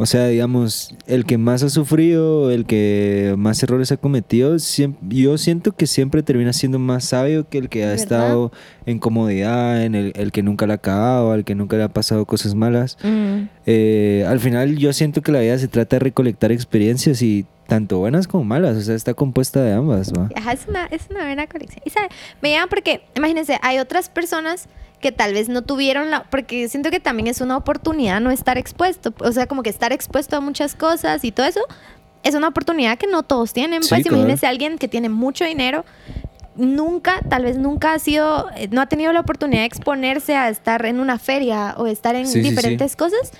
o sea, digamos, el que más ha sufrido, el que más errores ha cometido, yo siento que siempre termina siendo más sabio que el que ha ¿Verdad? estado en comodidad, en el, el que nunca la ha cagado, al que nunca le ha pasado cosas malas. Mm, Eh, al final yo siento que la vida se trata de recolectar experiencias y tanto buenas como malas, o sea, está compuesta de ambas, ¿va? Ajá, es una, es una buena colección. Y sabe, me llama porque, imagínense, hay otras personas que tal vez no tuvieron la, porque siento que también es una oportunidad no estar expuesto, o sea, como que estar expuesto a muchas cosas y todo eso, es una oportunidad que no todos tienen. Sí, pues claro. imagínense a alguien que tiene mucho dinero, nunca, tal vez nunca ha sido, eh, no ha tenido la oportunidad de exponerse a estar en una feria o estar en Sí, sí, sí. diferentes cosas.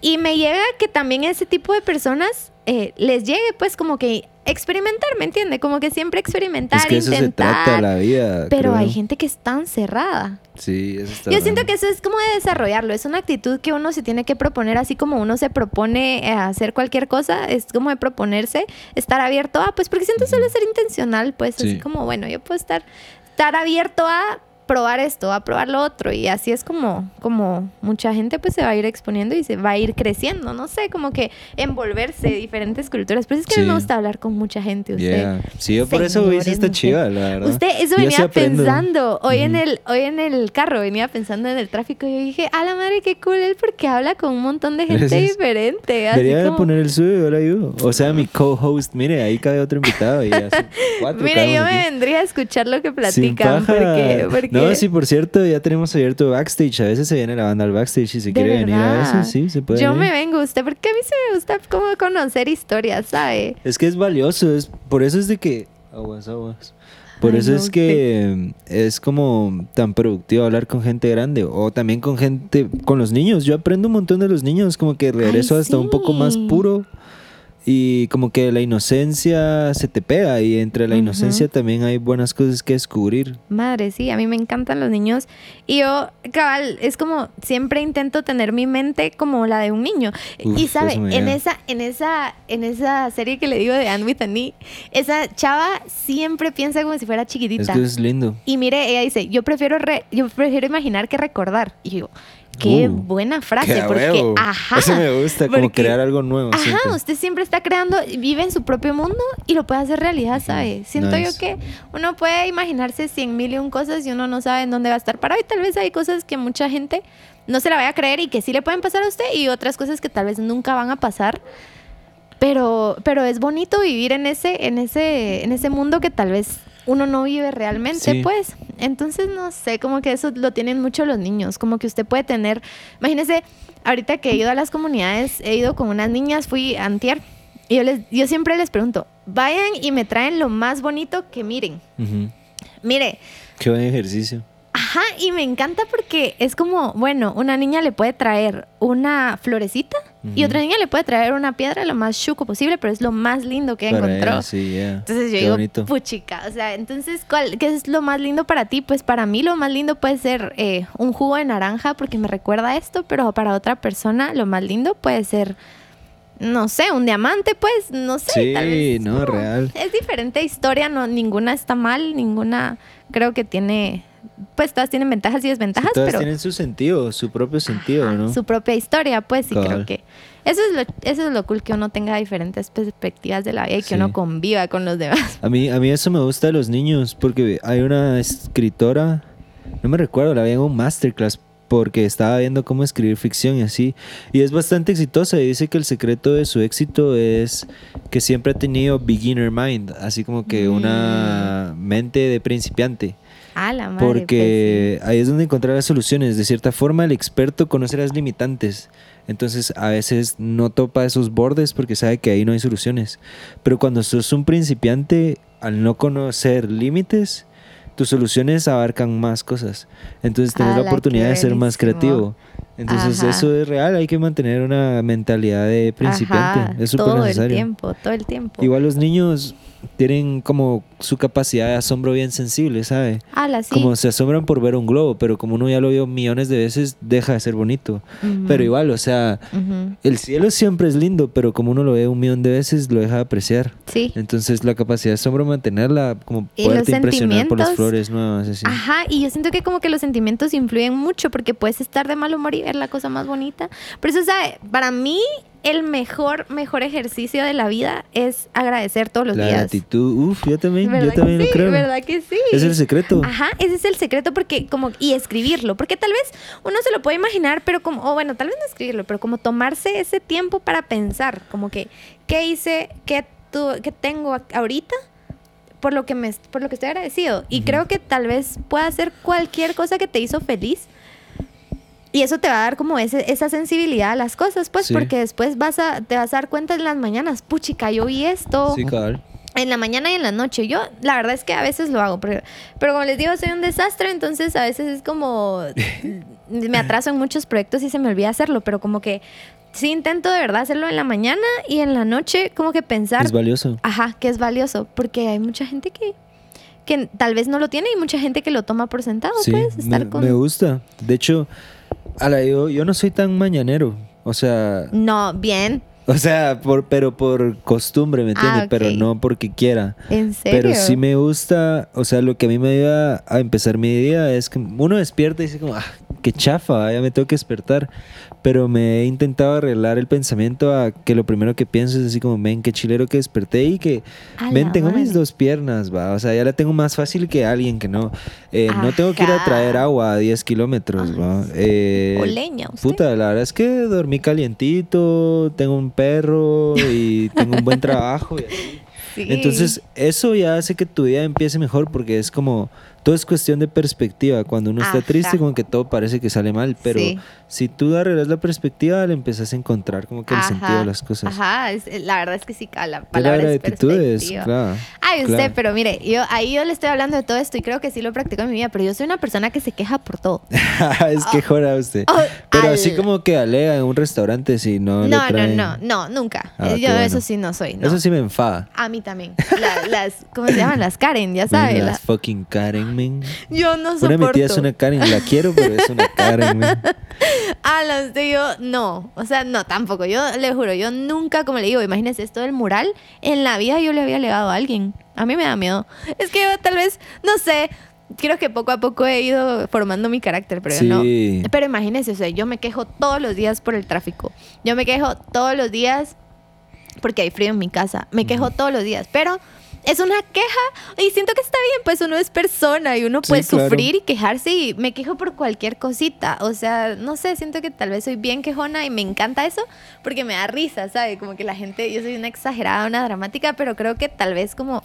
Y me llega que también ese tipo de personas eh, les llegue pues como que experimentar, ¿me entiende? Como que siempre experimentar, es que eso se intentar. trata la vida. pero creo. hay gente que es tan cerrada. Sí, eso está Yo siento que eso es como de desarrollarlo. Es una actitud que uno se tiene que proponer, así como uno se propone eh, hacer cualquier cosa. Es como de proponerse, estar abierto a, pues porque siento suele ser intencional, pues Sí. así como, bueno, yo puedo estar, estar abierto a probar esto, a probar lo otro. Y así es como, como mucha gente pues se va a ir exponiendo y se va a ir creciendo. No sé, como que envolverse de diferentes culturas. Pero es que a mí Sí. me gusta hablar con mucha gente. Usted. Yeah. Sí, yo por eso hice esta chiva, la verdad. Usted, eso Yo sí venía pensando. Hoy, en Ujú. el, hoy en el carro venía pensando en el tráfico. Y yo dije, a la madre, qué cool él porque habla con un montón de gente Gracias. diferente. Así Debería de como, poner el suyo y ahora yo. O sea, mi co-host, mire, ahí cabe otro invitado y Mire, yo me aquí. vendría a escuchar lo que platican. Porque, porque No, sí, por cierto, ya tenemos abierto backstage. A veces se viene la banda al backstage. Si se quiere venir a eso, sí, se puede. Yo venir. me vengo usted porque a mí sí me gusta como conocer historias, ¿sabe? Es que es valioso. Es, por eso es de que. Aguas, aguas. Por Ay, eso no, es que es como tan productivo hablar con gente grande o también con gente, con los niños. Yo aprendo un montón de los niños, como que regreso hasta un poco más puro y como que la inocencia se te pega y entre la Ujú. inocencia también hay buenas cosas que descubrir. Madre, sí, a mí me encantan los niños. Y yo, cabal, es como siempre intento tener mi mente como la de un niño. Uf, y sabe, en esa, en esa, en esa serie que le digo de Anne with an E, esa chava siempre piensa como si fuera Es chiquitita. que es lindo. Y mire, ella dice, yo prefiero re- yo prefiero imaginar que recordar. Y yo, qué Uh, buena frase, Qué porque, huevo. ajá. Eso me gusta, como porque- crear algo nuevo. Ajá, siempre. usted siempre está creando, vive en su propio mundo y lo puede hacer realidad, ¿sabe? Siento Nice. yo que uno puede imaginarse cien mil y un cosas y uno no sabe en dónde va a estar parado y tal vez hay cosas que mucha gente no se la vaya a creer y que sí le pueden pasar a usted y otras cosas que tal vez nunca van a pasar. Pero, pero es bonito vivir en ese, en ese, en ese mundo que tal vez uno no vive realmente, Sí. pues. Entonces, no sé, como que eso lo tienen mucho los niños, como que usted puede tener, imagínese, ahorita que he ido a las comunidades, he ido con unas niñas, fui antier, y yo, les, yo siempre les pregunto, vayan y me traen lo más bonito que miren. Mire, Qué buen ejercicio. Ajá, y me encanta porque es como, bueno, una niña le puede traer una florecita y otra niña le puede traer una piedra lo más chuco posible, pero es lo más lindo que encontró. ella, sí, yeah. Entonces yo Qué digo, bonito. puchica, o sea, entonces, ¿cuál, ¿qué es lo más lindo para ti? Pues para mí lo más lindo puede ser eh, un jugo de naranja porque me recuerda a esto, pero para otra persona lo más lindo puede ser, no sé, un diamante, pues, no sé. Sí, tal vez, no, real. Es diferente historia, no, ninguna está mal, ninguna creo que tiene, pues todas tienen ventajas y Sí, desventajas, todas pero tienen su sentido, su propio sentido, Ajá, ¿no? su propia historia, pues sí creo que eso es lo eso es lo cool que uno tenga diferentes perspectivas de la vida y que Sí. uno conviva con los demás. A mí, a mí eso me gusta de los niños, porque hay una escritora, no me recuerdo, la vi en un masterclass porque estaba viendo cómo escribir ficción y así, y es bastante exitosa y dice que el secreto de su éxito es que siempre ha tenido beginner mind, así como que Mm. una mente de principiante. A la madre. Porque ahí es donde encontrar las soluciones. De cierta forma, el experto conoce las limitantes. Entonces, a veces no topa esos bordes porque sabe que ahí no hay soluciones. Pero cuando sos un principiante, al no conocer límites, tus soluciones abarcan más cosas. Entonces, tienes la Ala, oportunidad de ser más creativo. Entonces, Ajá. eso es real. Hay que mantener una mentalidad de principiante. Ajá, es súper todo el necesario. tiempo, todo el tiempo. Igual los niños tienen como su capacidad de asombro bien sensible, ¿sabe? Ala, sí. Como se asombran por ver un globo, pero como uno ya lo vio millones de veces, deja de ser bonito. Ujú, Pero igual, o sea, ujú. el cielo siempre es lindo, pero como uno lo ve un millón de veces, lo deja de apreciar. Sí. Entonces, la capacidad de asombro, mantenerla, como poderte impresionar por las flores nuevas, así. Ajá, y yo siento que como que los sentimientos influyen mucho porque puedes estar de mal humor y ver la cosa más bonita. Por eso, ¿sabe? Para mí, el mejor, mejor ejercicio de la vida es agradecer todos los La días. gratitud, uff, yo también, ¿Verdad yo también lo sí? creo. ¿Verdad que sí? Es el secreto. Ajá, ese es el secreto porque como y escribirlo, porque tal vez uno se lo puede imaginar, pero como o bueno, tal vez no escribirlo, pero como tomarse ese tiempo para pensar, como que qué hice, qué tu, qué tengo ahorita por lo que me por lo que estoy agradecido y creo que tal vez pueda ser cualquier cosa que te hizo feliz. Y eso te va a dar como ese, esa sensibilidad a las cosas, pues, Sí. porque después vas a, te vas a dar cuenta en las mañanas, puchica, yo vi esto, Sí, cabal. en la mañana y en la noche. Yo, la verdad es que a veces lo hago, pero, pero como les digo, soy un desastre, entonces a veces es como. me atraso en muchos proyectos y se me olvida hacerlo, pero como que sí intento de verdad hacerlo en la mañana y en la noche, como que pensar. Es valioso. Ajá, que es valioso, porque hay mucha gente que. que tal vez no lo tiene y mucha gente que lo toma por sentado, Sí, puedes estar me, con. me gusta. De hecho, a la, yo, yo no soy tan mañanero. O sea, No, bien. o sea, por, pero por costumbre, ¿me entiendes? Ah, Pero no porque quiera. ¿En serio? Pero sí me gusta, o sea, lo que a mí me ayuda a empezar mi día es que uno despierta y dice como, ah, qué chafa, ya me tengo que despertar. Pero me he intentado arreglar el pensamiento a que lo primero que pienso es así como, ven, qué chilero que desperté y que, ven, tengo mis dos piernas, va. O sea, ya la tengo más fácil que alguien que no. Eh, no tengo que ir a traer agua a 10 kilómetros, va. Eh, O leña, usted. Puta, la verdad es que dormí calientito, tengo un perro y tengo un buen trabajo. y así. Sí. Entonces, eso ya hace que tu día empiece mejor porque es como, todo es cuestión de perspectiva. Cuando uno está Ajá. triste, como que todo parece que sale mal, pero Sí. si tú arreglas la perspectiva, le empezás a encontrar como que el sentido de las cosas. Ajá, es- la verdad es que sí, la De la palabra es es, perspectiva. claro. Ay, usted, claro. pero mire, yo ahí yo le estoy hablando de todo esto y creo que sí lo practico en mi vida, pero yo soy una persona que se queja por todo. es que jora usted. Oh, Pero al- así como que alega en un restaurante si no, No, no, traen- no, no, nunca. Ah, yo bueno. eso sí no soy, no. Eso sí me enfada. A mí también. La- las, ¿cómo se llaman? Las Karen, ya sabes. Las la- fucking Karen, yo no Una soporto. de mis tías es una Karen, la quiero, pero es una Karen. Ah, la usted yo no. O sea, no, tampoco. Yo le juro, yo nunca, como le digo, imagínese esto del mural, en la vida yo le había legado a alguien. A mí me da miedo. Es que yo tal vez, no sé, creo que poco a poco he ido formando mi carácter, pero yo no. Pero imagínese, o sea, yo me quejo todos los días por el tráfico. Yo me quejo todos los días porque hay frío en mi casa. Me quejo todos los días, pero es una queja y siento que está bien, pues uno es persona y uno Sí, puede claro. sufrir y quejarse y me quejo por cualquier cosita. O sea, no sé, siento que tal vez soy bien quejona y me encanta eso porque me da risa, ¿sabe? Como que la gente, yo soy una exagerada, una dramática, pero creo que tal vez como...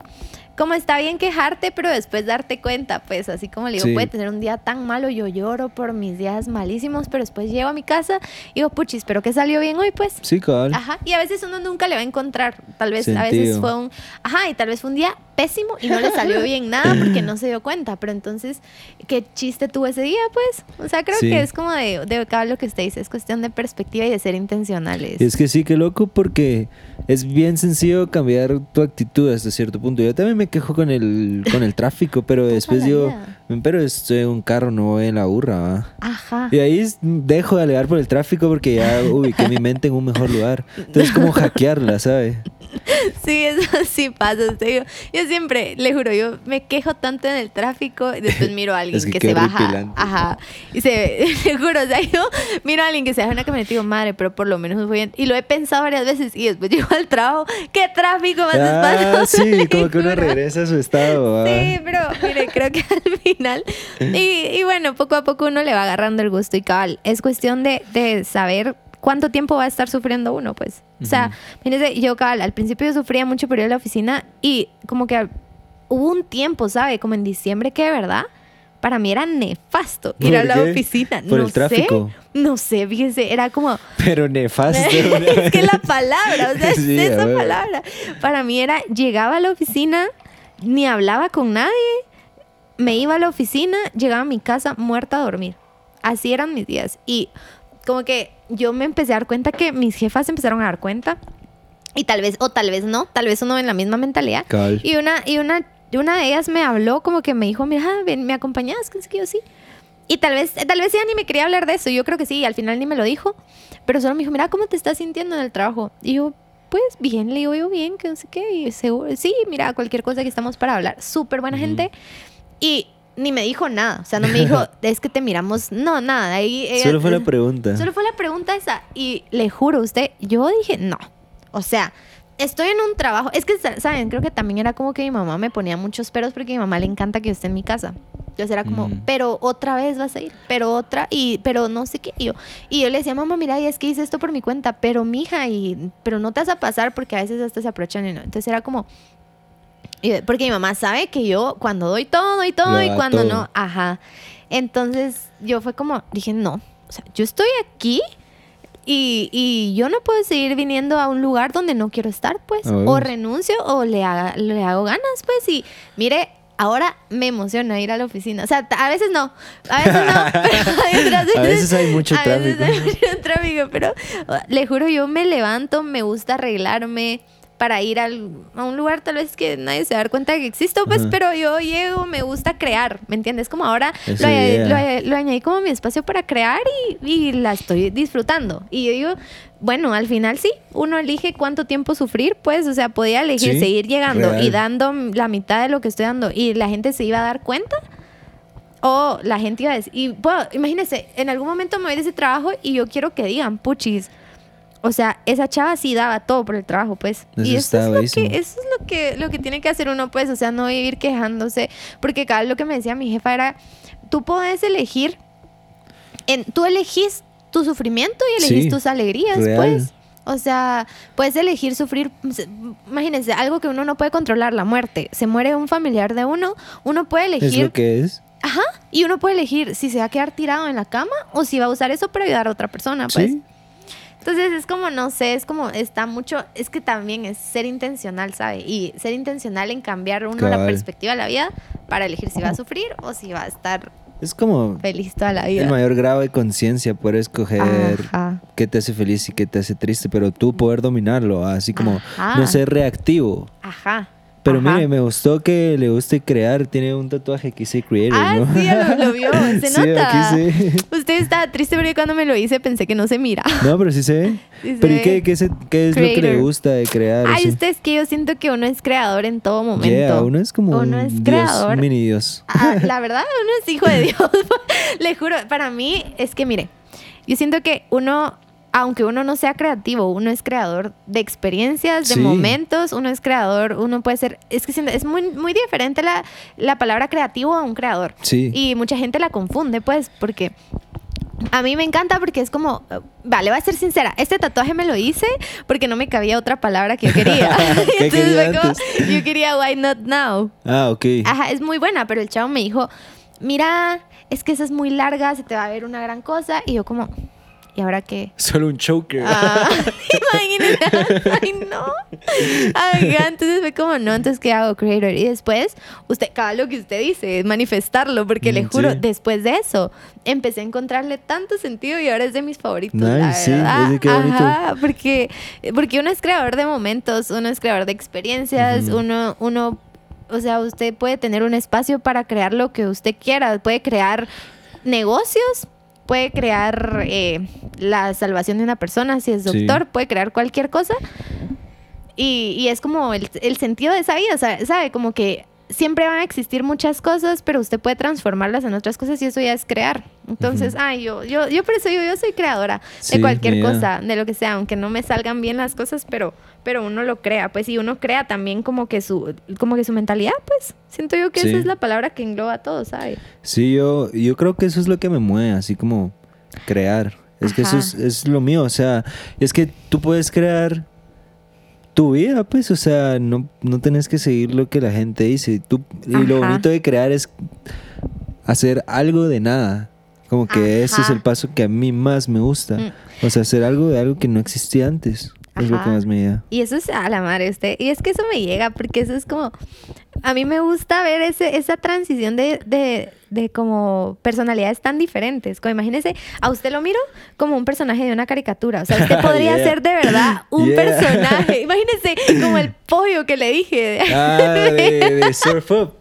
Como está bien quejarte, pero después darte cuenta, pues así como le digo, Sí. puede tener un día tan malo, yo lloro por mis días malísimos, pero después llego a mi casa y digo, puchis, pero que salió bien hoy, pues. Sí, cabal. Ajá, y a veces uno nunca le va a encontrar, tal vez a veces fue un, ajá, y tal vez fue un día pésimo y no le salió bien nada porque no se dio cuenta, pero entonces, ¿qué chiste tuvo ese día, pues? O sea, creo Sí. que es como de, de cada lo que usted dice, es cuestión de perspectiva y de ser intencionales. Es que sí, qué loco, porque es bien sencillo cambiar tu actitud hasta cierto punto. Yo también me quejo con el, con el tráfico, pero después digo, vida. "Men, pero estoy en un carro, no voy en la burra, ¿va?". Ajá. Y ahí dejo de alegar por el tráfico porque ya ubiqué mi mente en un mejor lugar. Entonces, como hackearla, ¿sabe? Sí, eso sí pasa. Yo, yo siempre, le juro, yo me quejo tanto en el tráfico y después miro a alguien Es que se baja. Ajá. Y se, le juro, o sea, yo miro a alguien que se baja en una camioneta y digo, madre, pero por lo menos voy en-". Y lo he pensado varias veces y después llego al trabajo, ¿qué tráfico más Ah, espantoso? sí, le como que uno regresa a su estado. Sí, pero mire, creo que al final. Y, y bueno, poco a poco uno le va agarrando el gusto y cabal. Es cuestión de, de saber cuánto tiempo va a estar sufriendo uno, pues. O sea, fíjense, yo cabal, al principio yo sufría mucho por ir a la oficina y como que hubo un tiempo, ¿sabe? Como en diciembre que de verdad para mí era nefasto ir a ¿Por la qué? oficina. ¿Por no el tráfico? sé, no sé, fíjese, era como Pero nefasto. es que la palabra, o sea, es Sí, esa a huevo. palabra. Para mí era, llegaba a la oficina, ni hablaba con nadie, me iba a la oficina, llegaba a mi casa muerta a dormir. Así eran mis días. Y como que yo me empecé a dar cuenta que mis jefas empezaron a dar cuenta. Y tal vez, o tal vez no, tal vez uno en la misma mentalidad. Y una, y una, una de ellas me habló como que me dijo, mira, ven, ¿me acompañas? Que yo sí. Y tal vez, tal vez ella ni me quería hablar de eso. Yo creo que sí, al final ni me lo dijo. Pero solo me dijo, mira, ¿cómo te estás sintiendo en el trabajo? Y yo, pues bien, le digo yo bien, que no sé qué. Y seguro, sí, mira, cualquier cosa que estamos para hablar. Súper buena gente. Y ni me dijo nada. O sea, no me dijo, es que te miramos. No, nada. Ahí ella- Solo fue la pregunta. Solo fue la pregunta esa. Y le juro a usted, yo dije, no. O sea, estoy en un trabajo. Es que, sa- ¿saben? Creo que también era como que mi mamá me ponía muchos peros porque a mi mamá le encanta que yo esté en mi casa. Entonces era como, Mm. pero otra vez vas a ir, pero otra, y pero no sé qué. Y yo, y yo le decía, mamá, mira, y es que hice esto por mi cuenta, pero mija, y, pero no te vas a pasar porque a veces hasta se aprovechan y no. Entonces era como, porque mi mamá sabe que yo cuando doy todo, doy todo, y cuando todo. no, ajá. Entonces yo fue como, dije, no, o sea, yo estoy aquí y, y yo no puedo seguir viniendo a un lugar donde no quiero estar, pues. O renuncio o le, haga- le hago ganas, pues. Y mire, ahora me emociona ir a la oficina. O sea, a veces no. A veces no. pero hay otras A veces hay mucho a veces tráfico. hay mucho tráfico, pero le juro, yo me levanto, me gusta arreglarme para ir al- a un lugar tal vez que nadie se da cuenta que existo, pues, Ajá. pero yo llego, me gusta crear, ¿me entiendes? Como ahora lo, añadí- idea. lo añadí- lo añadí como mi espacio para crear y, y la estoy disfrutando. Y yo digo, bueno, al final sí, uno elige cuánto tiempo sufrir, pues, o sea, podía elegir Sí, seguir llegando real. y dando la mitad de lo que estoy dando y la gente se iba a dar cuenta. O la gente iba a decir, y bueno, imagínense, en algún momento me voy de ese trabajo y yo quiero que digan, puchis, o sea, esa chava sí daba todo por el trabajo, pues. Eso y eso está es, lo que, eso es lo que, lo que tiene que hacer uno, pues, o sea, no vivir quejándose. Porque cada vez lo que me decía mi jefa era, tú puedes elegir, en, tú elegís tu sufrimiento y elegís Sí, tus alegrías, real. pues. O sea, puedes elegir sufrir, se- imagínense, algo que uno no puede controlar, la muerte. Se muere un familiar de uno, uno puede Es elegir lo que es. Ajá, y uno puede elegir si se va a quedar tirado en la cama o si va a usar eso para ayudar a otra persona, pues. Sí. Entonces es como, no sé, es como, está mucho, es que también es ser intencional, ¿sabe? Y ser intencional en cambiar uno la perspectiva de la vida para elegir si va a sufrir o si va a estar Es como feliz toda la el vida. mayor grado de conciencia poder escoger Ajá. qué te hace feliz y qué te hace triste, pero tú poder dominarlo, así como Ajá. no ser reactivo. Ajá. Pero ajá. mire, me gustó que le guste crear. Tiene un tatuaje que dice Creator, Ah, ¿no? sí, lo, lo vio, se Sí, nota. aquí sí. Usted estaba triste porque cuando me lo hice pensé que no se mira. No, pero sí se ve. Sí se pero ¿y qué, qué, se- qué es lo que le gusta de crear? Ay, así? usted es que yo siento que uno es creador en todo momento. Yeah, uno es como Uno un es dios, creador. un mini dios. Ah, la verdad, uno es hijo de Dios. Le juro, para mí es que, mire, yo siento que uno, aunque uno no sea creativo, uno es creador de experiencias, de Sí. momentos, uno es creador, uno puede ser, es que es muy, muy diferente la, la palabra creativo a un creador. Sí. Y mucha gente la confunde, pues, porque a mí me encanta porque es como, vale, voy a ser sincera, este tatuaje me lo hice porque no me cabía otra palabra que yo quería. ¿Qué Entonces quería fue como, yo quería why not now. Ah, ok. Ajá, es muy buena, pero el chavo me dijo, mira, es que esa es muy larga, se te va a ver una gran cosa. Y yo como, ¿y ahora qué? Solo un choker. Ah, imagínate, ay no. Ajá, entonces fue como, no, entonces ¿qué hago, creator? Y después, usted, cada lo que usted dice, es manifestarlo, porque le Mm, juro, sí. después de eso, empecé a encontrarle tanto sentido y ahora es de mis favoritos, la Nice, sí, verdad. qué bonito. Ajá, porque, porque uno es creador de momentos, uno es creador de experiencias, uno, uno, o sea, usted puede tener un espacio para crear lo que usted quiera, puede crear negocios, puede crear eh, la salvación de una persona, si es Sí. doctor, puede crear cualquier cosa. Y, y es como el, el sentido de esa vida, sa- ¿sabe? Como que siempre van a existir muchas cosas, pero usted puede transformarlas en otras cosas y eso ya es crear. Entonces, ay, yo, yo, yo por eso digo, yo soy creadora Sí, de cualquier cosa, de lo que sea, aunque no me salgan bien las cosas, pero, pero uno lo crea, pues, y uno crea también como que su, como que su mentalidad, pues. Siento yo que Sí. esa es la palabra que engloba todo, ¿sabe? Sí, yo, yo creo que eso es lo que me mueve, así como crear. Es que eso es, es lo mío, o sea, es que tú puedes crear tu vida, pues, o sea, no, no tenés que seguir lo que la gente dice. Tú, y lo bonito de crear es hacer algo de nada. Como que ese es el paso que a mí más me gusta. Mm. O sea, hacer algo de algo que no existía antes. Es lo que Ajá. más me llega. Y eso es a la madre usted. Y es que eso me llega porque eso es como... A mí me gusta ver ese, esa transición de, de, de como personalidades tan diferentes. Como imagínese, a usted lo miro como un personaje de una caricatura. O sea, usted podría Yeah. ser de verdad un Yeah. personaje. Imagínese como el pollo que le dije. Ah, de, de Surf Up.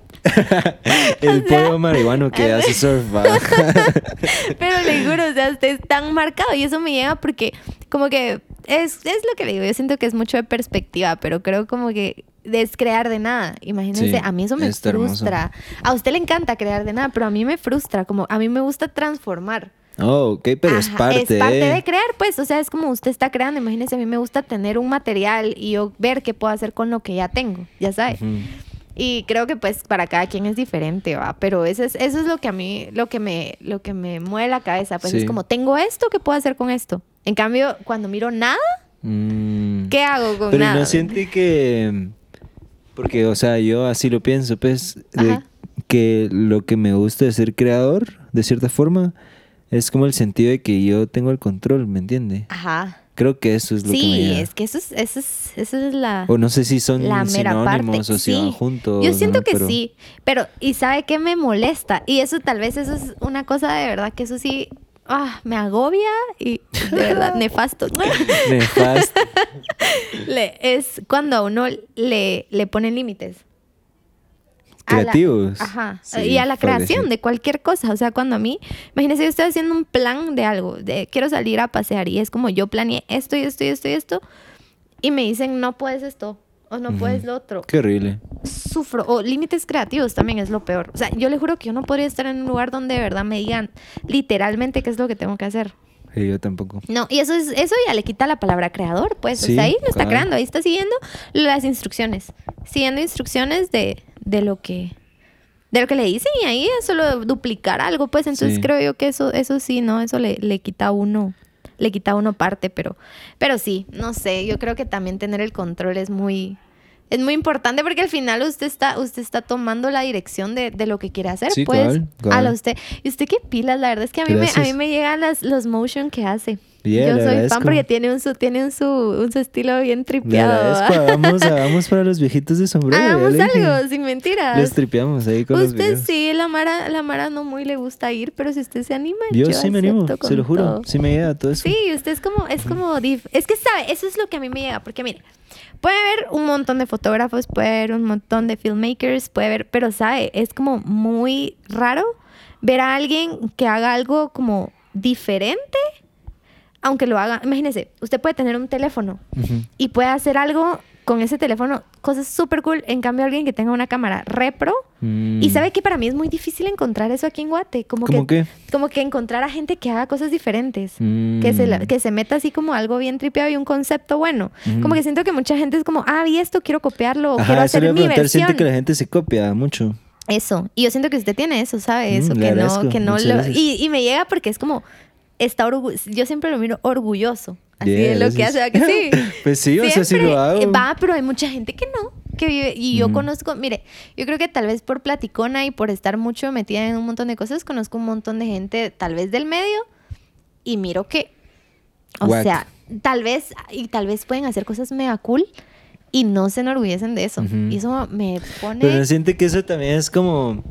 El O sea, pollo marihuano que hace surf. Pero le juro, o sea, usted es tan marcado y eso me llega porque como que es, es lo que le digo, yo siento que es mucho de perspectiva, pero creo como que es crear de nada. Imagínense, Sí, a mí eso me hermoso. frustra. A usted le encanta crear de nada, pero a mí me frustra, como a mí me gusta transformar. Oh, ok, pero es parte. Es parte eh. de crear, pues, o sea, es como usted está creando, imagínense, a mí me gusta tener un material y yo ver qué puedo hacer con lo que ya tengo, ya sabe. Y creo que pues para cada quien es diferente, va, pero eso es, eso es lo que a mí, lo que me, lo que me mueve la cabeza, pues Sí. es como, tengo esto, ¿qué puedo hacer con esto? En cambio, cuando miro nada, Mm. ¿qué hago con Pero nada? no siente que. Porque, o sea, yo así lo pienso, pues. de que lo que me gusta de ser creador, de cierta forma, es como el sentido de que yo tengo el control, ¿me entiende? Ajá. Creo que eso es lo que me Sí, es que eso es, eso es, eso es la... O no sé si son la mera parte. sinónimos o si van Sí. juntos. Yo siento ¿no? que Pero- sí, pero ¿y sabe qué me molesta? Y eso tal vez eso es una cosa de verdad que eso sí ah, me agobia y de verdad nefasto. Nefasto. Le- es cuando a uno le, le ponen límites. La- Creativos. ajá. Sí, y a la creación de cualquier cosa. O sea, cuando a mí, imagínese, yo estoy haciendo un plan de algo, de quiero salir a pasear y es como yo planeé esto y esto y esto y esto y me dicen no puedes esto o no Ujú. puedes lo otro. Qué horrible. Sufro. O límites creativos también es lo peor. O sea, yo le juro que yo no podría estar en un lugar donde de verdad me digan literalmente qué es lo que tengo que hacer. Sí, yo tampoco. No, y eso es eso ya le quita la palabra creador, pues. o Sí, sea, ahí lo está creando, ahí está siguiendo las instrucciones. Siguiendo instrucciones de, de lo que de lo que le dicen y ahí es solo duplicar algo, pues. Entonces Sí. creo yo que eso eso sí, no, eso le, le quita a uno le quita a uno parte, pero pero sí, no sé, yo creo que también tener el control es muy es muy importante porque al final usted está usted está tomando la dirección de, de lo que quiere hacer, Sí, pues. cabal. A la usted. Y usted qué pilas, la verdad es que a mí me, a mí me llegan las, los motion que hace. Yeah, Yo soy fan porque tiene un su, tiene un su, un su estilo bien tripeado. agradezco. ¿va? Hagamos, hagamos para los viejitos de sombrero. Hagamos dije. algo, sin mentiras. Les tripeamos ahí con los Usted sí, la Mara, la Mara no muy le gusta ir, pero si usted se anima, Yo, sí me animo, se lo juro. todo. Sí me llega todo eso. Sí, usted es como, es como, dif- es que sabe, eso es lo que a mí me llega, porque mire, puede haber un montón de fotógrafos, puede haber un montón de filmmakers, puede haber, pero sabe, es como muy raro ver a alguien que haga algo como diferente, aunque lo haga, imagínese, usted puede tener un teléfono y puede hacer algo con ese teléfono, cosas súper cool, en cambio alguien que tenga una cámara repro, Mm. y sabe que para mí es muy difícil encontrar eso aquí en Guate, como ¿Cómo que, qué? como que encontrar a gente que haga cosas diferentes que se, la- Mm. que se meta así como algo bien tripeado y un concepto bueno. Como que siento que mucha gente es como, ah, vi esto, quiero copiarlo, Ajá, quiero hacer mi versión. Siente que la gente se copia mucho. Eso. Y yo siento que usted tiene eso, ¿sabe? Mm, Eso, que no, que no lo... Y, y me llega porque es como, está yo siempre lo miro orgulloso. Así Yeah, de lo que hace, ¿verdad que sí? Pues sí, o sea, sí lo hago. eh, Va, pero hay mucha gente que no, que vive. Y yo conozco, mire, yo creo que tal vez por platicona y por estar mucho metida en un montón de cosas, conozco un montón de gente, tal vez del medio, y miro que, o sea, tal vez, y tal vez pueden hacer cosas mega cool y no se enorgullecen de eso. Y eso me pone. Pero siente que eso también es como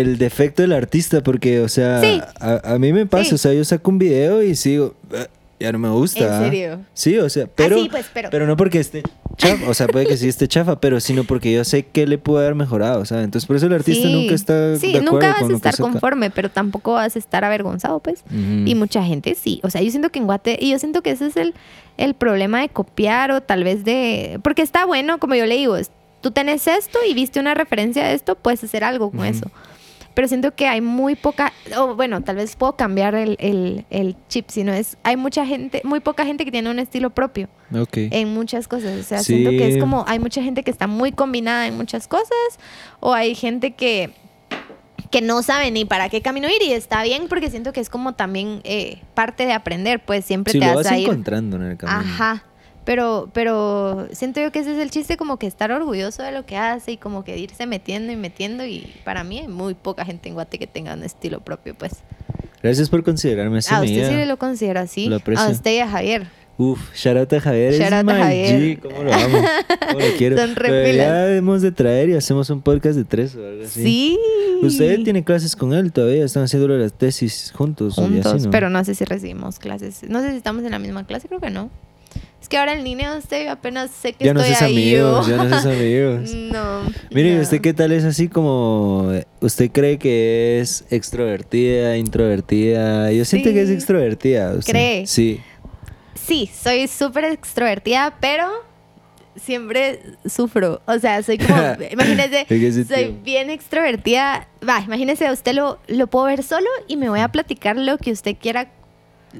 el defecto del artista, porque, o sea, Sí. a, a mí me pasa, Sí. o sea, yo saco un video y sigo, "Eh, ya no me gusta. ¿En ¿ah?". Sí, o sea, pero, sí, pues, pero- no porque esté chafa, o sea, puede que sí esté chafa, pero sino porque yo sé que le puede haber mejorado, o sea, entonces por eso el artista nunca está Sí, de acuerdo nunca vas con a estar conforme, pero tampoco vas a estar avergonzado, pues. Y mucha gente sí. O sea, yo siento que en Guate, y yo siento que ese es el, el problema de copiar o tal vez de... Porque está bueno, como yo le digo, tú tenés esto y viste una referencia de esto, puedes hacer algo con eso. Pero siento que hay muy poca, o bueno, tal vez puedo cambiar el, el, el chip, sino es, hay mucha gente, muy poca gente que tiene un estilo propio Ok. en muchas cosas. O sea, siento que es como, hay mucha gente que está muy combinada en muchas cosas, o hay gente que, que no sabe ni para qué camino ir, y está bien porque siento que es como también eh, parte de aprender, pues siempre Sí, te lo vas vas a ir. encontrando en el camino. Ajá. Pero, pero siento yo que ese es el chiste, como que estar orgulloso de lo que hace y como que irse metiendo y metiendo. Y para mí hay muy poca gente en Guate que tenga un estilo propio, pues. Gracias por considerarme así. A usted sí lo considera así. A usted y a Javier. Uf, shout out a Javier. Shout es Javier. G, ¿Cómo lo amo? ¿Cómo lo quiero? Son ya debemos de traer y hacemos un podcast de tres o algo así. Sí. Usted tiene clases con él todavía, están haciendo las tesis juntos. juntos, así, ¿no? pero no sé si recibimos clases. No sé si estamos en la misma clase, creo que no. Es que ahora el niño usted apenas sé que Ya no estoy ahí. amigos, yo. ya no seas amigos. no. Mire, no. ¿usted qué tal es así como... ¿Usted cree que es extrovertida, introvertida? Yo siento que es extrovertida. usted. ¿Cree? Sí. Sí, soy súper extrovertida, pero siempre sufro. O sea, soy como, imagínese, ¿En soy bien extrovertida. Va, imagínese, a usted lo, lo puedo ver solo y me voy a platicar lo que usted quiera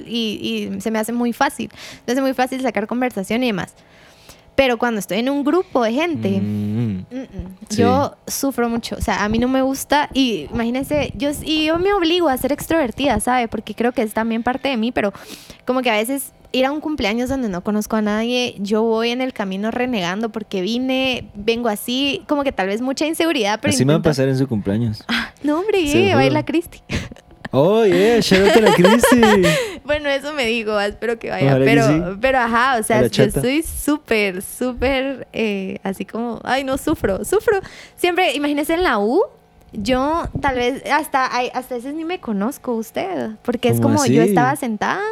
y, y se me hace muy fácil. Me hace muy fácil sacar conversación y demás. Pero cuando estoy en un grupo de gente, Mm, Mm, mm. Sí. Yo sufro mucho, o sea, a mí no me gusta y imagínense, yo, y yo me obligo a ser extrovertida, ¿sabe? Porque creo que es también parte de mí, pero como que a veces ir a un cumpleaños donde no conozco a nadie, yo voy en el camino renegando porque vine, vengo así, como que tal vez mucha inseguridad, pero Así me va a intento- pasar en su cumpleaños. No, hombre, baila Cristi. Oh, yeah, shout out a la Cristi. Bueno, eso me digo, espero que vaya. Ojalá que pero, sí. pero ajá, o A sea, yo soy súper, súper, eh, así como, ay, no, sufro, sufro. Siempre, imagínese en la U, yo tal vez, hasta, hasta veces ni me conozco usted, porque es ¿Cómo como yo estaba sentada,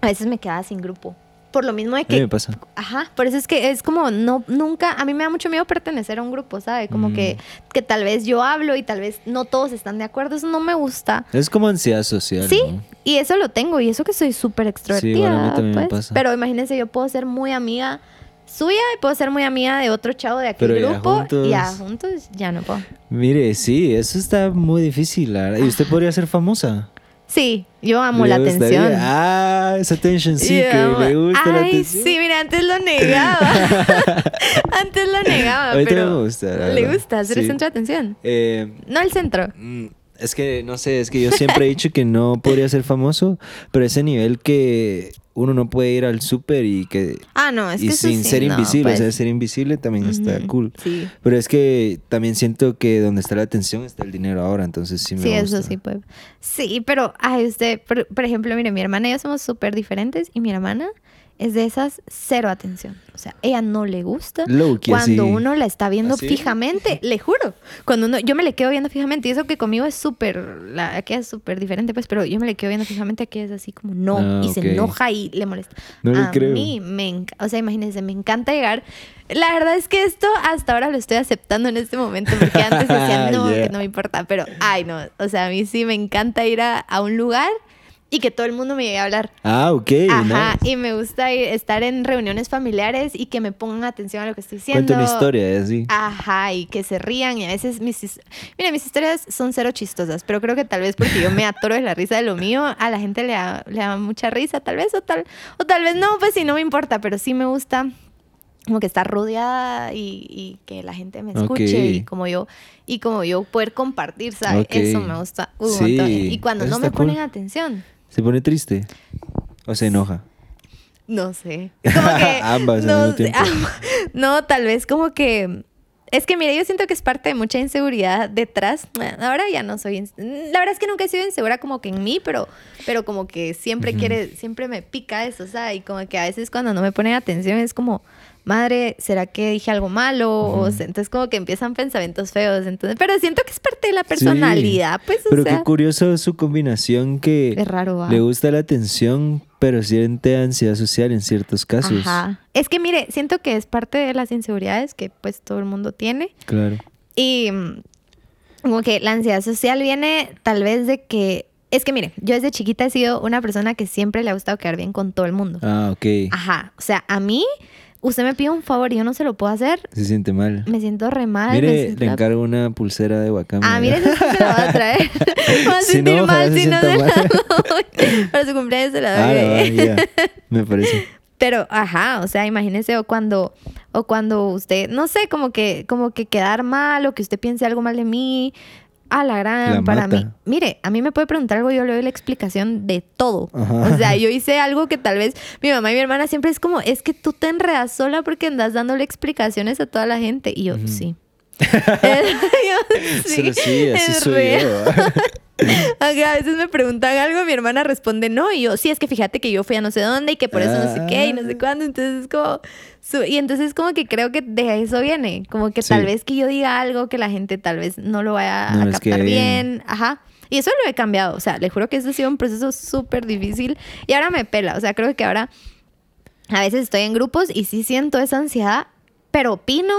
a veces me quedaba sin grupo. Por lo mismo de A mí me que pasa. Ajá, por eso es que es como no nunca a mí me da mucho miedo pertenecer a un grupo, ¿sabe? Como Mm. que que tal vez yo hablo y tal vez no todos están de acuerdo, eso no me gusta. Es como ansiedad social. Sí, ¿no? y eso lo tengo, y eso que soy súper extrovertida. Sí, bueno, a mí también me pues. pasa. Pero imagínense, yo puedo ser muy amiga suya y puedo ser muy amiga de otro chavo de aquel Pero ya grupo. juntos- Y ya juntos ya no puedo. Mire, sí, eso está muy difícil. la. Y usted podría ser famosa. Sí, yo amo ¿Le la gustaría? atención. Ah, esa attention sí, Yo que amo- le gusta la Ay, atención. sí, mira, antes lo negaba. antes lo negaba, Ahorita pero me gusta, la le verdad. gusta ser el Sí. centro de atención. Eh, No el centro. mm, es que no sé, es que yo siempre he dicho que no podría ser famoso, pero ese nivel que uno no puede ir al súper y que Ah, no, es y que sin sí, ser no, invisible, pues. o sea, ser invisible también está cool. Sí. Pero es que también siento que donde está la atención está el dinero ahora, entonces sí me Sí, gusta. eso sí, pues. Sí, pero, ay, usted, por, por ejemplo, mire, mi hermana y yo somos súper diferentes y mi hermana es de esas cero atención. O sea, ella no le gusta. Cuando así. uno la está viendo ¿Así? fijamente, le juro. Cuando uno, yo me le quedo viendo fijamente y eso que conmigo es súper, la aquella es súper diferente, pues, pero yo me le quedo viendo fijamente, aquí es así como no, Ah, y se enoja y le molesta. No le a creo. mí me encanta, o sea, imagínense, me encanta llegar. La verdad es que esto hasta ahora lo estoy aceptando en este momento, porque antes decía, no, Yeah. que no me importa, pero, ay, no, o sea, a mí sí me encanta ir a, a un lugar y que todo el mundo me llegue a hablar. Ah, ok. Ajá, nice. y me gusta estar en reuniones familiares y que me pongan atención a lo que estoy diciendo. Cuenta una historia, así. Ajá, y que se rían y a veces mis... Mira, mis historias son cero chistosas, pero creo que tal vez porque yo me atoro de la risa de lo mío, a la gente le da, le da mucha risa, tal vez, o tal, o tal vez no, pues sí, no me importa, pero sí me gusta como que estar rodeada y, y que la gente me escuche Ok. y como yo y como yo poder compartir, ¿sabes? Ok. Eso me gusta un Sí, montón. Y cuando no me cool. ponen atención, ¿Se pone triste? ¿O se enoja? No sé. Como que. Ambas al no, mismo tiempo. no, tal vez como que. Es que, mire, yo siento que es parte de mucha inseguridad detrás. Ahora ya no soy. La verdad es que nunca he sido insegura como que en mí, pero, pero como que siempre Ujú. quiere, siempre me pica eso, o sea, y como que a veces cuando no me ponen atención es como, madre, ¿será que dije algo malo? O Ujú. sea, entonces como que empiezan pensamientos feos. Entonces, pero siento que es parte de la personalidad, pues, o Pero sea. qué curioso su combinación que Es raro, ¿va? le gusta la atención, pero siente ansiedad social en ciertos casos. Ajá. Es que mire, siento que es parte de las inseguridades que pues todo el mundo tiene. Claro. Y mm, como que la ansiedad social viene tal vez de que... Es que mire, yo desde chiquita he sido una persona que siempre le ha gustado quedar bien con todo el mundo. Ah, ok. Ajá. O sea, a mí, usted me pide un favor y yo no se lo puedo hacer, Se siente mal. me siento re mal. Mire, le encargo una pulsera de Wakame. Ah, mire, eso sí se lo va a traer. Me va a Si sentir no, mal se si no sienta se la mal. doy. Para su cumpleaños se la Ah, doy. Me parece. Pero, ajá, o sea, imagínese o cuando, o cuando usted, no sé, como que, como que quedar mal o que usted piense algo mal de mí. A la gran, La para mata. mí. Mire, a mí me puede preguntar algo, yo le doy la explicación de todo. Ajá. O sea, yo hice algo que tal vez mi mamá y mi hermana siempre es como, es que tú te enredas sola porque andas dándole explicaciones a toda la gente. Y yo, sí. Pero sí, así es soy real. yo. A veces me preguntan algo, mi hermana responde no, y yo, sí, es que fíjate que yo fui a no sé dónde y que por eso no sé qué y no sé Ah. cuándo, entonces es como, y entonces como que creo que de eso viene, como que Sí. tal vez que yo diga algo que la gente tal vez no lo vaya No a captar quede bien. bien. ajá. Y eso lo he cambiado, o sea, le juro que eso ha sido un proceso súper difícil y ahora me pela, o sea, creo que ahora a veces estoy en grupos y sí siento esa ansiedad, pero opino,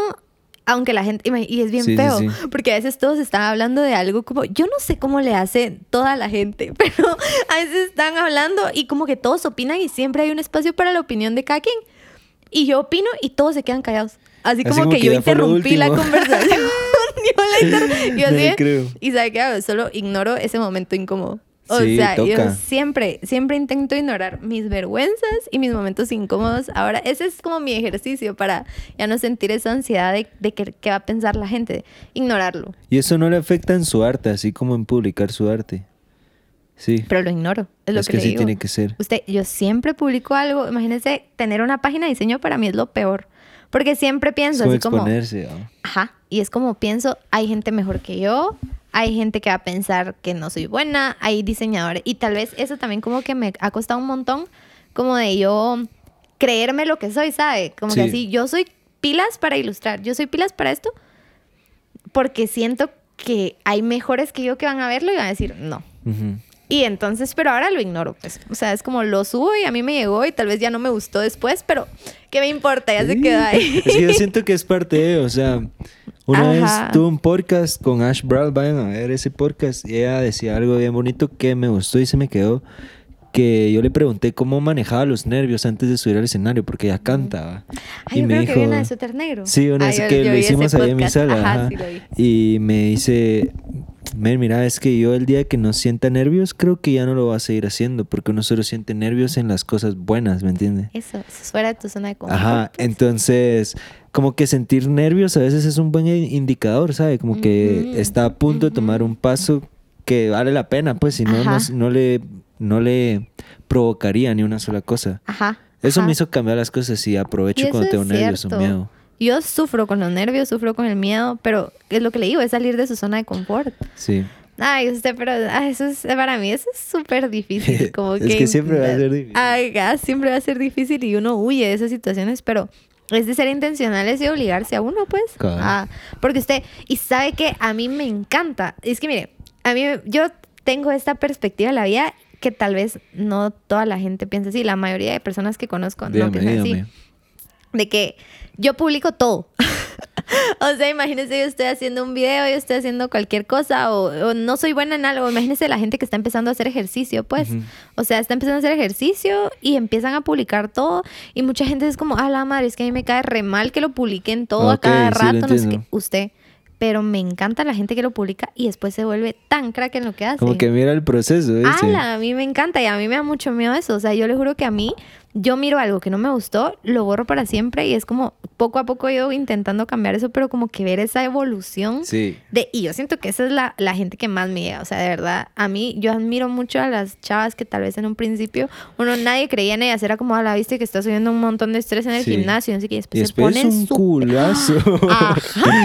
aunque la gente, y es bien Sí, sí, feo, sí. porque a veces todos están hablando de algo como, yo no sé cómo le hace toda la gente, pero a veces están hablando y como que todos opinan y siempre hay un espacio para la opinión de cada quien. Y yo opino y todos se quedan callados. Así como, como que, que yo interrumpí la conversación. yo la inter- yo No así de- creo. y sabe hago, solo ignoro ese momento incómodo. O Sí, sea, yo toca. siempre, siempre intento ignorar mis vergüenzas y mis momentos incómodos. Ahora, ese es como mi ejercicio para ya no sentir esa ansiedad de, de que, qué va a pensar la gente. Ignorarlo. Y eso no le afecta en su arte, así como en publicar su arte. Sí. Pero lo ignoro. Es lo es que, que le sí digo. tiene que ser. Usted, yo siempre publico algo. Imagínense, tener una página de diseño para mí es lo peor. Porque siempre Es pienso como así como. exponerse. ¿no? Ajá. Y es como pienso, hay gente mejor que yo, hay gente que va a pensar que no soy buena, hay diseñadores. Y tal vez eso también como que me ha costado un montón, como de yo creerme lo que soy, ¿sabe? Como que Sí. así, yo soy pilas para ilustrar, yo soy pilas para esto, porque siento que hay mejores que yo que van a verlo y van a decir no. Ujú. Y entonces, pero ahora lo ignoro, pues. O sea, es como lo subo y a mí me llegó y tal vez ya no me gustó después, pero ¿qué me importa? Ya se quedó ahí. Es que yo siento que es parte de, o sea, una Ajá. vez tuve un podcast con Ash Brown, vayan a ver ese podcast, y ella decía algo bien bonito que me gustó y se me quedó, que yo le pregunté cómo manejaba los nervios antes de subir al escenario, porque ella cantaba. Ay, yo creo que vi una de suéter negro. Sí, una vez yo- que yo lo hicimos ahí en mi sala. Ajá, ajá. sí lo vi. Y me dice, mira, es que yo el día que no sienta nervios, creo que ya no lo vas a seguir haciendo, porque uno solo siente nervios en las cosas buenas, ¿me entiendes? Eso, eso es fuera de tu zona de confort. Ajá, pues. entonces, como que sentir nervios a veces es un buen indicador, ¿sabe? Como que Ujú, está a punto de tomar un paso que vale la pena, pues si no, no, no le, no le provocaría ni una sola cosa. Ajá. Eso ajá. me hizo cambiar las cosas y Y aprovecho eso cuando es tengo nervios o miedo. Yo sufro con los nervios, sufro con el miedo, pero es lo que le digo, es salir de su zona de confort. Sí. Ay, usted, pero ah, eso es, para mí eso es súper difícil. Como Es que, que siempre va a ser difícil. Ay, ah, siempre va a ser difícil y uno huye de esas situaciones, pero es de ser intencionales y obligarse a uno, pues. Cabal. Ah, porque usted, y sabe que a mí me encanta. Es que mire, a mí, yo tengo esta perspectiva de la vida que tal vez no toda la gente piensa así. La mayoría de personas que conozco no Dígame, piensan así de que yo publico todo. o sea, imagínese yo estoy haciendo un video, yo estoy haciendo cualquier cosa o, o no soy buena en algo. Imagínese la gente que está empezando a hacer ejercicio, pues. O sea, está empezando a hacer ejercicio y empiezan a publicar todo y mucha gente es como, ah, la madre, es que a mí me cae re mal que lo publiquen todo a cada sí, rato, no sé qué. Usted. Pero me encanta la gente que lo publica y después se vuelve tan crack en lo que hace. Como que mira el proceso. Ala, a mí me encanta y a mí me da mucho miedo eso. O sea, yo le juro que a mí, yo miro algo que no me gustó, lo borro para siempre y es como poco a poco yo intentando cambiar eso, pero como que ver esa evolución. Sí. De, y yo siento que esa es la, la gente que más me llega. O sea, de verdad, a mí, yo admiro mucho a las chavas que tal vez en un principio, uno, nadie creía en ellas. Era como, a la viste que está subiendo un montón de estrés en el Sí. gimnasio. No sé qué, Y después, se es ponen un su- culazo. Ajá,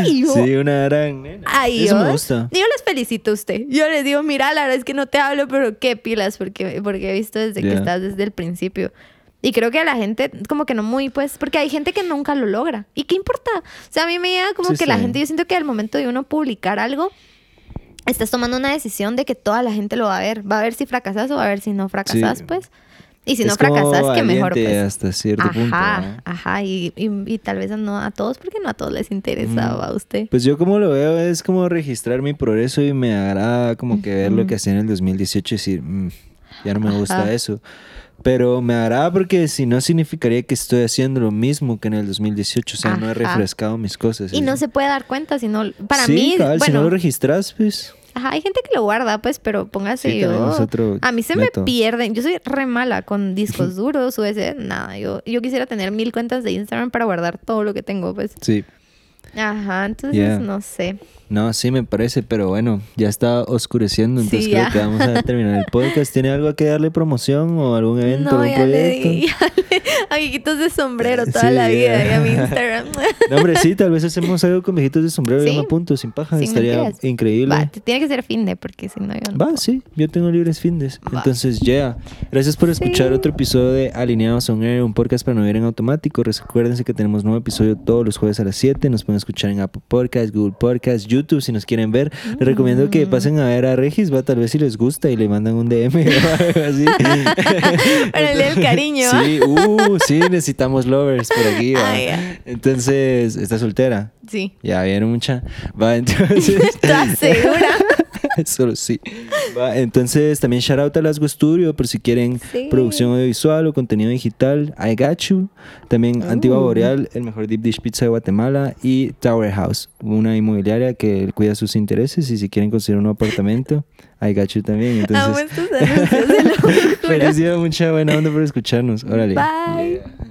yo- Sí, una gran nena. Ay, Eso me gusta. Yo les felicito a usted. Yo les digo, mira, la verdad es que no te hablo, pero qué pilas, porque, porque he visto desde que estás desde el principio. Y creo que a la gente, como que no muy, pues, porque hay gente que nunca lo logra. ¿Y qué importa? O sea, a mí me llega como Sí, que la gente, yo siento que al momento de uno publicar algo, estás tomando una decisión de que toda la gente lo va a ver. Va a ver si fracasas o va a ver si no fracasas, Sí. pues. Y si no Es fracasas, que mejor, pues. hasta cierto punto. Ajá, ¿no? ajá. Y, y, y tal vez no a todos, porque no a todos les interesa, Mm. va usted. Pues yo como lo veo es como registrar mi progreso y me agrada como que ver lo que hacía en el 2018 y decir, "Mm, ya no me gusta Ajá. eso. Pero me agrada porque si no significaría que estoy haciendo lo mismo que en el 2018, o sea, no he refrescado mis cosas. Y no se puede dar cuenta, sino para Sí, mí, cabal, si no bueno, lo registras, pues ajá, hay gente que lo guarda, pues, pero póngase Sí, yo. a mí se me pierden. Yo soy re mala con discos duros, USB, nada. Yo, yo quisiera tener mil cuentas de Instagram para guardar todo lo que tengo, pues. sí. Ajá, entonces Yeah. no sé. No, sí me parece, pero bueno, ya está oscureciendo, entonces Sí, creo que vamos a terminar el podcast. ¿Tiene algo a que darle promoción o algún evento, no, algún ya proyecto? ya le- amiguitos de sombrero toda Sí, la vida ya. en mi Instagram. No, hombre, sí, tal vez hacemos algo con viejitos de sombrero, yo Sí. me apunto, sin paja, Sin estaría mentiras. increíble. Va, tiene que ser fin de porque si no yo no. Va, puedo. sí, yo tengo libres findes. Va. Entonces, ya. Gracias por escuchar otro episodio de Alineados on Air, un podcast para no ir en automático. Recuérdense que tenemos nuevo episodio todos los jueves a las 7. Nos pueden escuchar en Apple Podcasts, Google Podcasts, YouTube si nos quieren ver. Les recomiendo Mm. que pasen a ver a Regis, va, tal vez si les gusta y le mandan un DM o algo así. Para el cariño. Sí, uh, sí, necesitamos lovers por aquí, va. Ah, ya. Entonces, ¿está soltera? Sí. Ya vieron mucha. Va, entonces. ¿Estás segura? Solo sí. Va, entonces, también shout out a Lasgo Studio por si quieren Sí. producción audiovisual o contenido digital. I Got You. También Uh. Antigua Boreal, el mejor deep dish pizza de Guatemala. Y Tower House, una inmobiliaria que cuida sus intereses. Y si quieren conseguir un apartamento, I Got You también. Amo Entonces, estos anuncios, día, mucha buena onda por escucharnos. Órale. Bye. Yeah.